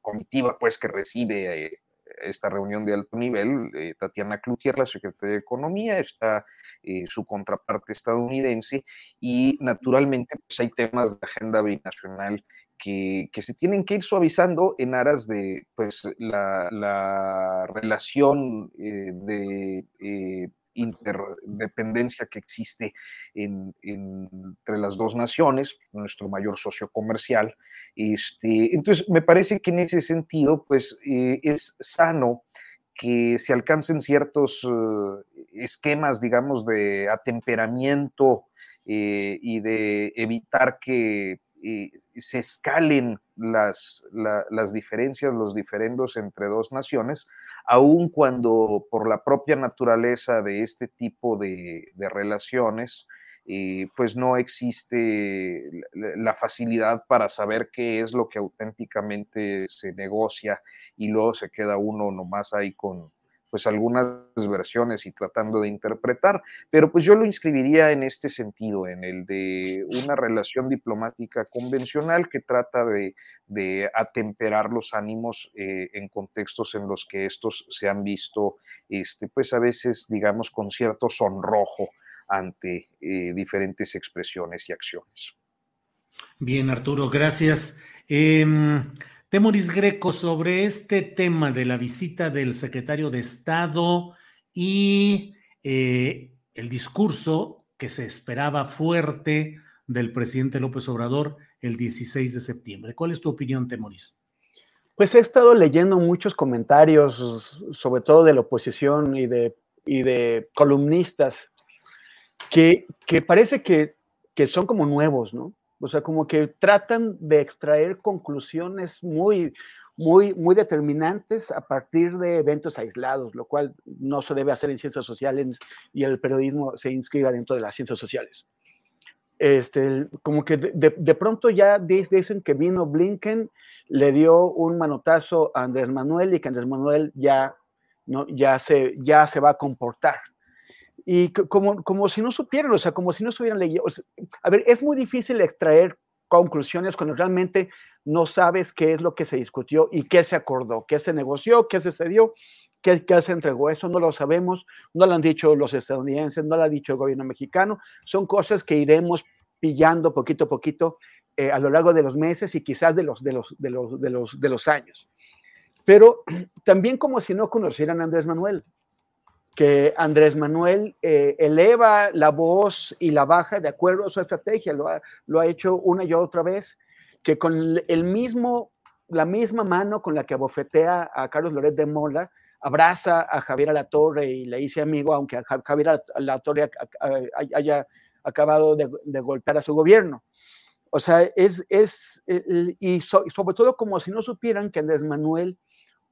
comitiva, pues, que recibe esta reunión de alto nivel, eh, Tatiana Cloutier, la secretaria de Economía, está eh, su contraparte estadounidense y naturalmente pues, hay temas de agenda binacional que, se tienen que ir suavizando en aras de pues, la, la relación eh, de interdependencia que existe entre las dos naciones, nuestro mayor socio comercial. Este, entonces, me parece que en ese sentido, pues eh, es sano que se alcancen ciertos eh, esquemas, digamos, de atemperamiento eh, y de evitar que se escalen las, las diferencias, los diferendos entre dos naciones, aun cuando por la propia naturaleza de este tipo de, relaciones, eh, pues no existe la facilidad para saber qué es lo que auténticamente se negocia y luego se queda uno nomás ahí con, pues algunas versiones y tratando de interpretar, pero pues yo lo inscribiría en este sentido, en el de una relación diplomática convencional que trata de, atemperar los ánimos eh, en contextos en los que estos se han visto, este, pues a veces, digamos, con cierto sonrojo ante eh, diferentes expresiones y acciones. Bien, Arturo, gracias. Em, Temoris Greco, sobre este tema de la visita del secretario de Estado y eh, el discurso que se esperaba fuerte del presidente López Obrador el 16 de septiembre. ¿Cuál es tu opinión, Temoris? Pues he estado leyendo muchos comentarios, sobre todo de la oposición y de, y de columnistas, que, que parece que, que son como nuevos, ¿no? O sea, como que tratan de extraer conclusiones muy, muy, muy determinantes a partir de eventos aislados, lo cual no se debe hacer en ciencias sociales y el periodismo se inscriba dentro de las ciencias sociales. Este, como que de, pronto ya dicen que vino Blinken, le dio un manotazo a Andrés Manuel y que Andrés Manuel ya, no, ya, se, ya se va a comportar y como, como si no supieran, o sea, como si no estuvieran leyendo. a ver, es muy difícil extraer conclusiones cuando realmente no sabes qué es lo que se discutió y qué se acordó, qué se negoció, qué se cedió, qué, qué se entregó. Eso no lo sabemos, no lo han dicho los estadounidenses, no lo ha dicho el gobierno mexicano. Son cosas que iremos pillando poquito a poquito eh, a lo largo de los meses y quizás de los, de los, de los, de los, de los años. Pero también como si no conocieran a Andrés Manuel que Andrés Manuel eh, eleva la voz y la baja de acuerdo a su estrategia, lo ha, lo ha hecho una y otra vez, que con el mismo, la misma mano con la que abofetea a Carlos Loret de Mola, abraza a Javier Alatorre y le dice amigo, aunque Javier Alatorre haya acabado de, golpear a su gobierno. O sea, es, es y sobre todo como si no supieran que Andrés Manuel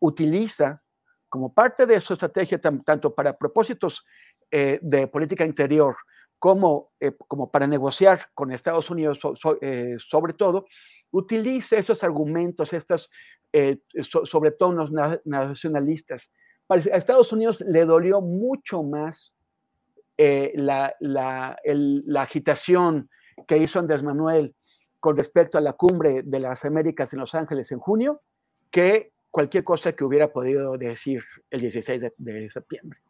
utiliza como parte de su estrategia, tanto para propósitos eh, de política interior como, eh, como para negociar con Estados Unidos, eh, sobre todo, utiliza esos argumentos, estos sobre todo los nacionalistas. a Estados Unidos le dolió mucho más la, la agitación que hizo Andrés Manuel con respecto a la cumbre de las Américas en Los Ángeles en junio que cualquier cosa que hubiera podido decir el 16 de, septiembre.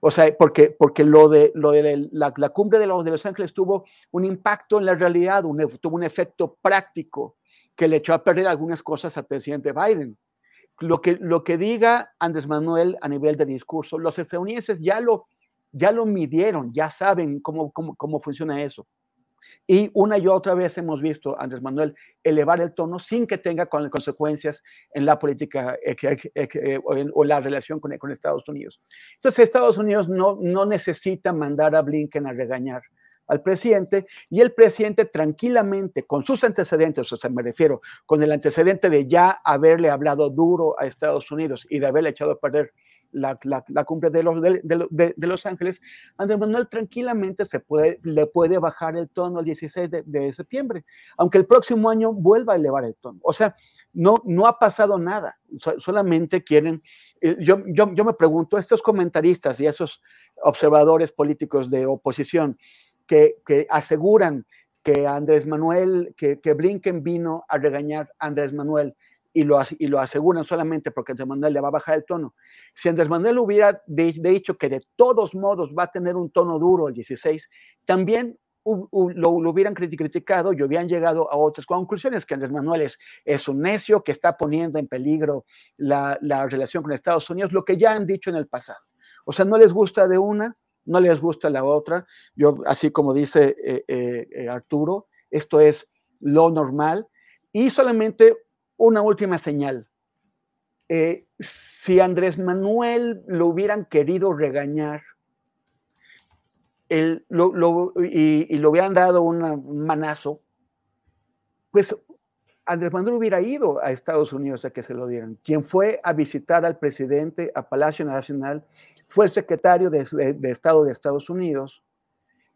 O sea, porque, porque lo de, lo de la, cumbre de los, de los Ángeles tuvo un impacto en la realidad, tuvo un efecto práctico que le echó a perder algunas cosas al presidente Biden. Lo que, lo que diga Andrés Manuel a nivel de discurso, los estadounidenses ya lo, ya lo midieron, ya saben cómo, cómo, cómo funciona eso. Y una y otra vez hemos visto a Andrés Manuel elevar el tono sin que tenga consecuencias en la política o, la relación con, con, Estados Unidos. Entonces, Estados Unidos no, no necesita mandar a Blinken a regañar al presidente y el presidente tranquilamente, con sus antecedentes, o sea, me refiero, con el antecedente de ya haberle hablado duro a Estados Unidos y de haberle echado a perder la, la, cumbre de los, de, de, Los Ángeles, Andrés Manuel tranquilamente se puede, le puede bajar el tono el 16 de, septiembre, aunque el próximo año vuelva a elevar el tono. O sea, no, no ha pasado nada, solamente quieren, eh, yo, yo, yo me pregunto, estos comentaristas y esos observadores políticos de oposición que, que aseguran que Andrés Manuel, que, que Blinken vino a regañar a Andrés Manuel y lo, y lo aseguran solamente porque Andrés Manuel le va a bajar el tono. Si Andrés Manuel hubiera dicho que de todos modos va a tener un tono duro el 16, también lo, hubieran criticado y hubieran llegado a otras conclusiones, que Andrés Manuel es, un necio que está poniendo en peligro la, relación con Estados Unidos, lo que ya han dicho en el pasado. O sea, no les gusta de una, no les gusta la otra. Yo, así como dice eh, eh, eh, Arturo, esto es lo normal. Y solamente una última señal. Eh, si Andrés Manuel lo hubieran querido regañar y, lo hubieran dado un manazo, pues Andrés Manuel hubiera ido a Estados Unidos a que se lo dieran. Quien fue a visitar al presidente a Palacio Nacional fue el secretario de, de Estado de Estados Unidos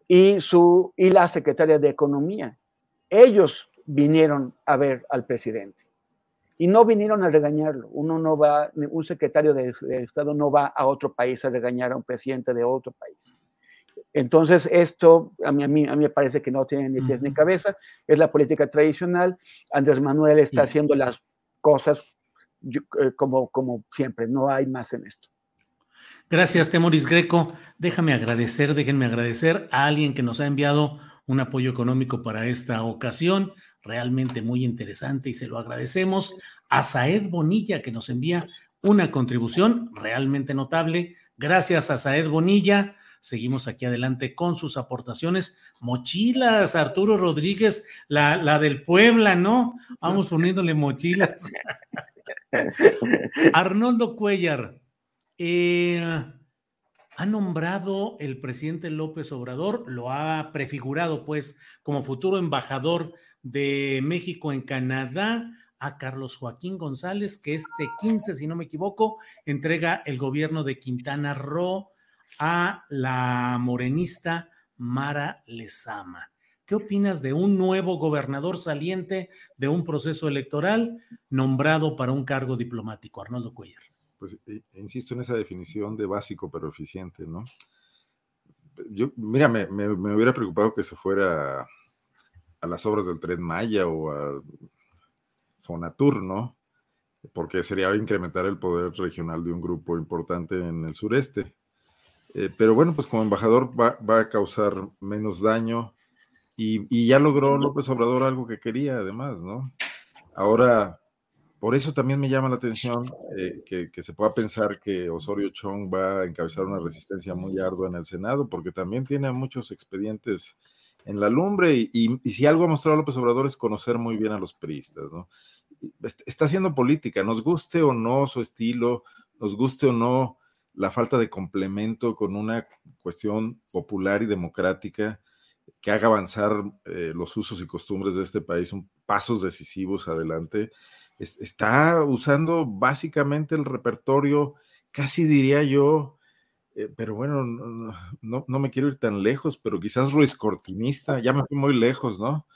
y, su, y la secretaria de Economía. Ellos vinieron a ver al presidente. Y no vinieron a regañarlo. Uno no va, un secretario de, Estado no va a otro país a regañar a un presidente de otro país. Entonces, esto a mí, a mí, a mí me parece que no tiene ni pies ni cabeza. Es la política tradicional. Andrés Manuel está haciendo las cosas eh, como, como siempre. No hay más en esto. Gracias, Temoris Greco. Déjame agradecer, déjenme agradecer a alguien que nos ha enviado un apoyo económico para esta ocasión realmente muy interesante y se lo agradecemos a Saed Bonilla que nos envía una contribución realmente notable. Gracias a Saed Bonilla. Seguimos aquí adelante con sus aportaciones. Mochilas, Arturo Rodríguez, la, la del Puebla, ¿no? Vamos poniéndole mochilas. Arnoldo Cuellar, eh, ha nombrado el presidente López Obrador, lo ha prefigurado pues como futuro embajador de México en Canadá a Carlos Joaquín González, que este 15, si no me equivoco, entrega el gobierno de Quintana Roo a la morenista Mara Lezama. ¿Qué opinas de un nuevo gobernador saliente de un proceso electoral nombrado para un cargo diplomático, Arnoldo Cuellar? Pues eh, insisto en esa definición de básico pero eficiente, ¿no? Yo, mira, me, me hubiera preocupado que se fuera las obras del Tren Maya o a Fonatur, ¿no? Porque sería incrementar el poder regional de un grupo importante en el sureste. Eh, pero bueno, pues como embajador va, a causar menos daño y, ya logró López Obrador algo que quería además, ¿no? Ahora, por eso también me llama la atención eh, que, que, se pueda pensar que Osorio Chong va a encabezar una resistencia muy ardua en el Senado, porque también tiene muchos expedientes en la lumbre y, si algo ha mostrado López Obrador es conocer muy bien a los priistas, ¿no? Está haciendo política, nos guste o no su estilo, nos guste o no la falta de complemento con una cuestión popular y democrática que haga avanzar eh, los usos y costumbres de este país, son pasos decisivos adelante. está usando básicamente el repertorio, casi diría yo, eh, pero bueno, no, no, me quiero ir tan lejos, pero quizás Ruiz Cortinista, ya me fui muy lejos, ¿no?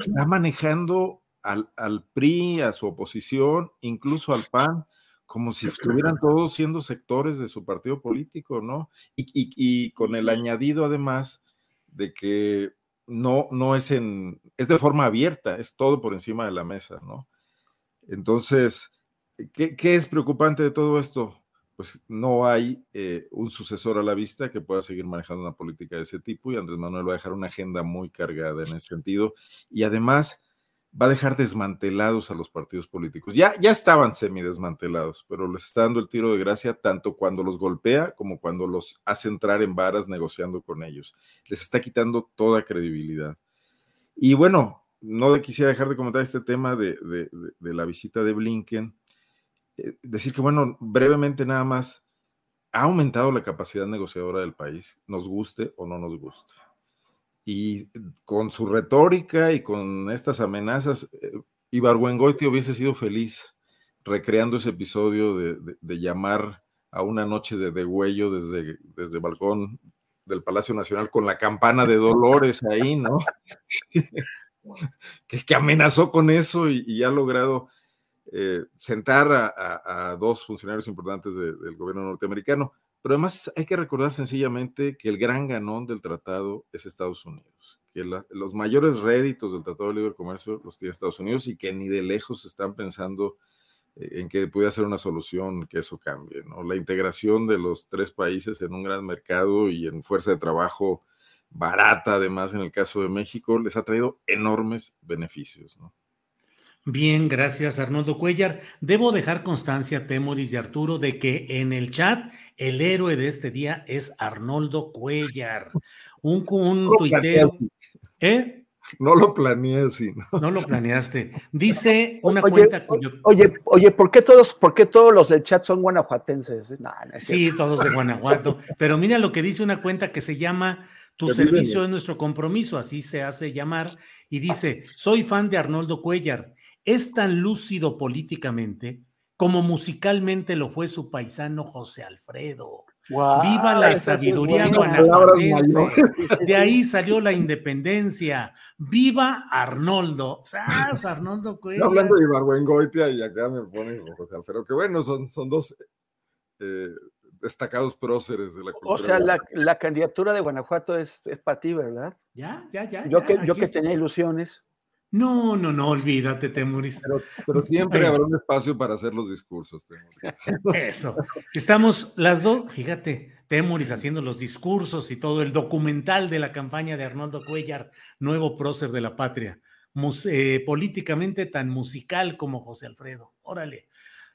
Está manejando al, al, PRI, a su oposición, incluso al PAN, como si estuvieran todos siendo sectores de su partido político, ¿no? Y, y, y con el añadido además de que no, no es en, es de forma abierta, es todo por encima de la mesa, ¿no? Entonces, ¿qué, qué es preocupante de todo esto? Pues no hay eh, un sucesor a la vista que pueda seguir manejando una política de ese tipo y Andrés Manuel va a dejar una agenda muy cargada en ese sentido. Y además, va a dejar desmantelados a los partidos políticos. Ya, ya estaban semidesmantelados, pero les está dando el tiro de gracia tanto cuando los golpea como cuando los hace entrar en varas negociando con ellos. Les está quitando toda credibilidad. Y bueno, no quisiera dejar de comentar este tema de, la visita de Blinken. Eh, decir que, bueno, brevemente nada más, ha aumentado la capacidad negociadora del país, nos guste o no nos guste y con su retórica y con estas amenazas, eh, Ibargüengoiti hubiese sido feliz recreando ese episodio de, llamar a una noche de degüello desde, desde el balcón del Palacio Nacional con la campana de Dolores ahí, ¿no? que, amenazó con eso y, ha logrado eh, sentar a, dos funcionarios importantes del gobierno norteamericano. Pero además hay que recordar sencillamente que el gran ganón del tratado es Estados Unidos, que los mayores réditos del Tratado de Libre Comercio los tiene Estados Unidos y que ni de lejos están pensando eh, en que puede ser una solución que eso cambie. ¿no? La integración de los tres países en un gran mercado y en fuerza de trabajo barata, además en el caso de México, les ha traído enormes beneficios. ¿no? Bien, gracias Arnoldo Cuellar. Debo dejar constancia, Temoris y Arturo, de que en el chat el héroe de este día es Arnoldo Cuellar. Un, un tuitero. ¿Eh? No lo planeé así. ¿no? lo planeaste. Dice una cuenta cuyo... Oye, oye, ¿por qué todos, por qué todos los del chat son guanajuatenses? sí, todos de Guanajuato. Pero mira lo que dice una cuenta que se llama Tu servicio es nuestro compromiso, así se hace llamar, y dice: Soy fan de Arnoldo Cuellar es tan lúcido políticamente como musicalmente lo fue su paisano José Alfredo. Viva la sabiduría guanajuatense. De ahí salió la independencia. Viva Arnoldo. ¡Sas, Arnoldo Cuellar! hablando de Ibargüengoitia y acá me pone José Alfredo, que bueno, son, son dos eh, destacados próceres de la cultura. O sea, la, candidatura de Guanajuato es, es para ti, ¿verdad? Ya, ya, ya. Yo que, yo que tenía ilusiones. No, no, no, olvídate, Temuris. Pero, siempre habrá un espacio para hacer los discursos, Temuris. Eso. Estamos las dos, fíjate, Temuris haciendo los discursos y todo el documental de la campaña de Arnoldo Cuellar, nuevo prócer de la patria, eh, políticamente tan musical como José Alfredo. Órale.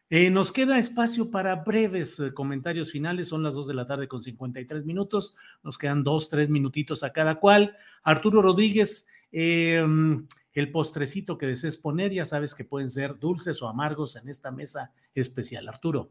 Eh, nos queda espacio para breves eh, comentarios finales. Son las dos de la tarde con 53 minutos. Nos quedan dos, tres minutitos a cada cual. Arturo Rodríguez, Em, el postrecito que desees poner, ya sabes que pueden ser dulces o amargos en esta mesa especial. Arturo.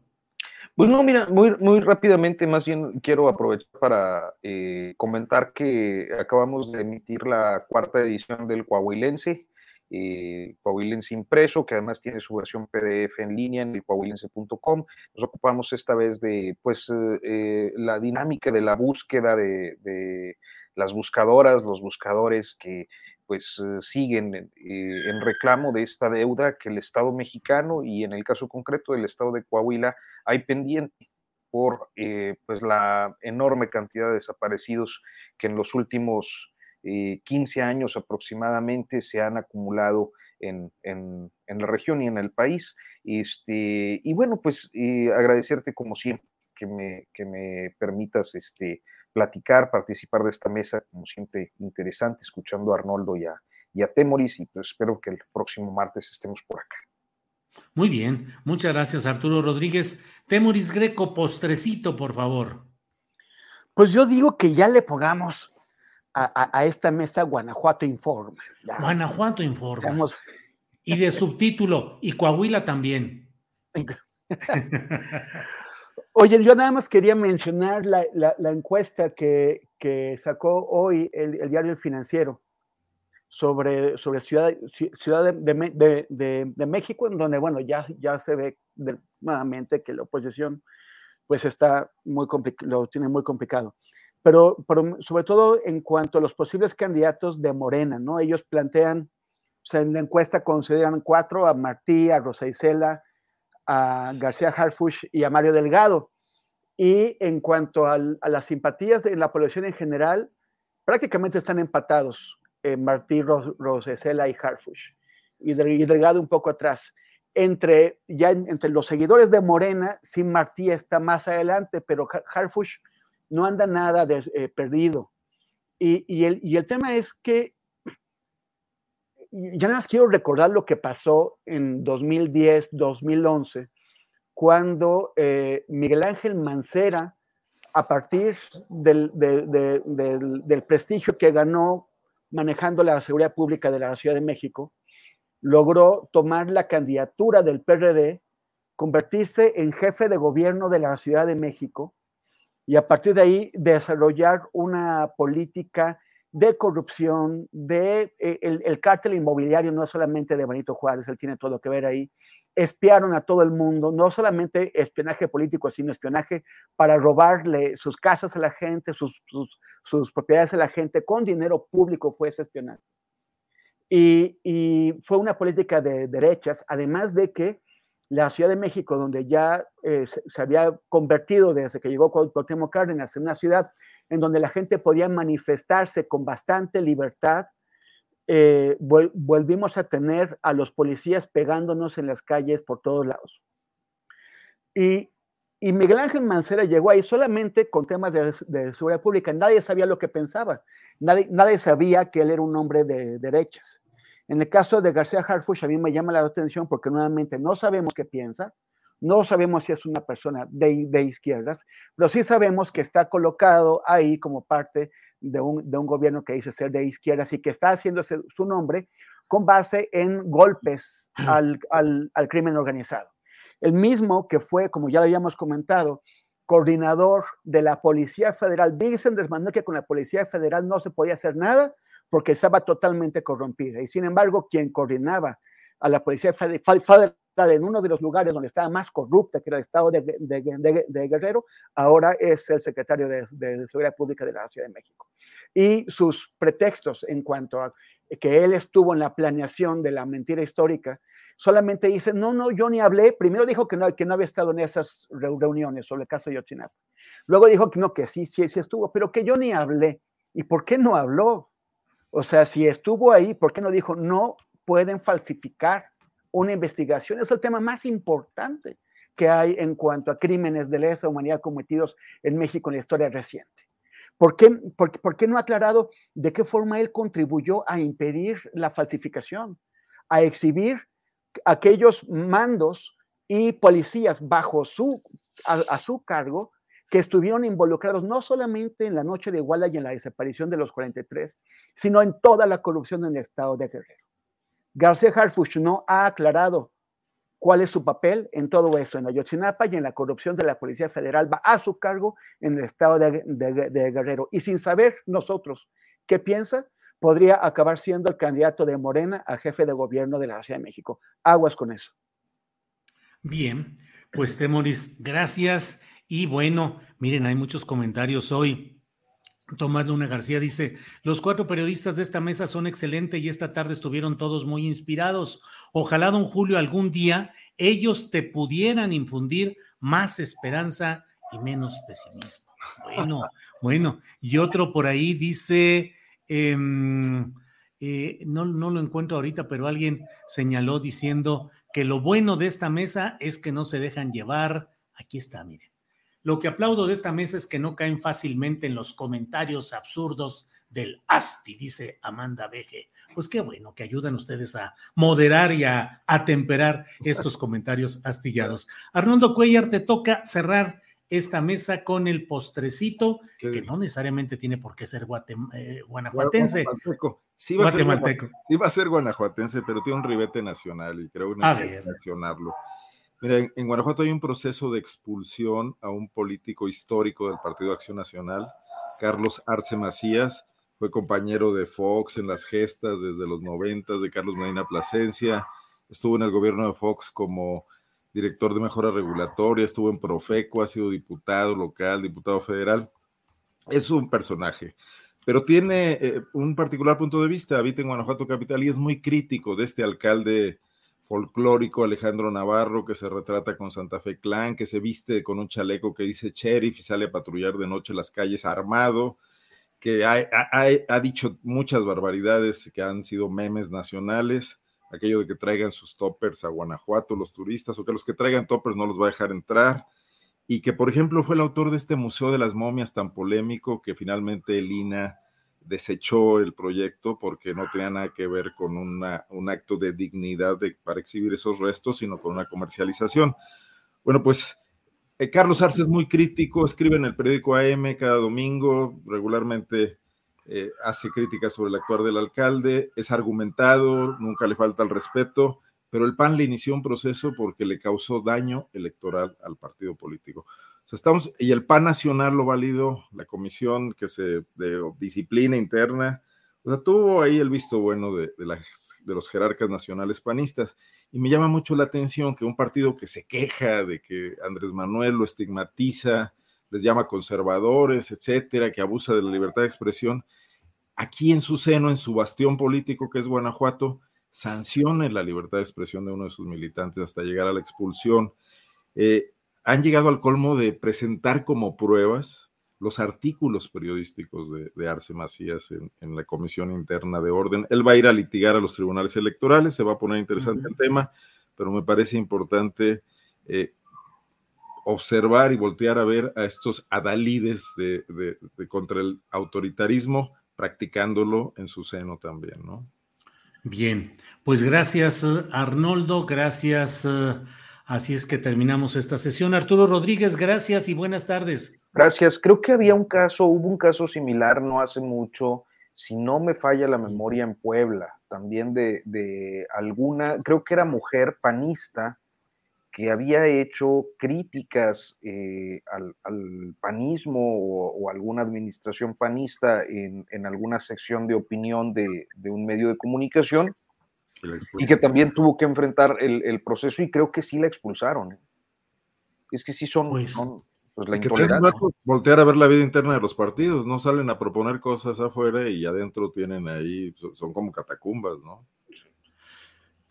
Pues no, mira, muy, muy rápidamente, más bien quiero aprovechar para eh, comentar que acabamos de emitir la cuarta edición del Coahuilense, eh, Coahuilense impreso, que además tiene su versión PDF en línea en el coahuilense.com. Nos ocupamos esta vez de, pues, eh, la dinámica de la búsqueda de, de las buscadoras, los buscadores que pues eh, siguen eh, en reclamo de esta deuda que el Estado mexicano y en el caso concreto del Estado de Coahuila hay pendiente por eh, pues la enorme cantidad de desaparecidos que en los últimos 15 años aproximadamente se han acumulado en, la región y en el país. Este, y bueno, pues agradecerte como siempre que me, que me permitas este, platicar, participar de esta mesa, como siempre, interesante, escuchando a Arnoldo y a, y a Temoris, y pues espero que el próximo martes estemos por acá. Muy bien, muchas gracias Arturo Rodríguez. Temoris Greco, postrecito, por favor. Pues yo digo que ya le pongamos a, esta mesa Guanajuato Informa. Guanajuato Informa. Y de subtítulo, y Coahuila también. Oye, yo nada más quería mencionar la, encuesta que, sacó hoy el, diario El Financiero sobre, sobre Ciudad, ciudad de, México, en donde, bueno, ya, ya se ve nuevamente que la oposición pues está muy lo tiene muy complicado. Pero, pero, sobre todo en cuanto a los posibles candidatos de Morena, ¿no? Ellos plantean, o sea, en la encuesta consideran cuatro, a Martí, a Rosa Isela, a García Harfush y a Mario Delgado. Y en cuanto a, las simpatías de la población en general, prácticamente están empatados eh, Martí Rosesela y Harfush. Y, Delgado un poco atrás. Entre, ya entre los seguidores de Morena, sí Martí está más adelante, pero Harfush no anda nada de, eh, perdido. Y, el, y el tema es que ya nada más quiero recordar lo que pasó en 2010, 2011, cuando eh, Miguel Ángel Mancera, a partir del, del, prestigio que ganó manejando la seguridad pública de la Ciudad de México, logró tomar la candidatura del PRD, convertirse en jefe de gobierno de la Ciudad de México y a partir de ahí desarrollar una política de corrupción, de eh, el, cártel inmobiliario, no solamente de Benito Juárez, él tiene todo que ver ahí, espiaron a todo el mundo, no solamente espionaje político, sino espionaje para robarle sus casas a la gente, sus, sus, propiedades a la gente, con dinero público fue ese espionaje. Y, y, fue una política de derechas, además de que la Ciudad de México, donde ya eh, se, había convertido desde que llegó Cuauhtémoc Cárdenas en una ciudad en donde la gente podía manifestarse con bastante libertad, eh, volvimos a tener a los policías pegándonos en las calles por todos lados. Y, Miguel Ángel Mancera llegó ahí solamente con temas de, seguridad pública. Nadie sabía lo que pensaba. Nadie sabía que él era un hombre de derechas. En el caso de García Harfuch, a mí me llama la atención porque nuevamente no sabemos qué piensa, no sabemos si es una persona de, izquierdas, pero sí sabemos que está colocado ahí como parte de un, gobierno que dice ser de izquierdas y que está haciendo su nombre con base en golpes al, al crimen organizado. El mismo que fue, como ya lo habíamos comentado, coordinador de la Policía Federal. Dicen desmandó que con la Policía Federal no se podía hacer nada porque estaba totalmente corrompida. Y sin embargo, quien coordinaba a la Policía Federal en uno de los lugares donde estaba más corrupta, que era el estado de, Guerrero, ahora es el secretario de, Seguridad Pública de la Ciudad de México. Y sus pretextos en cuanto a que él estuvo en la planeación de la mentira histórica, solamente dice, no, no, yo ni hablé. Primero dijo que no, que no había estado en esas reuniones sobre el caso de Yotzinapa. Luego dijo que no, que sí, sí, sí estuvo, pero que yo ni hablé. ¿Y por qué no habló? O sea, si estuvo ahí, ¿por qué no dijo, no pueden falsificar una investigación? Es el tema más importante que hay en cuanto a crímenes de lesa humanidad cometidos en México en la historia reciente. ¿Por qué, por qué no ha aclarado de qué forma él contribuyó a impedir la falsificación, a exhibir aquellos mandos y policías bajo su, a, su cargo que estuvieron involucrados no solamente en la noche de Iguala y en la desaparición de los 43, sino en toda la corrupción en el estado de Guerrero. García Harfuch no ha aclarado cuál es su papel en todo eso, en Ayotzinapa y en la corrupción de la Policía Federal, va a su cargo en el estado de, de Guerrero. Y sin saber nosotros qué piensa, podría acabar siendo el candidato de Morena a jefe de gobierno de la Ciudad de México. Aguas con eso. Bien, pues Temoris, gracias. Y bueno, miren, hay muchos comentarios hoy. Tomás Luna García dice, los cuatro periodistas de esta mesa son excelentes y esta tarde estuvieron todos muy inspirados. Ojalá, don Julio, algún día ellos te pudieran infundir más esperanza y menos pesimismo. Bueno, bueno. Y otro por ahí dice, em, eh, no, no lo encuentro ahorita, pero alguien señaló diciendo que lo bueno de esta mesa es que no se dejan llevar. Aquí está, miren. Lo que aplaudo de esta mesa es que no caen fácilmente en los comentarios absurdos del ASTI, dice Amanda Veje. Pues qué bueno que ayudan ustedes a moderar y a atemperar estos comentarios astillados. Arnoldo Cuellar, te toca cerrar esta mesa con el postrecito, que no necesariamente tiene por qué ser eh, guanajuatense. Sí va, guatemalteco. Ser, sí va a ser guanajuatense, pero tiene un ribete nacional y creo que necesita mencionarlo. Mira, en, Guanajuato hay un proceso de expulsión a un político histórico del Partido Acción Nacional, Carlos Arce Macías, fue compañero de Fox en las gestas desde los noventas de Carlos Medina Plasencia, estuvo en el gobierno de Fox como director de mejora regulatoria, estuvo en Profeco, ha sido diputado local, diputado federal. Es un personaje, pero tiene eh, un particular punto de vista, habita en Guanajuato Capital y es muy crítico de este alcalde folclórico Alejandro Navarro que se retrata con Santa Fe Clan, que se viste con un chaleco que dice sheriff y sale a patrullar de noche las calles armado, que ha, dicho muchas barbaridades que han sido memes nacionales, aquello de que traigan sus toppers a Guanajuato los turistas o que los que traigan toppers no los va a dejar entrar y que por ejemplo fue el autor de este Museo de las Momias tan polémico que finalmente el INA desechó el proyecto porque no tenía nada que ver con un acto de dignidad para exhibir esos restos, sino con una comercialización. Bueno, pues eh, Carlos Arce es muy crítico, escribe en el periódico AM cada domingo, regularmente eh, hace críticas sobre el actuar del alcalde, es argumentado, nunca le falta el respeto, pero el PAN le inició un proceso porque le causó daño electoral al partido político. Estamos, y el PAN nacional lo validó, la comisión que se, de disciplina interna, o sea, tuvo ahí el visto bueno de, de, de los jerarcas nacionales panistas. Y me llama mucho la atención que un partido que se queja de que Andrés Manuel lo estigmatiza, les llama conservadores, etcétera, que abusa de la libertad de expresión, aquí en su seno, en su bastión político que es Guanajuato, sancione la libertad de expresión de uno de sus militantes hasta llegar a la expulsión. Eh, han llegado al colmo de presentar como pruebas los artículos periodísticos de, Arce Macías en, la Comisión Interna de Orden. Él va a ir a litigar a los tribunales electorales, se va a poner interesante el tema, pero me parece importante eh, observar y voltear a ver a estos adalides de, contra el autoritarismo, practicándolo en su seno también, ¿no? Bien, pues gracias Arnoldo, gracias. Eh, así es que terminamos esta sesión. Arturo Rodríguez, gracias y buenas tardes. Gracias. Creo que había un caso, hubo un caso similar no hace mucho, si no me falla la memoria en Puebla, también de, de alguna, creo que era mujer panista, que había hecho críticas eh, al, panismo o, alguna administración panista en, alguna sección de opinión de, un medio de comunicación y que también tuvo que enfrentar el, proceso y creo que sí la expulsaron. ¿eh? Es que sí son, pues, pues, la intolerancia. Voltear a ver la vida interna de los partidos, no salen a proponer cosas afuera y adentro tienen ahí, son como catacumbas, ¿no?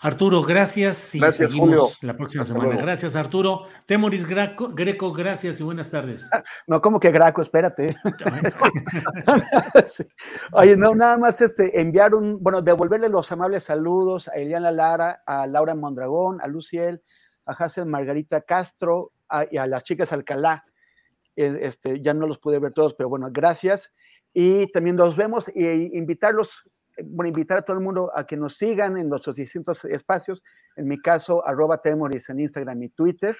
Arturo, gracias y seguimos la próxima semana. Gracias, Arturo. Temoris Greco, gracias y buenas tardes. Ah, no, como que Graco, espérate. Oye, no, nada más este, enviar un, bueno, devolverle los amables saludos a Eliana Lara, a Laura Mondragón, a Luciel, a Hazel Margarita Castro y a las chicas Alcalá. Este, ya no los pude ver todos, pero bueno, gracias. Y también nos vemos e invitarlos bueno, invitar a todo el mundo a que nos sigan en nuestros distintos espacios. En mi caso, arroba Temoris en Instagram y Twitter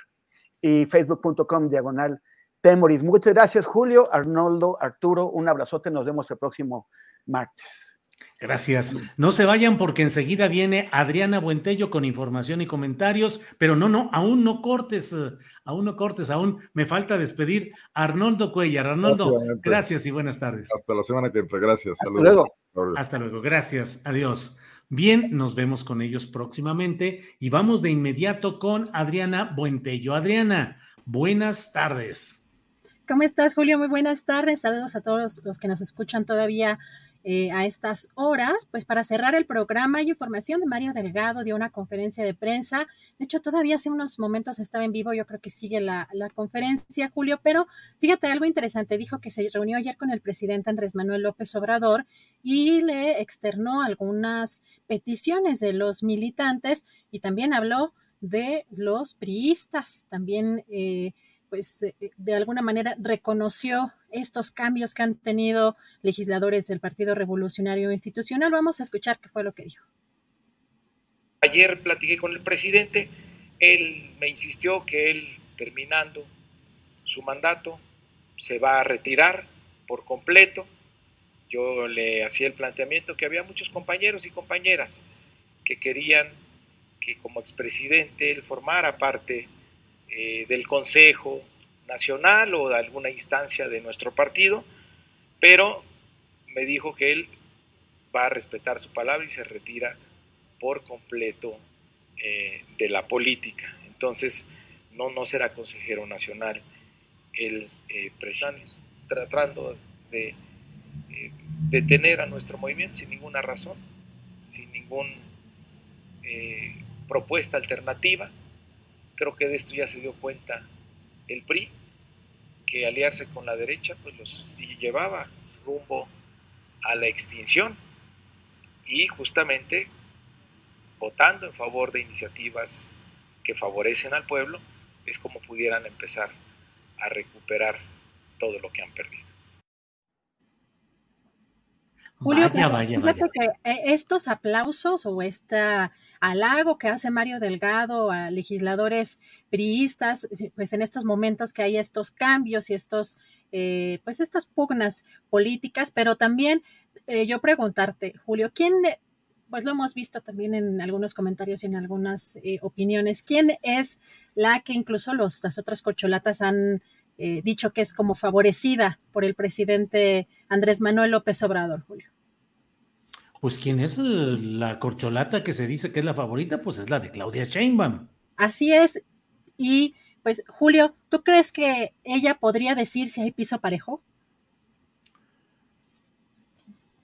y facebook.com diagonal Temoris. Muchas gracias, Julio, Arnoldo, Arturo. Un abrazote. Nos vemos el próximo martes. Gracias. No se vayan porque enseguida viene Adriana Buentello con información y comentarios, pero no, no, aún no cortes, eh, aún no cortes, aún me falta despedir a Arnoldo Cuellar. Arnoldo, gracias y buenas tardes. Hasta la semana que entra, gracias. Hasta luego. Hasta luego, gracias, adiós. Bien, nos vemos con ellos próximamente y vamos de inmediato con Adriana Buentello. Adriana, buenas tardes. ¿Cómo estás, Julio? Muy buenas tardes. Saludos a todos los que nos escuchan todavía eh, a estas horas. Pues para cerrar el programa hay información de Mario Delgado, dio una conferencia de prensa. De hecho, todavía hace unos momentos estaba en vivo, yo creo que sigue la, la conferencia, Julio, pero fíjate algo interesante, dijo que se reunió ayer con el presidente Andrés Manuel López Obrador y le externó algunas peticiones de los militantes y también habló de los priistas, también... Eh, pues eh, de alguna manera reconoció estos cambios que han tenido legisladores del Partido Revolucionario Institucional. Vamos a escuchar qué fue lo que dijo. Ayer platiqué con el presidente, él me insistió que él, terminando su mandato, se va a retirar por completo. Yo le hacía el planteamiento que había muchos compañeros y compañeras que querían que como expresidente él formara parte eh, del Consejo Nacional o de alguna instancia de nuestro partido, pero me dijo que él va a respetar su palabra y se retira por completo eh, de la política. Entonces, no, no será consejero nacional el eh, presidente, tratando de detener a nuestro movimiento sin ninguna razón, sin ninguna propuesta alternativa Creo que de esto ya se dio cuenta el PRI, que aliarse con la derecha pues los llevaba rumbo a la extinción y justamente votando en favor de iniciativas que favorecen al pueblo es como pudieran empezar a recuperar todo lo que han perdido. Julio, vaya, vaya, vaya. que eh, estos aplausos o este halago que hace Mario Delgado a legisladores priistas, pues en estos momentos que hay estos cambios y estos, eh, pues estas pugnas políticas, pero también eh, yo preguntarte, Julio, ¿quién, pues lo hemos visto también en algunos comentarios y en algunas opiniones, quién es la que incluso los, las otras corcholatas han dicho que es como favorecida por el presidente Andrés Manuel López Obrador, Julio? Pues quién es la corcholata que se dice que es la favorita, pues es la de Claudia Sheinbaum. Así es. Y pues Julio, ¿tú crees que ella podría decir si hay piso parejo?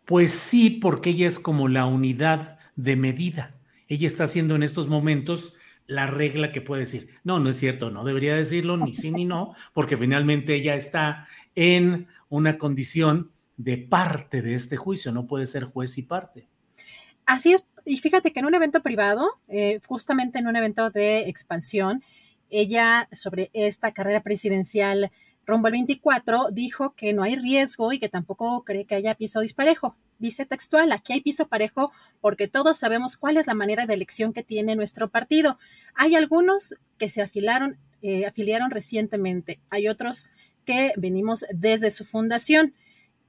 Pues sí, porque ella es como la unidad de medida. Ella está haciendo en estos momentos la regla que puede decir, no, no es cierto, no debería decirlo, ni sí ni no, porque finalmente ella está en una condición de parte de este juicio, no puede ser juez y parte. Así es, y fíjate que en un evento privado, eh, justamente en un evento de expansión, ella sobre esta carrera presidencial rumbo al 24 dijo que no hay riesgo y que tampoco cree que haya piso disparejo. Dice textual, aquí hay piso parejo porque todos sabemos cuál es la manera de elección que tiene nuestro partido. Hay algunos que se afilaron, eh, afiliaron recientemente, hay otros que venimos desde su fundación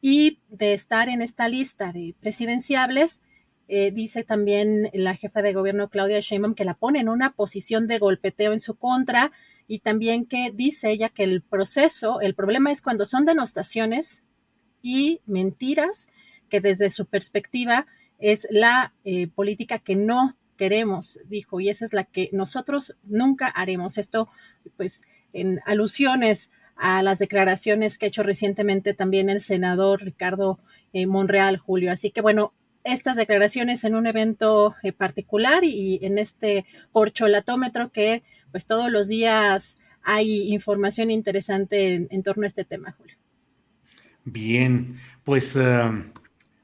y de estar en esta lista de presidenciables, eh, dice también la jefa de gobierno Claudia Sheinbaum que la pone en una posición de golpeteo en su contra y también que dice ella que el proceso, el problema es cuando son denostaciones y mentiras, que desde su perspectiva es la eh, política que no queremos, dijo, y esa es la que nosotros nunca haremos. Esto, pues, en alusiones a las declaraciones que ha hecho recientemente también el senador Ricardo eh, Monreal, Julio. Así que bueno, estas declaraciones en un evento eh, particular y, en este corcholatómetro que pues todos los días hay información interesante en, torno a este tema, Julio. Bien, pues, eh,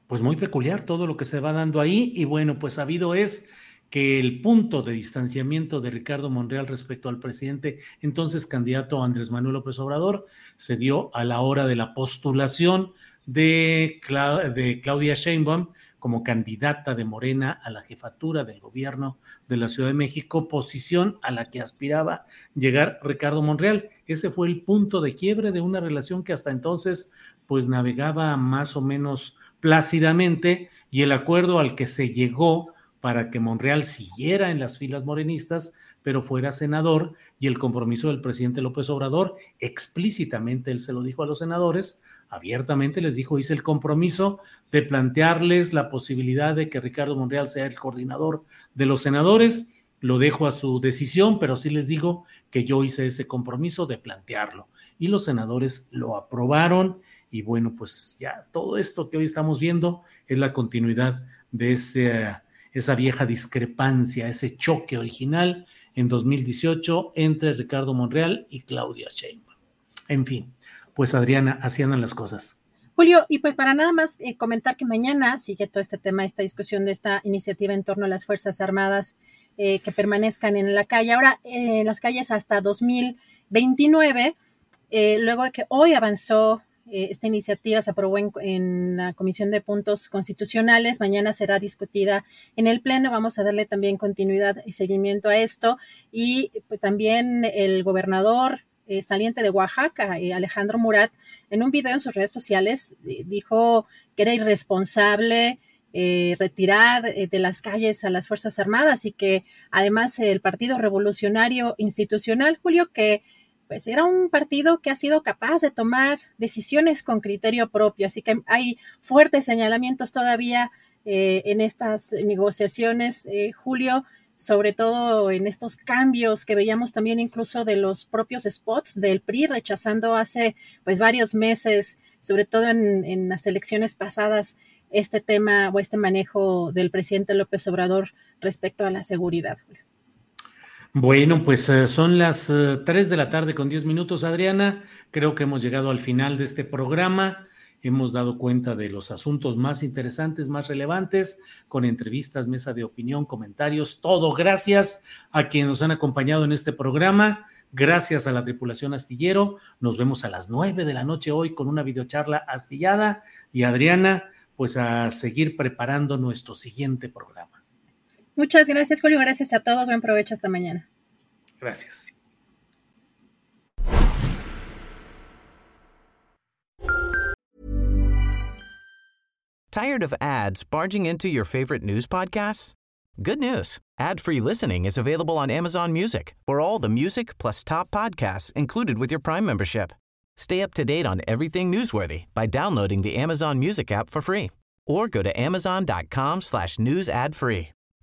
pues muy peculiar todo lo que se va dando ahí y bueno, pues habido es que el punto de distanciamiento de Ricardo Monreal respecto al presidente, entonces candidato Andrés Manuel López Obrador, se dio a la hora de la postulación de, Claudia Sheinbaum como candidata de Morena a la jefatura del gobierno de la Ciudad de México, posición a la que aspiraba llegar Ricardo Monreal. Ese fue el punto de quiebre de una relación que hasta entonces pues navegaba más o menos plácidamente y el acuerdo al que se llegó para que Monreal siguiera en las filas morenistas, pero fuera senador y el compromiso del presidente López Obrador, explícitamente él se lo dijo a los senadores, abiertamente les dijo, hice el compromiso de plantearles la posibilidad de que Ricardo Monreal sea el coordinador de los senadores, lo dejo a su decisión, pero sí les digo que yo hice ese compromiso de plantearlo. Y los senadores lo aprobaron y bueno, pues ya todo esto que hoy estamos viendo es la continuidad de ese esa vieja discrepancia, ese choque original en 2018 entre Ricardo Monreal y Claudia Sheinbaum. En fin, pues Adriana, así andan las cosas. Julio, y pues para nada más eh, comentar que mañana sigue todo este tema, esta discusión de esta iniciativa en torno a las Fuerzas Armadas eh, que permanezcan en la calle. Ahora, en las calles hasta 2029, eh, luego de que hoy avanzó eh, esta iniciativa se aprobó en, la Comisión de Puntos Constitucionales. Mañana será discutida en el Pleno. Vamos a darle también continuidad y seguimiento a esto. Y pues, también el gobernador eh, saliente de Oaxaca, eh, Alejandro Murat, en un video en sus redes sociales dijo que era irresponsable. retirar de las calles a las Fuerzas Armadas y que además el Partido Revolucionario Institucional, Julio, que pues era un partido que ha sido capaz de tomar decisiones con criterio propio, así que hay fuertes señalamientos todavía eh, en estas negociaciones, eh, Julio, sobre todo en estos cambios que veíamos también incluso de los propios spots del PRI, rechazando hace pues varios meses, sobre todo en, en las elecciones pasadas, este tema o este manejo del presidente López Obrador respecto a la seguridad. Julio. Bueno, pues eh, son las 3 eh, de la tarde con 10 minutos, Adriana. Creo que hemos llegado al final de este programa. Hemos dado cuenta de los asuntos más interesantes, más relevantes, con entrevistas, mesa de opinión, comentarios, todo. Gracias a quienes nos han acompañado en este programa. Gracias a la tripulación astillero. Nos vemos a las 9 de la noche hoy con una videocharla astillada. Y Adriana, pues a seguir preparando nuestro siguiente programa. Muchas gracias, Julio. Gracias a todos. Buen provecho hasta mañana. Gracias. Tired of ads barging into your favorite news podcasts? Good news. Ad-free listening is available on Amazon Music. For all the music plus top podcasts included with your Prime membership. Stay up to date on everything newsworthy by downloading the Amazon Music app for free or go to amazon.com slash news ad free.